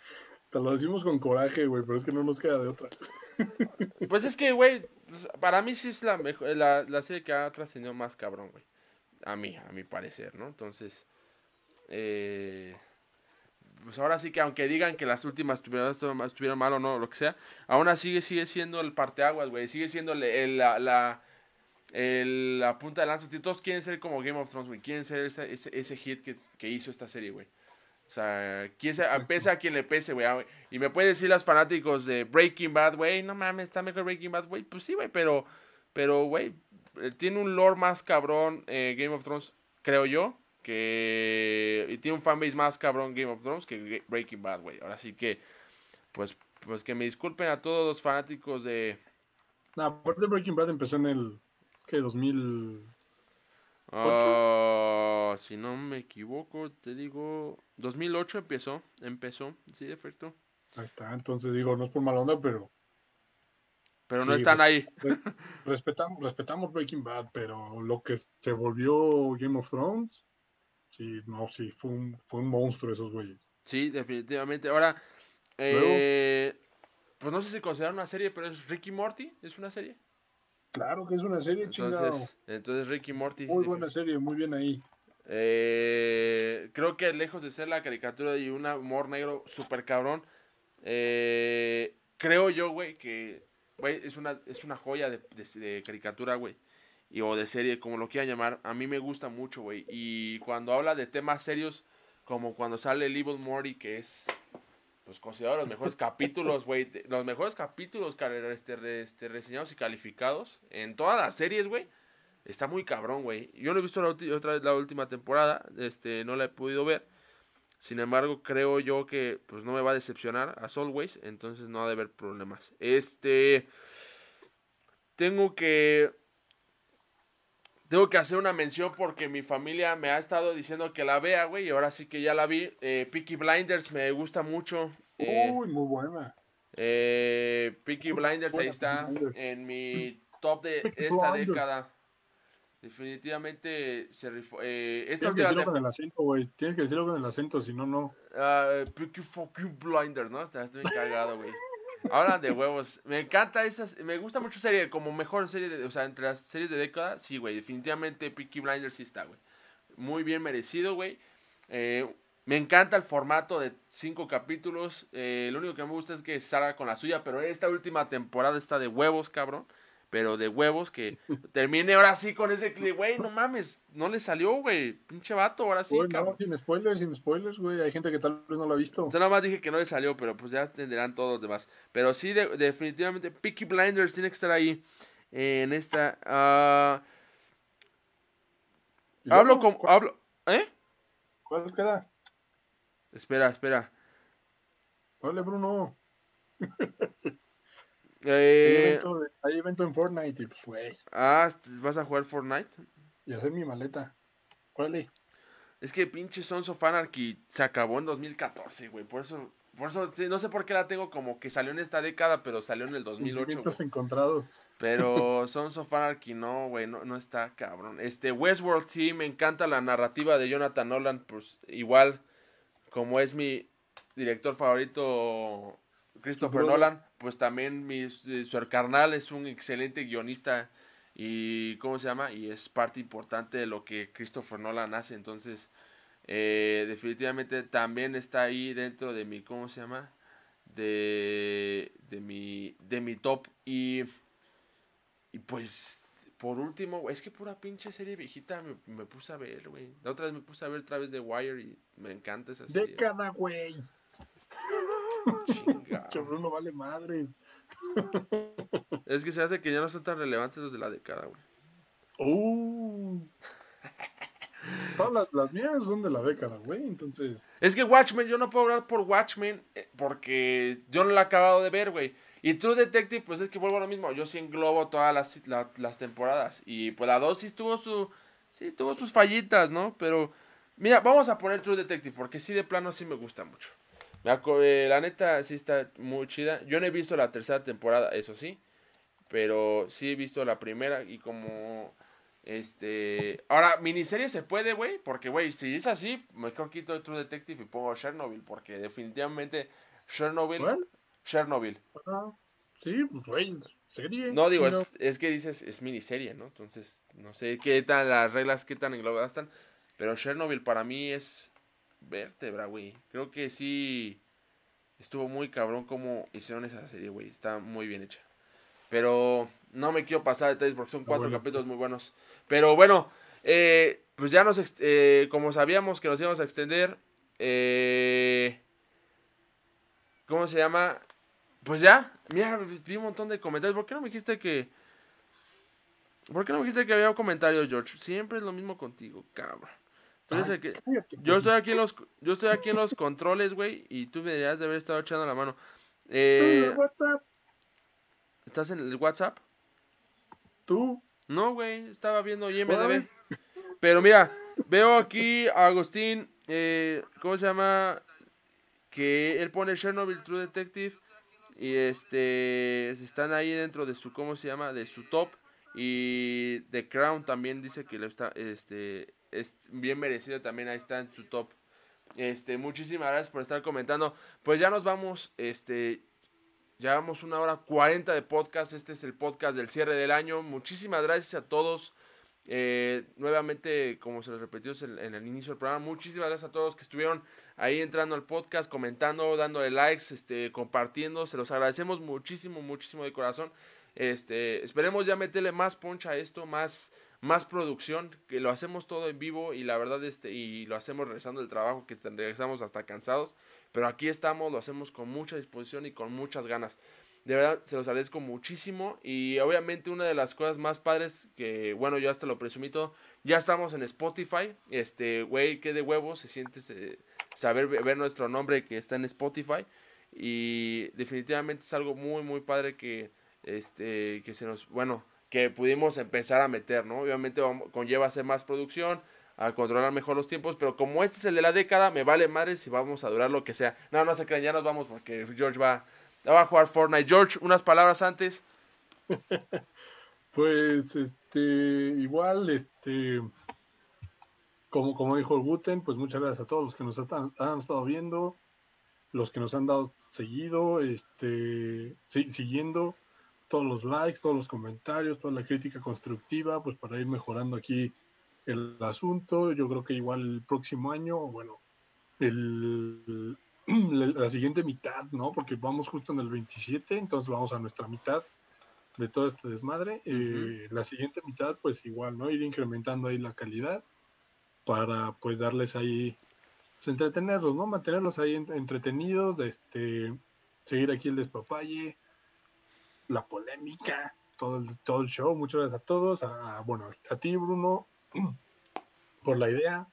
Speaker 3: Te lo decimos con coraje, güey, pero es que no nos queda de otra.
Speaker 2: Pues es que, güey, pues, para mí sí es la mejor, la, la serie que ha trascendido más cabrón, güey. A mí, a mi parecer, ¿no? Entonces, eh, pues ahora sí que aunque digan que las últimas estuvieron, estuvieron mal o no, lo que sea, aún así sigue siendo el parteaguas, güey. Sigue siendo el- la, la, la punta de lanza. Todos quieren ser como Game of Thrones, güey. Quieren ser ese, ese, ese hit que, que hizo esta serie, güey. O sea, quién se- pese a quien le pese, güey. ah. Y me pueden decir los fanáticos de Breaking Bad, güey, no mames, está mejor Breaking Bad, güey. Pues sí, güey, pero, pero, güey, eh, tiene un lore más cabrón eh, Game of Thrones, creo yo, que... Y tiene un fanbase más cabrón Game of Thrones que Breaking Bad, güey. Ahora sí que, pues, pues que me disculpen a todos los fanáticos de...
Speaker 3: Nah, aparte Breaking Bad empezó en el. ¿Qué? 2000.
Speaker 2: Ah, si no me equivoco, te digo... 2008 empezó, empezó, sí, de efecto.
Speaker 3: Ahí está, entonces digo, no es por mala onda, pero.
Speaker 2: Pero no están ahí.
Speaker 3: re- respetamos, respetamos Breaking Bad, pero lo que se volvió Game of Thrones. Sí, no, sí, fue un, fue un monstruo esos güeyes.
Speaker 2: Sí, definitivamente. Ahora, eh, pues no sé si considerar una serie, pero es Ricky Morty, es una serie.
Speaker 3: Claro que es una serie chingada.
Speaker 2: Entonces, entonces Ricky Morty.
Speaker 3: Muy buena serie, muy bien ahí.
Speaker 2: Eh, creo que lejos de ser la caricatura y un humor negro súper cabrón, eh, creo yo, güey, que güey, es, una, es una joya de, de- de caricatura, güey. Y, o de serie, como lo quieran llamar. A mí me gusta mucho, güey. Y cuando habla de temas serios, como cuando sale el Evil Morty, que es pues considerado los mejores capítulos, güey. Los mejores capítulos este, este, reseñados y calificados en todas las series, güey. Está muy cabrón, güey. Yo no he visto la otra vez la última temporada, este, no la he podido ver. Sin embargo, creo yo que pues no me va a decepcionar a Solways, entonces no ha de haber problemas. Este tengo que tengo que hacer una mención porque mi familia me ha estado diciendo que la vea, güey, y ahora sí que ya la vi. Eh, Peaky Blinders me gusta mucho. Eh,
Speaker 3: Uy, muy buena.
Speaker 2: eh, Peaky Blinders, ahí está
Speaker 3: Blinders.
Speaker 2: en mi top de
Speaker 3: Peaky
Speaker 2: esta
Speaker 3: Blinders.
Speaker 2: década. Definitivamente se rifó. Eh, esta
Speaker 3: Tienes que decirlo con
Speaker 2: tem-
Speaker 3: el acento, güey. Tienes que decirlo con el acento, si no, no.
Speaker 2: Ah, Peaky Fucking Blinders, ¿no? Está estoy cagado, güey. Hablan de huevos. Me encanta esas. Me gusta mucho serie, como mejor serie, de, o sea, entre las series de década, sí, güey. Definitivamente Peaky Blinders sí está, güey. Muy bien merecido, güey. Eh, me encanta el formato de cinco capítulos. Eh, lo único que me gusta es que salga con la suya, pero esta última temporada está de huevos, cabrón. Pero de huevos que termine ahora sí con ese clip, güey, no mames, no le salió, güey. Pinche vato, ahora sí, cabrón.
Speaker 3: no, sin spoilers, sin spoilers, güey. Hay gente que tal vez no lo ha visto.
Speaker 2: Yo nada más dije que no le salió, pero pues ya entenderán todos los demás. Pero sí, de- definitivamente, Peaky Blinders tiene que estar ahí eh, en esta. ah, hablo como. Hablo. ¿Eh?
Speaker 3: ¿Cuál queda?
Speaker 2: Espera, espera.
Speaker 3: Vale, Bruno. Hay,
Speaker 2: Eh,
Speaker 3: evento de- hay evento en Fortnite y pues, güey.
Speaker 2: ah, ¿vas a jugar Fortnite?
Speaker 3: Y hacer mi maleta. Órale.
Speaker 2: Es que pinche Sons of Anarchy se acabó en 2014, güey. Por eso. Por eso, sí, no sé por qué la tengo como que salió en esta década, pero salió en el 2008. güey.
Speaker 3: Sentimientos encontrados.
Speaker 2: Pero Sons of Anarchy no, güey, no, no está cabrón. Este, Westworld sí, me encanta la narrativa de Jonathan Nolan, pues igual como es mi director favorito Christopher. Nolan, pues también mi su carnal es un excelente guionista y ¿cómo se llama? Y es parte importante de lo que Christopher Nolan hace, entonces eh, definitivamente también está ahí dentro de mi ¿cómo se llama? de de mi de mi top y y pues, por último, es que pura pinche serie viejita me, me puse a ver, güey. La otra vez me puse a ver otra vez The Wire y me encanta esa serie.
Speaker 3: Década, güey. Bruno vale madre.
Speaker 2: Es que se hace que ya no son tan relevantes los de la década, güey.
Speaker 3: Uh. Todas las, las mías son de la década, güey. Entonces,
Speaker 2: Es que Watchmen, yo no puedo hablar por Watchmen eh, porque yo no la he acabado de ver, güey. Y True Detective, pues es que vuelvo a lo mismo. Yo sí englobo todas las, la- las temporadas. Y pues la 2 sí tuvo su. Sí, tuvo sus fallitas, ¿no? Pero. Mira, vamos a poner True Detective porque sí, de plano sí me gusta mucho. Aco- eh, la neta sí está muy chida. Yo no he visto la tercera temporada, eso sí. Pero sí he visto la primera y como. Este. Ahora, miniserie se puede, güey. Porque, güey, si es así, mejor quito True Detective y pongo Chernobyl. Porque definitivamente Chernobyl.
Speaker 3: ¿Cuál?
Speaker 2: Chernobyl.
Speaker 3: ah, sí, pues, güey, serie.
Speaker 2: No, digo, es, es que dices, es miniserie, ¿no? Entonces, no sé qué tan las reglas, qué tan englobadas están. Pero Chernobyl para mí es vértebra, güey. Creo que sí estuvo muy cabrón como hicieron esa serie, güey. Está muy bien hecha. Pero no me quiero pasar detalles porque son cuatro
Speaker 3: bueno.
Speaker 2: capítulos muy buenos. Pero bueno, eh, pues ya nos, eh, como sabíamos que nos íbamos a extender, eh, ¿cómo se llama? Pues ya, mira, vi un montón de comentarios. ¿Por qué no me dijiste que... ¿Por qué no me dijiste que había comentarios, George? Siempre es lo mismo contigo, cabrón. Que-
Speaker 3: cállate,
Speaker 2: Yo estoy aquí en los, yo estoy aquí en los controles, güey, y tú me deberías de haber estado echando la mano. Eh,
Speaker 3: WhatsApp,
Speaker 2: ¿Estás en el WhatsApp?
Speaker 3: tú.
Speaker 2: No, güey, estaba viendo IMDB. Pero mira, veo aquí a Agustín, eh, ¿cómo se llama? Que él pone Chernobyl True Detective y este están ahí dentro de su ¿cómo se llama? de su top y The Crown también dice que le está este bien merecida también ahí está en su top. Este, muchísimas gracias por estar comentando. Pues ya nos vamos, este Llevamos una hora 40 de podcast. Este es el podcast del cierre del año. Muchísimas gracias a todos. Eh, nuevamente, como se los repetió en, en el inicio del programa, muchísimas gracias a todos que estuvieron ahí entrando al podcast, comentando, dándole likes, este, compartiendo. Se los agradecemos muchísimo, muchísimo de corazón. Este, esperemos ya meterle más poncha a esto, más, más producción, que lo hacemos todo en vivo y la verdad, este, y lo hacemos regresando del trabajo, que regresamos hasta cansados. Pero aquí estamos, lo hacemos con mucha disposición y con muchas ganas. De verdad, se los agradezco muchísimo. Y obviamente una de las cosas más padres que, bueno, yo hasta lo presumí todo, ya estamos en Spotify. Este, güey, qué de huevos se siente saber ver nuestro nombre que está en Spotify. Y definitivamente es algo muy, muy padre que, este, que se nos, bueno, que pudimos empezar a meter, ¿no? Obviamente conlleva hacer más producción, a controlar mejor los tiempos, pero como este es el de la década, me vale madre si vamos a durar lo que sea. No, no se crean, ya nos vamos porque George va, a jugar Fortnite. George, unas palabras antes.
Speaker 3: Pues, este, igual, este, como, como dijo Guten, pues muchas gracias a todos los que nos han estado viendo, los que nos han dado seguido, este, siguiendo, todos los likes, todos los comentarios, toda la crítica constructiva, pues para ir mejorando aquí el asunto. Yo creo que igual el próximo año, bueno, el, la siguiente mitad, ¿no? Porque vamos justo en el 27, entonces vamos a nuestra mitad de todo este desmadre. Eh, la siguiente mitad, pues igual, ¿no? Ir incrementando ahí la calidad para pues darles ahí, pues entretenerlos, ¿no? Mantenerlos ahí en- entretenidos, de este, seguir aquí el despapalle, la polémica, todo el, todo el show. Muchas gracias a todos, a, bueno, a ti Bruno por la idea,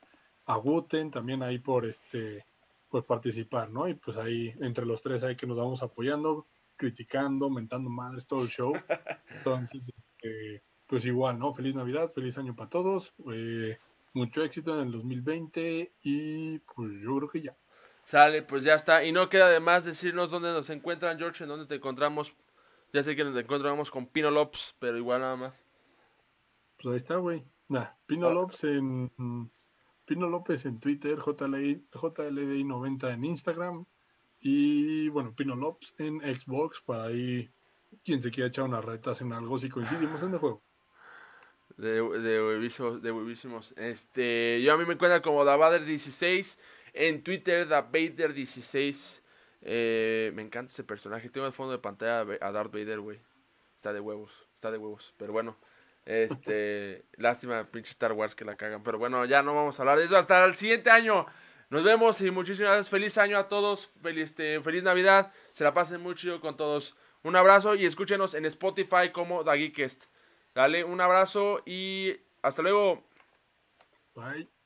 Speaker 3: a Guten también ahí por este, por participar, ¿no? Y pues ahí entre los tres ahí que nos vamos apoyando, criticando, mentando madres, todo el show. Entonces, este, pues igual, ¿no? Feliz Navidad, feliz año para todos. eh, mucho éxito en el 2020 y pues yo creo que ya.
Speaker 2: Sale, pues ya está. Y no queda de más decirnos dónde nos encuentran, George, en dónde te encontramos. Ya sé que nos encontramos con Pino López, pero igual nada más.
Speaker 3: Pues ahí está, güey. Nah, Pino
Speaker 2: Ah.
Speaker 3: López en Pino López en Twitter, JLI, JLDI90 en Instagram y bueno, Pino López en Xbox para ahí quien se quiera echar unas retas en algo si coincidimos en el juego.
Speaker 2: De, de, huevísimos, de huevísimos. Este, yo a mí me encuentran como Davader16 en Twitter, Davader16. Eh, me encanta ese personaje. Tengo de fondo de pantalla a Darth Vader, güey. Está de huevos, está de huevos. Pero bueno, este, lástima, pinche Star Wars que la cagan. Pero bueno, ya no vamos a hablar de eso. Hasta el siguiente año. Nos vemos y muchísimas gracias. Feliz año a todos. Feliz, este, feliz Navidad. Se la pasen muy chido con todos. Un abrazo y escúchenos en Spotify como The Geekest. Dale un abrazo y hasta luego.
Speaker 3: Bye.